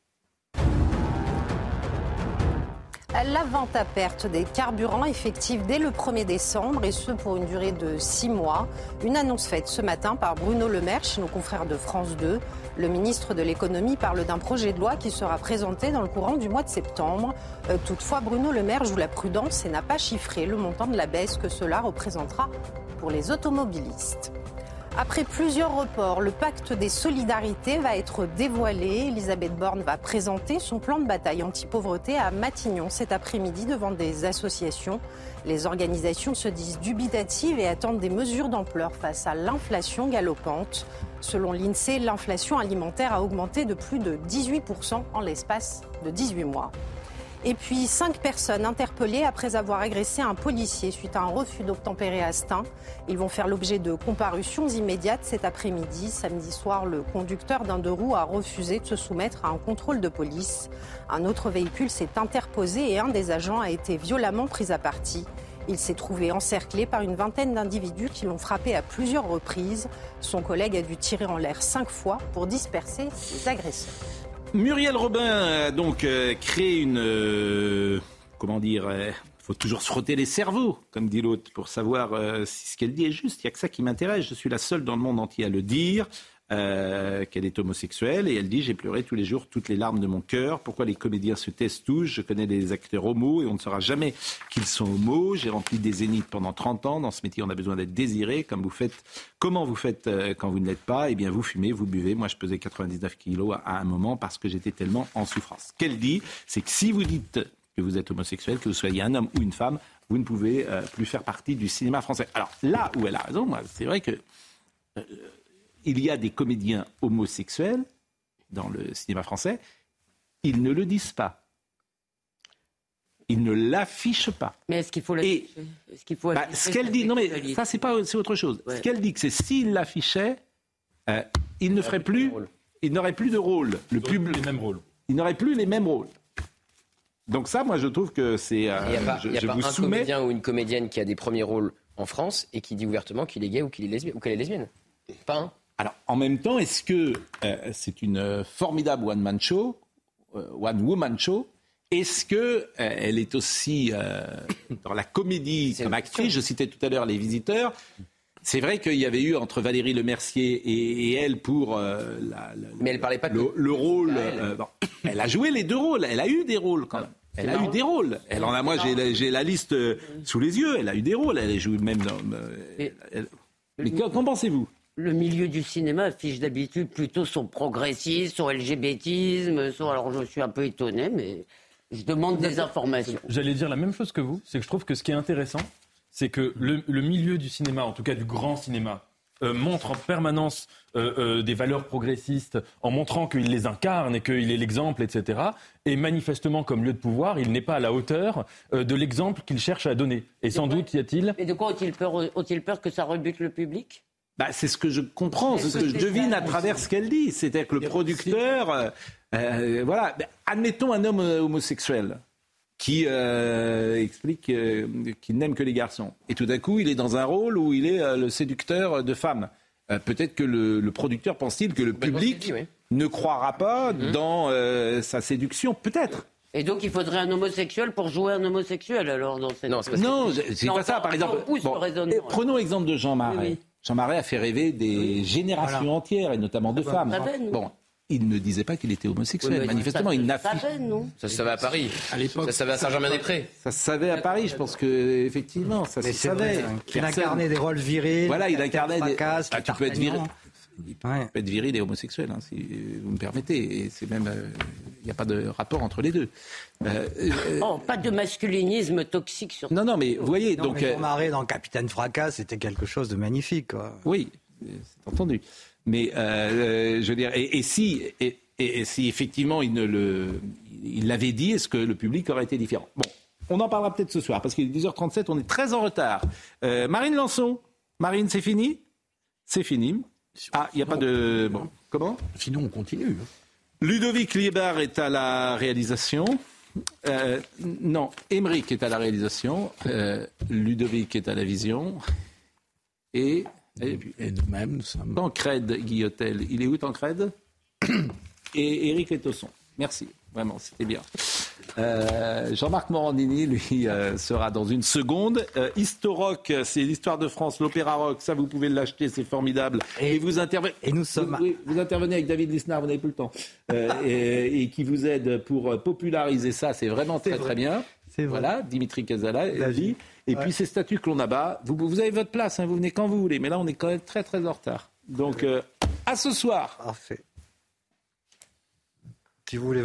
Speaker 3: La vente à perte des carburants effective dès le 1er décembre et ce pour une durée de six mois. Une annonce faite ce matin par Bruno Le Maire chez nos confrères de France 2. Le ministre de l'économie parle d'un projet de loi qui sera présenté dans le courant du mois de septembre. Euh, toutefois, Bruno Le Maire joue la prudence et n'a pas chiffré le montant de la baisse que cela représentera pour les automobilistes. Après plusieurs reports, le pacte des solidarités va être dévoilé. Elisabeth Borne va présenter son plan de bataille anti-pauvreté à Matignon cet après-midi devant des associations. Les organisations se disent dubitatives et attendent des mesures d'ampleur face à l'inflation galopante. Selon l'INSEE, l'inflation alimentaire a augmenté de plus de 18% en l'espace de 18 mois. Et puis, cinq personnes interpellées après avoir agressé un policier suite à un refus d'obtempérer à Stein. Ils vont faire l'objet de comparutions immédiates cet après-midi. Samedi soir, le conducteur d'un deux roues a refusé de se soumettre à un contrôle de police. Un autre véhicule s'est interposé et un des agents a été violemment pris à partie. Il s'est trouvé encerclé par une vingtaine d'individus qui l'ont frappé à plusieurs reprises. Son collègue a dû tirer en l'air cinq fois pour disperser les agresseurs.
Speaker 1: Muriel Robin a donc euh, créé une. euh, comment dire Il faut toujours se frotter les cerveaux, comme dit l'autre, pour savoir euh, si ce qu'elle dit est juste. Il n'y a que ça qui m'intéresse. Je suis la seule dans le monde entier à le dire. Euh, qu'elle est homosexuelle et elle dit j'ai pleuré tous les jours toutes les larmes de mon cœur. Pourquoi les comédiens se taisent tous? Je connais des acteurs homos et on ne saura jamais qu'ils sont homos. J'ai rempli des zéniths pendant 30 ans. Dans ce métier, on a besoin d'être désiré. Comme vous faites, comment vous faites euh, quand vous ne l'êtes pas? Eh bien, vous fumez, vous buvez. Moi, je pesais 99 kilos à, un moment parce que j'étais tellement en souffrance. Ce qu'elle dit, c'est que si vous dites que vous êtes homosexuel, que vous soyez un homme ou une femme, vous ne pouvez euh, plus faire partie du cinéma français. Alors là où elle a raison, moi, c'est vrai que il y a des comédiens homosexuels dans le cinéma français, ils ne le disent pas. Ils ne l'affichent pas.
Speaker 6: Mais est-ce qu'il faut faut
Speaker 1: bah, ce qu'elle dit, non mais ça c'est pas, c'est autre chose.
Speaker 6: Ouais.
Speaker 1: Ce qu'elle dit, c'est s'il l'affichait, euh, il ne ferait plus, il n'aurait plus de rôle. Le public,
Speaker 9: les mêmes rôles.
Speaker 1: Il n'aurait plus les mêmes rôles. Donc ça, moi, je trouve que c'est. euh,
Speaker 11: Il n'y a pas,
Speaker 1: je,
Speaker 11: il y a
Speaker 1: je
Speaker 11: pas
Speaker 1: vous
Speaker 11: un
Speaker 1: soumets.
Speaker 11: comédien ou une comédienne qui a des premiers rôles en France et qui dit ouvertement qu'il est gay ou qu'il est lesbien ou qu'elle est lesbienne. Pas un.
Speaker 1: Alors, en même temps, est-ce que euh, c'est une euh, formidable one-man show, euh, one-woman show Est-ce que euh, elle est aussi dans la comédie comme actrice? Je citais tout à l'heure Les Visiteurs. C'est vrai qu'il y avait eu entre Valérie Lemercier et, et elle pour la, la-
Speaker 11: Mais elle parlait pas
Speaker 1: le, le rôle. bon, elle a joué les deux rôles. Elle a eu des rôles quand même. Elle a eu des rôles. Elle en a. Moi, j'ai la, liste sous les yeux. Elle a eu des rôles. Elle a joué même dans. elle- Mais qu'en pensez-vous?
Speaker 6: Le milieu du cinéma affiche d'habitude plutôt son progressisme, son LGBTisme, son... alors je suis un peu étonné, mais Je demande des informations.
Speaker 9: J'allais dire la même chose que vous, c'est que je trouve que ce qui est intéressant, c'est que le, le milieu du cinéma, en tout cas du grand cinéma, euh, montre en permanence euh, euh, des valeurs progressistes en montrant qu'il les incarne et qu'il est l'exemple, etc. Et manifestement, comme lieu de pouvoir, il n'est pas à la hauteur de l'exemple qu'il cherche à donner. Et sans doute y a-t-il.
Speaker 6: Et de quoi ont-ils peur, ont-ils peur que ça rebute le public?
Speaker 1: Bah, c'est ce que je comprends, c'est ce que je devine à travers ce qu'elle dit. C'est-à-dire que le producteur, voilà, admettons un homme homosexuel qui euh, explique euh, qu'il n'aime que les garçons. Et tout d'un coup, il est dans un rôle où il est euh, le séducteur de femmes. Peut-être que le, producteur pense-t-il que le public ne croira pas mmh. dans sa séduction. Peut-être.
Speaker 6: Et donc il faudrait un homosexuel pour jouer un homosexuel alors dans cette...
Speaker 1: Non, c'est pas, ça. Par exemple, prenons l'exemple de Jean Marais. Jean Marais a fait rêver des générations entières et notamment de femmes. Bon, il ne disait pas qu'il était homosexuel. Manifestement, il n'a
Speaker 11: Ça se savait à Paris. À l'époque. Ça se savait à Saint-Germain-des-prés.
Speaker 1: Ça se savait à Paris, je pense que effectivement, ça se savait.
Speaker 23: Il incarnait des rôles virils.
Speaker 1: Voilà, il incarnait des. Ah, tu peux être viril. Il peut être viril et homosexuel, hein, si vous me permettez. Et c'est même, euh, il n'y a pas de rapport entre les deux.
Speaker 6: Euh, euh, oh, pas de masculinisme toxique sur.
Speaker 1: Non, non, mais vous voyez, donc.
Speaker 23: Mais dans Capitaine Fracas, c'était quelque chose de magnifique. Quoi.
Speaker 1: Oui, c'est entendu. Mais euh, je veux dire, et, si, et, si effectivement il ne le, il l'avait dit, est-ce que le public aurait été différent? Bon, on en parlera peut-être ce soir parce qu'il est 10h37, on est très en retard. Euh, Marine Lançon, Marine, c'est fini? C'est fini. Ah, il n'y a pas de. Bon, comment?
Speaker 2: Sinon, on continue. Hein.
Speaker 1: Ludovic Liebar est à la réalisation. Euh, non, Emeric est à la réalisation. Ludovic est à la vision. Et
Speaker 2: et, nous-mêmes, nous sommes.
Speaker 1: Tancred Guillotel, il est où Tancred? Et Eric Letosson. Merci, vraiment, c'était bien. Euh, Jean-Marc Morandini, lui, euh, sera dans une seconde. Euh, Historock, c'est l'histoire de France, l'opéra rock, ça vous pouvez l'acheter, c'est formidable.
Speaker 23: Et,
Speaker 1: vous intervenez.
Speaker 23: Et nous sommes.
Speaker 1: Vous, intervenez avec David Lisnard, vous n'avez plus le temps. et, qui vous aide pour populariser ça, c'est vraiment très très bien. Voilà, Dimitri Casala, dit. Et puis ces statuts que l'on abat, vous, vous avez votre place, hein, vous venez quand vous voulez, mais là on est quand même très très en retard. Donc euh, à ce soir.
Speaker 23: Parfait. Si vous voulez.